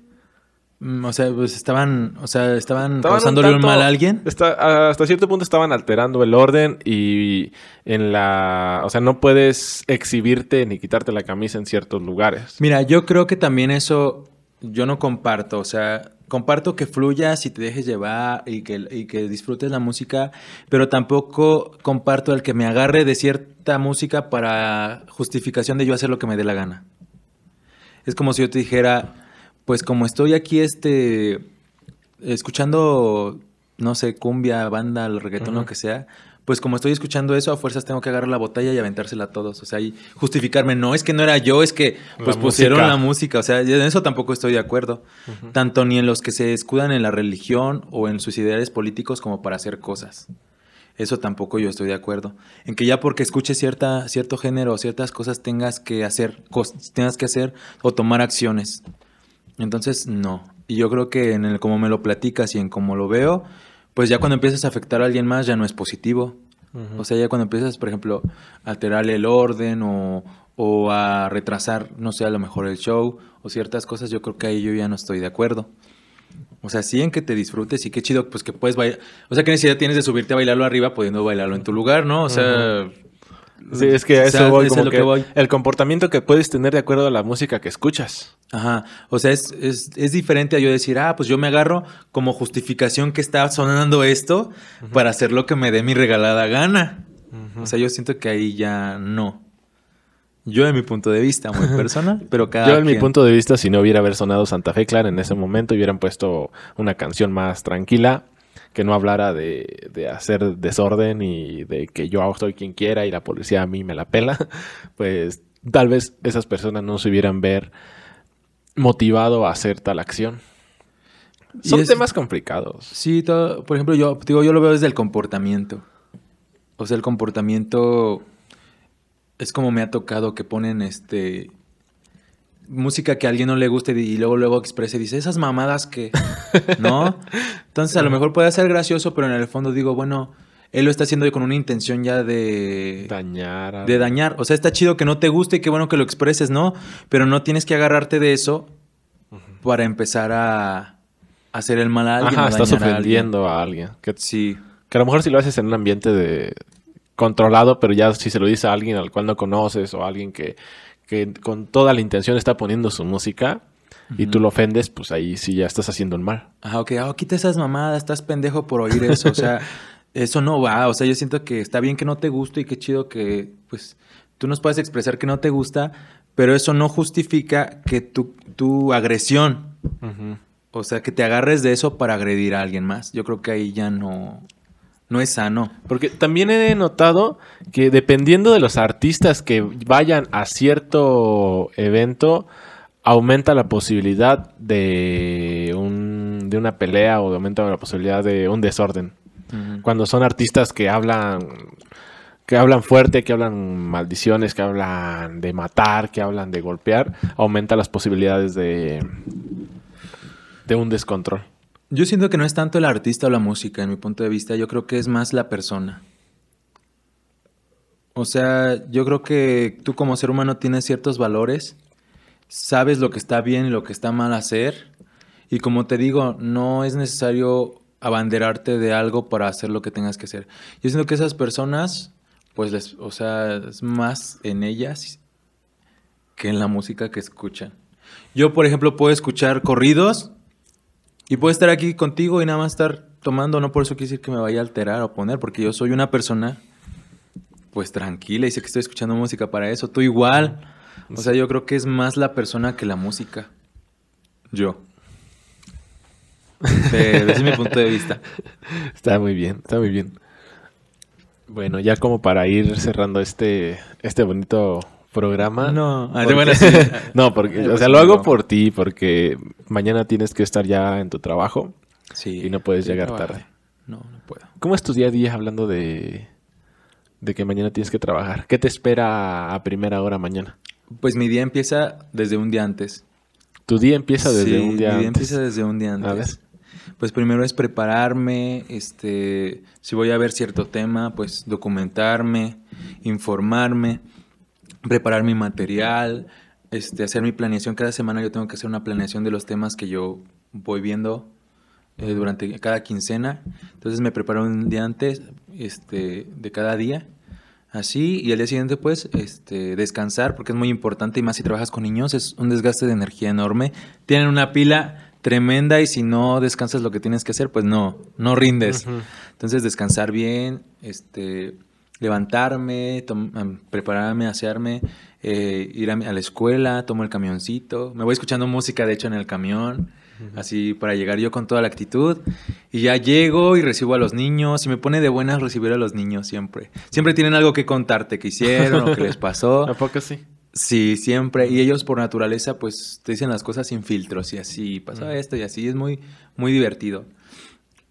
Mm, O sea, pues estaban, o sea, estaban, Estaban causándole un, tanto- mal a alguien. está- hasta cierto punto estaban alterando el orden y en la... O sea, no puedes exhibirte ni quitarte la camisa en ciertos lugares. Mira, yo creo que también eso yo no comparto. O sea, comparto que fluyas y te dejes llevar y que, y que disfrutes la música, pero tampoco comparto el que me agarre de cierta música para justificación de yo hacer lo que me dé la gana. Es como si yo te dijera, pues como estoy aquí este escuchando, no sé, cumbia, banda, reggaetón, Ujú. lo que sea, pues como estoy escuchando eso, a fuerzas tengo que agarrar la botella y aventársela a todos. O sea, y justificarme, no es que no era yo, es que pues La pusieron música. la música. O sea, en eso tampoco estoy de acuerdo. Tanto ni en los que se escudan en la religión o en sus ideales políticos como para hacer cosas. Eso tampoco yo estoy de acuerdo. En que ya porque escuches cierta, cierto género o ciertas cosas tengas que hacer, tengas que hacer o tomar acciones. Entonces, no. Y yo creo que en el cómo me lo platicas y en cómo lo veo, pues ya cuando empiezas a afectar a alguien más ya no es positivo. O sea, ya cuando empiezas, por ejemplo, a alterarle el orden o, o a retrasar, no sé, a lo mejor el show o ciertas cosas, yo creo que ahí yo ya no estoy de acuerdo. O sea, sí en que te disfrutes y qué chido, pues que puedes bailar. O sea, qué necesidad tienes de subirte a bailarlo arriba pudiendo bailarlo en tu lugar, ¿no? O sea, Sí, es que a o eso sea, voy, es como lo que, que voy. el comportamiento que puedes tener de acuerdo a la música que escuchas. Ajá, o sea, es, es, es diferente a yo decir, ah, pues yo me agarro como justificación que está sonando esto para hacer lo que me dé mi regalada gana. O sea, yo siento que ahí ya no. Yo en mi punto de vista, muy [laughs] personal, pero cada Yo en mi punto de vista, si no hubiera haber sonado Santa Fe Clan en ese momento, hubieran puesto una canción más tranquila, que no hablara de, de hacer desorden y de que yo soy quien quiera y la policía a mí me la pela, [laughs] pues tal vez esas personas no se hubieran ver motivado a hacer tal acción. Son es- temas complicados. Sí, todo- por ejemplo, yo digo, yo lo veo desde el comportamiento. O sea, el comportamiento es como me ha tocado que ponen este música que a alguien no le guste y luego luego exprese y dice, esas mamadas que, ¿no? Entonces a lo mejor puede ser gracioso, pero en el fondo digo, bueno, él lo está haciendo con una intención ya de dañar. A... De dañar. O sea, está chido que no te guste y qué bueno que lo expreses, ¿no? Pero no tienes que agarrarte de eso para empezar a hacer el mal a alguien. Ajá, estás ofendiendo a alguien. Que, sí. Que a lo mejor si lo haces en un ambiente de controlado, pero ya si se lo dice a alguien al cual no conoces o a alguien que, que con toda la intención está poniendo su música y tú lo ofendes, pues ahí sí ya estás haciendo un mal. Ajá, ok, oh, quita esas mamadas, estás pendejo por oír eso. O sea, [laughs] eso no va. O sea, yo siento que está bien que no te guste y qué chido que, pues, tú nos puedes expresar que no te gusta, pero eso no justifica que tu, tu agresión, o sea, que te agarres de eso para agredir a alguien más. Yo creo que ahí ya no, no es sano. Porque también he notado que dependiendo de los artistas que vayan a cierto evento, aumenta la posibilidad de, un, de una pelea o aumenta la posibilidad de un desorden. Cuando son artistas que hablan que hablan fuerte, que hablan maldiciones, que hablan de matar, que hablan de golpear, aumenta las posibilidades de, de un descontrol. Yo siento que no es tanto el artista o la música, en mi punto de vista, yo creo que es más la persona. O sea, yo creo que tú como ser humano tienes ciertos valores, sabes lo que está bien y lo que está mal hacer, y como te digo, no es necesario abanderarte de algo para hacer lo que tengas que hacer. Yo siento que esas personas pues, les, o sea, es más en ellas que en la música que escuchan. Yo, por ejemplo, puedo escuchar corridos y puedo estar aquí contigo y nada más estar tomando, no por eso quiere decir que me vaya a alterar o poner, porque yo soy una persona, pues tranquila y sé que estoy escuchando música para eso. Tú igual. O sea, yo creo que es más la persona que la música. Yo. Desde es mi punto de vista. [laughs] Está muy bien, está muy bien. Bueno, ya como para ir cerrando este, este bonito programa. No, ah, [laughs] no, porque, o sea, pues lo hago por ti, porque mañana tienes que estar ya en tu trabajo. Sí. Y no puedes llegar tarde. No, no puedo. ¿Cómo es tu día a día hablando de, de que mañana tienes que trabajar? ¿Qué te espera a primera hora mañana? Pues mi día empieza desde un día antes. ¿Tu día empieza desde un día antes? Mi día empieza desde un día antes. A ver pues primero es prepararme, este, si voy a ver cierto tema, pues documentarme, informarme, preparar mi material, este, hacer mi planeación. Cada semana yo tengo que hacer una planeación de los temas que yo voy viendo eh, durante cada quincena. Entonces me preparo un día antes este, de cada día. Así, y al día siguiente, pues, este, descansar, porque es muy importante, y más si trabajas con niños, es un desgaste de energía enorme. Tienen una pila tremenda y si no descansas lo que tienes que hacer, pues no, no rindes. Entonces descansar bien, este, levantarme, prepararme, asearme, eh, ir a, la escuela, tomo el camioncito, me voy escuchando música de hecho en el camión, así para llegar yo con toda la actitud y ya llego y recibo a los niños y me pone de buenas recibir a los niños siempre. Siempre tienen algo que contarte que hicieron o que les pasó. [laughs] ¿A poco sí? Sí, siempre. Y ellos por naturaleza, pues te dicen las cosas sin filtros y así, pasa esto y así. Es muy, muy divertido.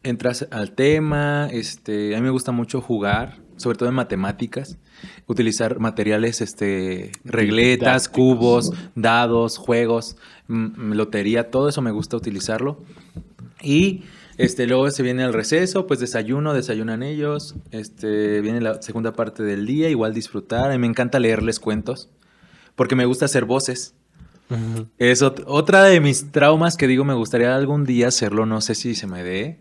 Entras al tema, este, a mí me gusta mucho jugar, sobre todo en matemáticas, utilizar materiales, este, regletas, cubos, dados, juegos, lotería, todo eso me gusta utilizarlo. Y este, luego se viene el receso, pues desayuno, desayunan ellos, este, viene la segunda parte del día, igual disfrutar. A mí me encanta leerles cuentos porque me gusta hacer voces. Es otra de mis traumas que digo, me gustaría algún día hacerlo, no sé si se me dé,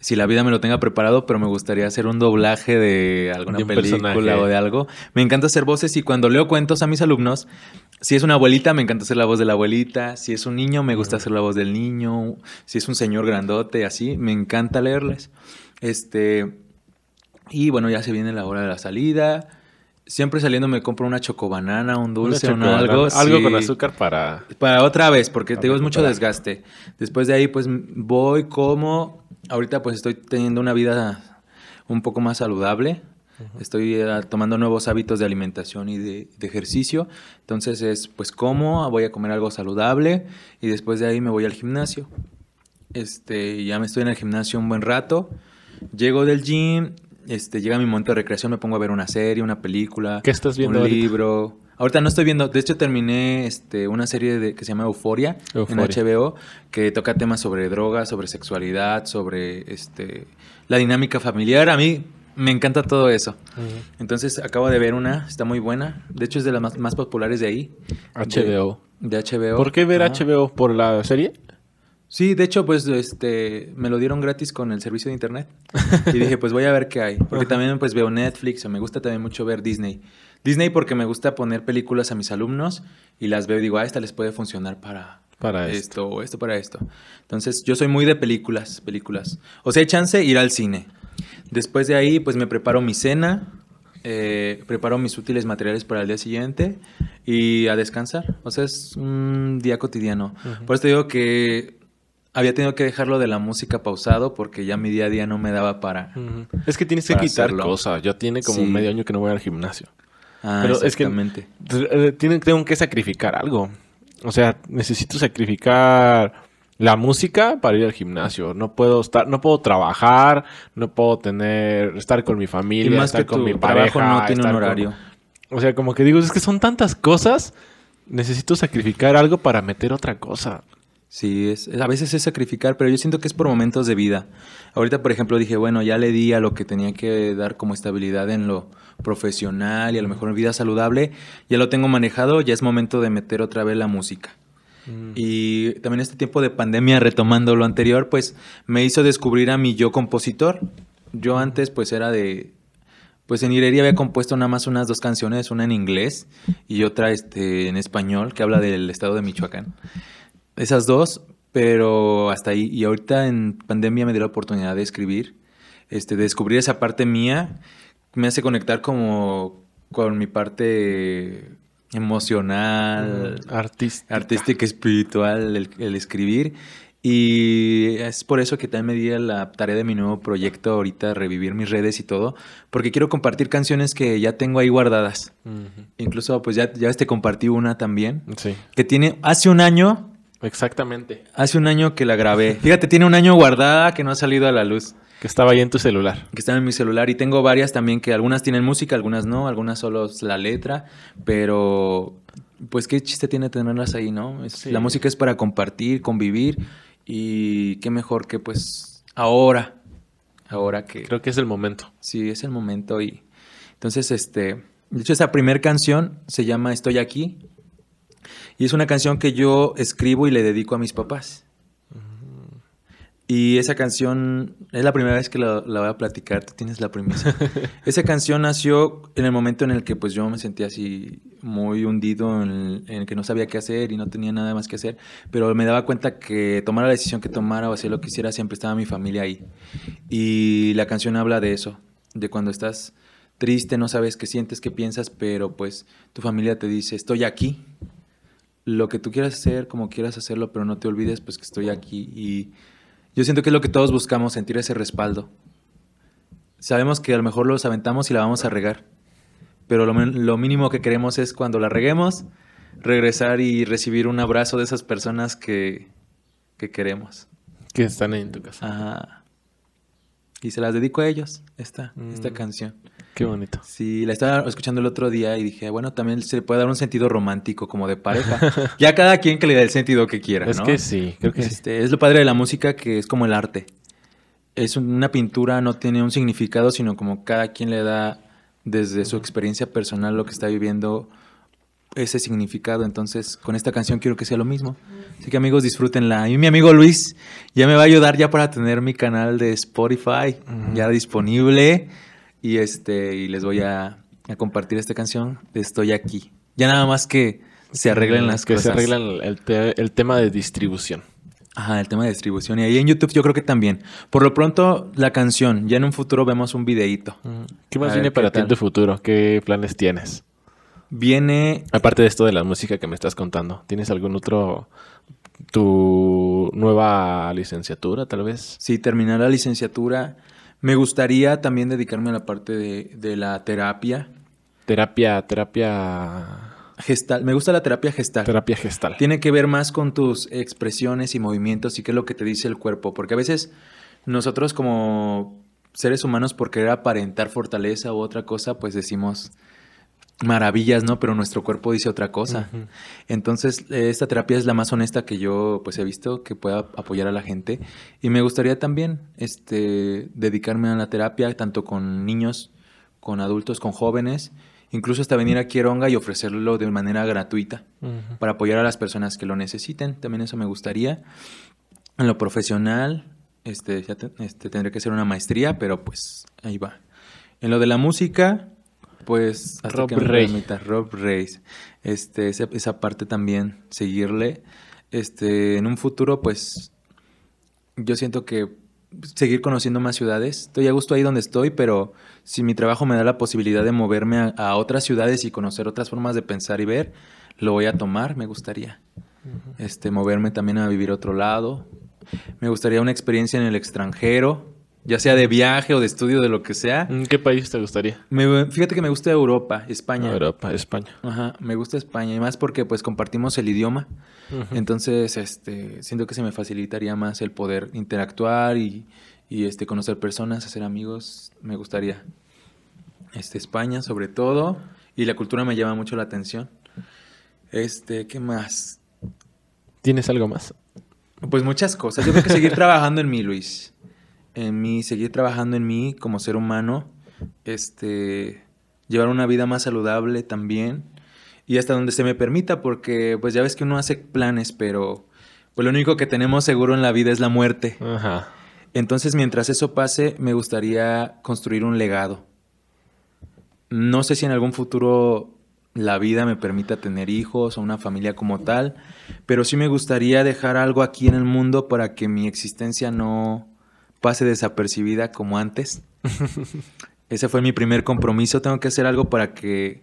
si la vida me lo tenga preparado, pero me gustaría hacer un doblaje de alguna película o de algo. Me encanta hacer voces y cuando leo cuentos a mis alumnos, si es una abuelita, me encanta hacer la voz de la abuelita, si es un niño, me gusta hacer la voz del niño, si es un señor grandote, así, me encanta leerles. Este, y bueno, ya se viene la hora de la salida siempre saliendo me compro una chocobanana, un dulce o algo. Algo con azúcar para... Para otra vez, porque te digo, es mucho desgaste. Después de ahí, pues voy, como... Ahorita pues estoy teniendo una vida un poco más saludable. Estoy eh, tomando nuevos hábitos de alimentación y de, ejercicio. Entonces es, pues como, voy a comer algo saludable y después de ahí me voy al gimnasio. Este, ya me estoy en el gimnasio un buen rato. Llego del gym, este, llega mi momento de recreación, me pongo a ver una serie, una película, ¿Qué estás viendo un libro. Ahorita no estoy viendo, de hecho terminé este, una serie de, que se llama Euforia, en HBO, que toca temas sobre drogas, sobre sexualidad, sobre este, la dinámica familiar. A mí me encanta todo eso. Entonces acabo de ver una, está muy buena. De hecho es de las más, más populares de ahí. HBO. De, de HBO. ¿Por qué ver. HBO? ¿Por la serie? Sí, de hecho, pues, este, me lo dieron gratis con el servicio de internet. Y dije, pues voy a ver qué hay. Porque también, pues, veo Netflix o me gusta también mucho ver Disney. Disney porque me gusta poner películas a mis alumnos y las veo y digo, ah, esta les puede funcionar para, Para esto. esto o esto para esto. Entonces, yo soy muy de películas, películas. O sea, hay chance ir al cine. Después de ahí, pues, me preparo mi cena, eh, preparo mis útiles materiales para el día siguiente y a descansar. O sea, es un día cotidiano. Por eso te digo que había tenido que dejarlo de la música pausado porque ya mi día a día no me daba para... Es que tienes que quitar hacerlo. cosas. Yo tiene como Sí. medio año que no voy al gimnasio. Ah, Pero es que exactamente. eh, tienen, tengo que sacrificar algo. O sea, necesito sacrificar la música para ir al gimnasio. No puedo estar, no puedo trabajar, no puedo tener, estar con mi Y familia, más estar que con tu mi trabajo pareja. no tiene un con- horario. O sea, como que digo, es que son tantas cosas. Necesito sacrificar algo para meter otra cosa. Sí, es, a veces es sacrificar, pero yo siento que es por momentos de vida. Ahorita, por ejemplo, dije, bueno, ya le di a lo que tenía que dar como estabilidad en lo profesional y a lo mejor en vida saludable, ya lo tengo manejado, ya es momento de meter otra vez la música. Y también este tiempo de pandemia, retomando lo anterior, pues me hizo descubrir a mi yo compositor. Yo antes pues era de... Pues en Irería había compuesto nada más unas dos canciones, una en inglés y otra este, en español, que habla del estado de Michoacán. Esas dos, pero hasta ahí. Y ahorita en pandemia me dio la oportunidad de escribir, este, de descubrir esa parte mía, me hace conectar como con mi parte emocional, Artista. artística, espiritual, el, el escribir. Y es por eso que también me di a la tarea de mi nuevo proyecto ahorita, revivir mis redes y todo, porque quiero compartir canciones que ya tengo ahí guardadas. Incluso pues ya, ya te compartí una también, Sí, que tiene hace un año, exactamente. hace un año que la grabé. Fíjate, tiene un año guardada que no ha salido a la luz, Que estaba ahí en tu celular. que está en mi celular y tengo varias también que algunas tienen música, algunas no, algunas solo es la letra, pero pues qué chiste tiene tenerlas ahí, ¿no? Es- Sí. La música es para compartir, convivir y qué mejor que pues ahora, ahora que Creo que es el momento. sí es el momento y entonces este, de hecho esa primera canción se llama Estoy aquí y es una canción que yo escribo y le dedico a mis papás. Y esa canción es la primera vez que la, la voy a platicar, tú tienes la primicia. [laughs] esa canción nació en el momento en el que pues yo me sentía así muy hundido, en el, en el que no sabía qué hacer y no tenía nada más que hacer, pero me daba cuenta que tomara la decisión que tomara o hacer lo que hiciera, siempre estaba mi familia ahí. Y la canción habla de eso, de cuando estás triste, no sabes qué sientes, qué piensas, pero pues tu familia te dice, estoy aquí, lo que tú quieras hacer, como quieras hacerlo, pero no te olvides pues que estoy aquí y yo siento que es lo que todos buscamos, sentir ese respaldo. Sabemos que a lo mejor los aventamos y la vamos a regar, pero lo, mínimo que queremos es cuando la reguemos, regresar y recibir un abrazo de esas personas que, que queremos. Que están ahí en tu casa. Ajá. Y se las dedico a ellos, esta, esta Mm. canción. Qué bonito. Sí, la estaba escuchando el otro día y dije, bueno, también se le puede dar un sentido romántico como de pareja. [laughs] ya cada quien que le dé el sentido que quiera, es ¿no? que sí, creo que sí. Este, es lo padre de la música que es como el arte. Es un- una pintura, no tiene un significado, sino como cada quien le da desde su experiencia personal lo que está viviendo ese significado. Entonces, con esta canción quiero que sea lo mismo. Así que amigos, disfrútenla. Y mi amigo Luis ya me va a ayudar ya para tener mi canal de Spotify ya disponible. Y este, y les voy a, a compartir esta canción de Estoy aquí. Ya nada más que se arreglen las que cosas. se arreglan el, te- el tema de distribución. Ajá, el tema de distribución. Y ahí en YouTube yo creo que también. Por lo pronto, la canción. Ya en un futuro vemos un videíto. ¿Qué más A viene para ¿qué ti en tu futuro? ¿Qué planes tienes? Viene. Aparte de esto de la música que me estás contando, ¿tienes algún otro tu nueva licenciatura tal vez? Sí, terminar la licenciatura. Me gustaría también dedicarme a la parte de, de la terapia Terapia, terapia, gestal. Me gusta la terapia gestal. terapia gestal. Tiene que ver más con tus expresiones y movimientos y qué es lo que te dice el cuerpo. Porque a veces nosotros como seres humanos por querer aparentar fortaleza u otra cosa, pues decimos, maravillas, ¿no? Pero nuestro cuerpo dice otra cosa. Entonces, eh, esta terapia es la más honesta que yo pues he visto que pueda apoyar a la gente y me gustaría también este dedicarme a la terapia tanto con niños, con adultos, con jóvenes, incluso hasta venir a Quieronga y ofrecerlo de manera gratuita para apoyar a las personas que lo necesiten. También eso me gustaría. En lo profesional, este, ya este, tendré que hacer una maestría, pero pues ahí va. En lo de la música, pues hasta Rob Rey. Rob Reyes. Este, esa, parte también, seguirle. Este, en un futuro, pues, yo siento que seguir conociendo más ciudades. Estoy a gusto ahí donde estoy, pero si mi trabajo me da la posibilidad de moverme a, otras ciudades y conocer otras formas de pensar y ver, lo voy a tomar, me gustaría. Este, moverme también a vivir otro lado. Me gustaría una experiencia en el extranjero, ya sea de viaje o de estudio, de lo que sea. ¿En qué país te gustaría? fíjate que me gusta Europa, España. Europa, España. Ajá, me gusta España y más porque pues compartimos el idioma. Entonces, este, siento que se me facilitaría más el poder interactuar y, este, conocer personas, hacer amigos. Me gustaría. Este, España sobre todo. Y la cultura me llama mucho la atención. Este, ¿qué más? ¿Tienes algo más? Pues muchas cosas. Yo creo que seguir [laughs] trabajando en mí, Luis en mí, seguir trabajando en mí como ser humano, este, llevar una vida más saludable también y hasta donde se me permita, porque pues ya ves que uno hace planes, pero pues lo único que tenemos seguro en la vida es la muerte. Ajá. Entonces, mientras eso pase, me gustaría construir un legado. No sé si en algún futuro la vida me permita tener hijos o una familia como tal, pero sí me gustaría dejar algo aquí en el mundo para que mi existencia no, pase desapercibida como antes. Ese fue mi primer compromiso. Tengo que hacer algo para que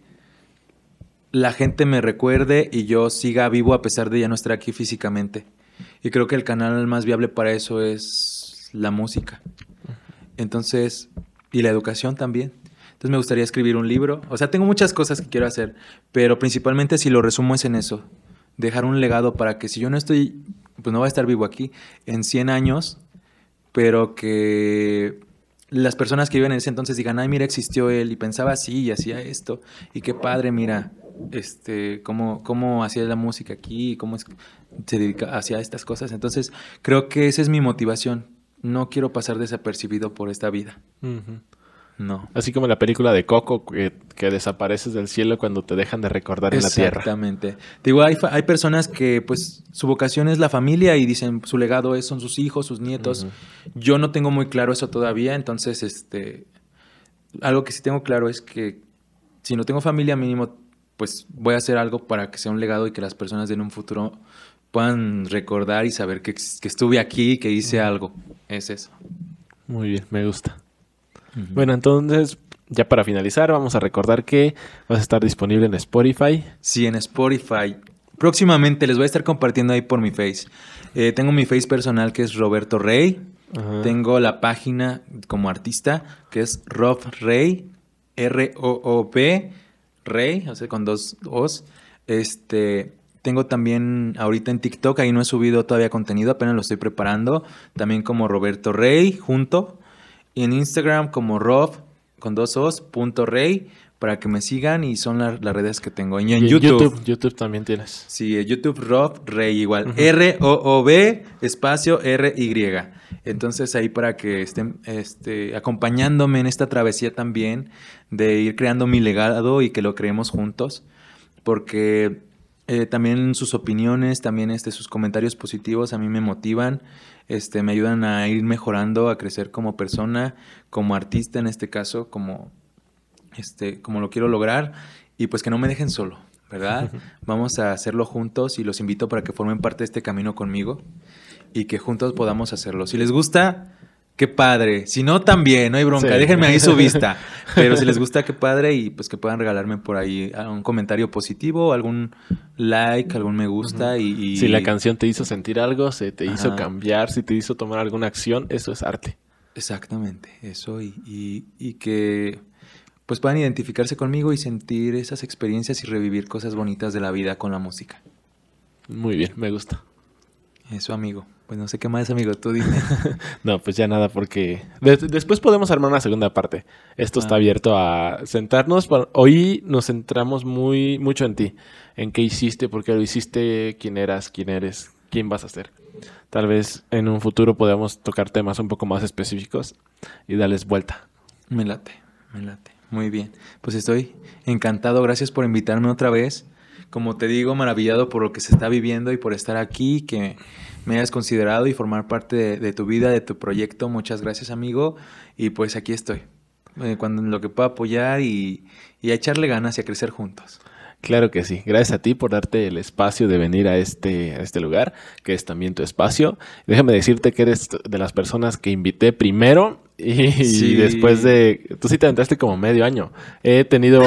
la gente me recuerde y yo siga vivo a pesar de ya no estar aquí físicamente. Y creo que el canal más viable para eso es la música. Entonces, y la educación también. Entonces me gustaría escribir un libro. O sea, tengo muchas cosas que quiero hacer, pero principalmente si lo resumo es en eso. Dejar un legado para que si yo no estoy, pues no voy a estar vivo aquí, en 100 años pero que las personas que viven en ese entonces digan, ay, mira, existió él y pensaba así y hacía esto, y qué padre, mira, este, cómo, cómo hacía la música aquí, cómo se dedica hacia estas cosas. Entonces, creo que esa es mi motivación. No quiero pasar desapercibido por esta vida. No. Así como la película de Coco, que, desapareces del cielo cuando te dejan de recordar en la tierra. Exactamente. Digo, hay, hay personas que, pues, su vocación es la familia y dicen, su legado es, son sus hijos, sus nietos. Yo no tengo muy claro eso todavía, entonces, este, algo que sí tengo claro es que si no tengo familia mínimo, pues voy a hacer algo para que sea un legado y que las personas en un futuro puedan recordar y saber que, que estuve aquí, que hice algo. Es eso. Muy bien, me gusta. Bueno, entonces, ya para finalizar, vamos a recordar que vas a estar disponible en Spotify. Sí, en Spotify. Próximamente les voy a estar compartiendo ahí por mi face. Eh, tengo mi face personal que es Roberto Rey. Tengo la página como artista que es Rob Rey, R-O-O-P, Rey, o sea, con dos O's. Este, tengo también ahorita en TikTok, ahí no he subido todavía contenido, apenas lo estoy preparando. También como Roberto Rey, junto. Y en Instagram como Rob con dos os, punto rey, para que me sigan y son las redes que tengo. Y en YouTube, YouTube. también tienes. Sí, YouTube Rob Rey igual. R-O-O-B espacio R-Y. Entonces ahí para que estén este, acompañándome en esta travesía también de ir creando mi legado y que lo creemos juntos. Porque eh, también sus opiniones, también este, sus comentarios positivos a mí me motivan este, me ayudan a ir mejorando, a crecer como persona, como artista en este caso, como, este, como lo quiero lograr y pues que no me dejen solo, ¿verdad? [laughs] Vamos a hacerlo juntos y los invito para que formen parte de este camino conmigo y que juntos podamos hacerlo. Si les gusta, qué padre. Si no, también, no hay bronca. Déjenme ahí su vista. [laughs] Pero si les gusta, qué padre. Y pues que puedan regalarme por ahí un comentario positivo, algún like, algún me gusta. y, Si la canción te hizo sentir algo, se te hizo cambiar, si te hizo tomar alguna acción, eso es arte. Exactamente, eso. Y, y que pues puedan identificarse conmigo y sentir esas experiencias y revivir cosas bonitas de la vida con la música. Muy bien, me gusta. Eso, amigo. Pues no sé qué más, amigo, tú dime. [laughs] no, pues ya nada, porque des- después podemos armar una segunda parte. Esto está Ah. abierto a sentarnos. Hoy nos centramos muy mucho en ti, en qué hiciste, por qué lo hiciste, quién eras, quién eres, quién vas a ser. Tal vez en un futuro podamos tocar temas un poco más específicos y darles vuelta. Me late, me late. Muy bien. Pues estoy encantado. Gracias por invitarme otra vez. Como te digo, maravillado por lo que se está viviendo y por estar aquí, que me hayas considerado y formar parte de, de tu vida, de tu proyecto. Muchas gracias, amigo. Y pues aquí estoy. Eh, cuando en lo que pueda apoyar y, y a echarle ganas y a crecer juntos. Claro que sí. Gracias a ti por darte el espacio de venir a este, a este lugar, que es también tu espacio. Déjame decirte que eres de las personas que invité primero y, Sí. después de... Tú sí te aventaste como medio año. He tenido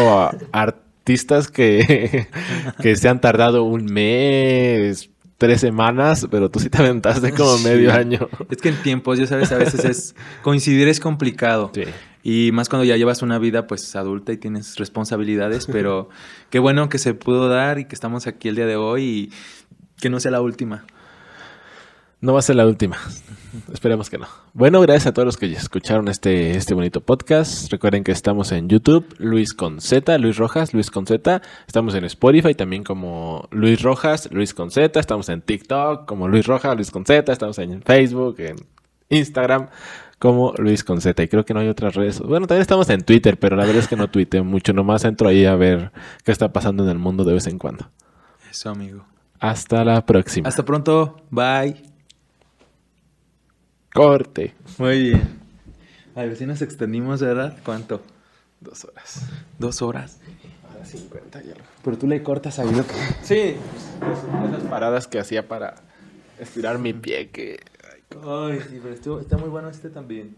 artistas que, [laughs] que se han tardado un mes, tres semanas, pero tú sí te aventaste [laughs] como Sí. medio año. Es que en tiempos, ya sabes, a veces es [laughs] coincidir es complicado. Sí. Y más cuando ya llevas una vida pues adulta y tienes responsabilidades, pero [laughs] qué bueno que se pudo dar y que estamos aquí el día de hoy y que no sea la última. No va a ser la última. Esperemos que no. Bueno, gracias a todos los que escucharon este, este bonito podcast. Recuerden que estamos en YouTube, Luis con Z, Luis Rojas, Luis con Z. Estamos en Spotify también como Luis Rojas, Luis con Z. Estamos en TikTok como Luis Rojas, Luis con Z. Estamos en Facebook, en Instagram como Luis con Z. Y creo que no hay otras redes. Bueno, también estamos en Twitter, pero la verdad es que no tuiteo mucho. Nomás entro ahí a ver qué está pasando en el mundo de vez en cuando. Eso, amigo. Hasta la próxima. Hasta pronto. Bye. Corte. Muy bien. A ver si nos extendimos, ¿verdad? ¿Cuánto? Dos horas. Dos horas. Ahora 50 y algo. Pero tú le cortas ahí lo que... Sí, esas paradas que hacía para estirar mi pie que... ay, Ay, sí, pero estuvo- está muy bueno este también.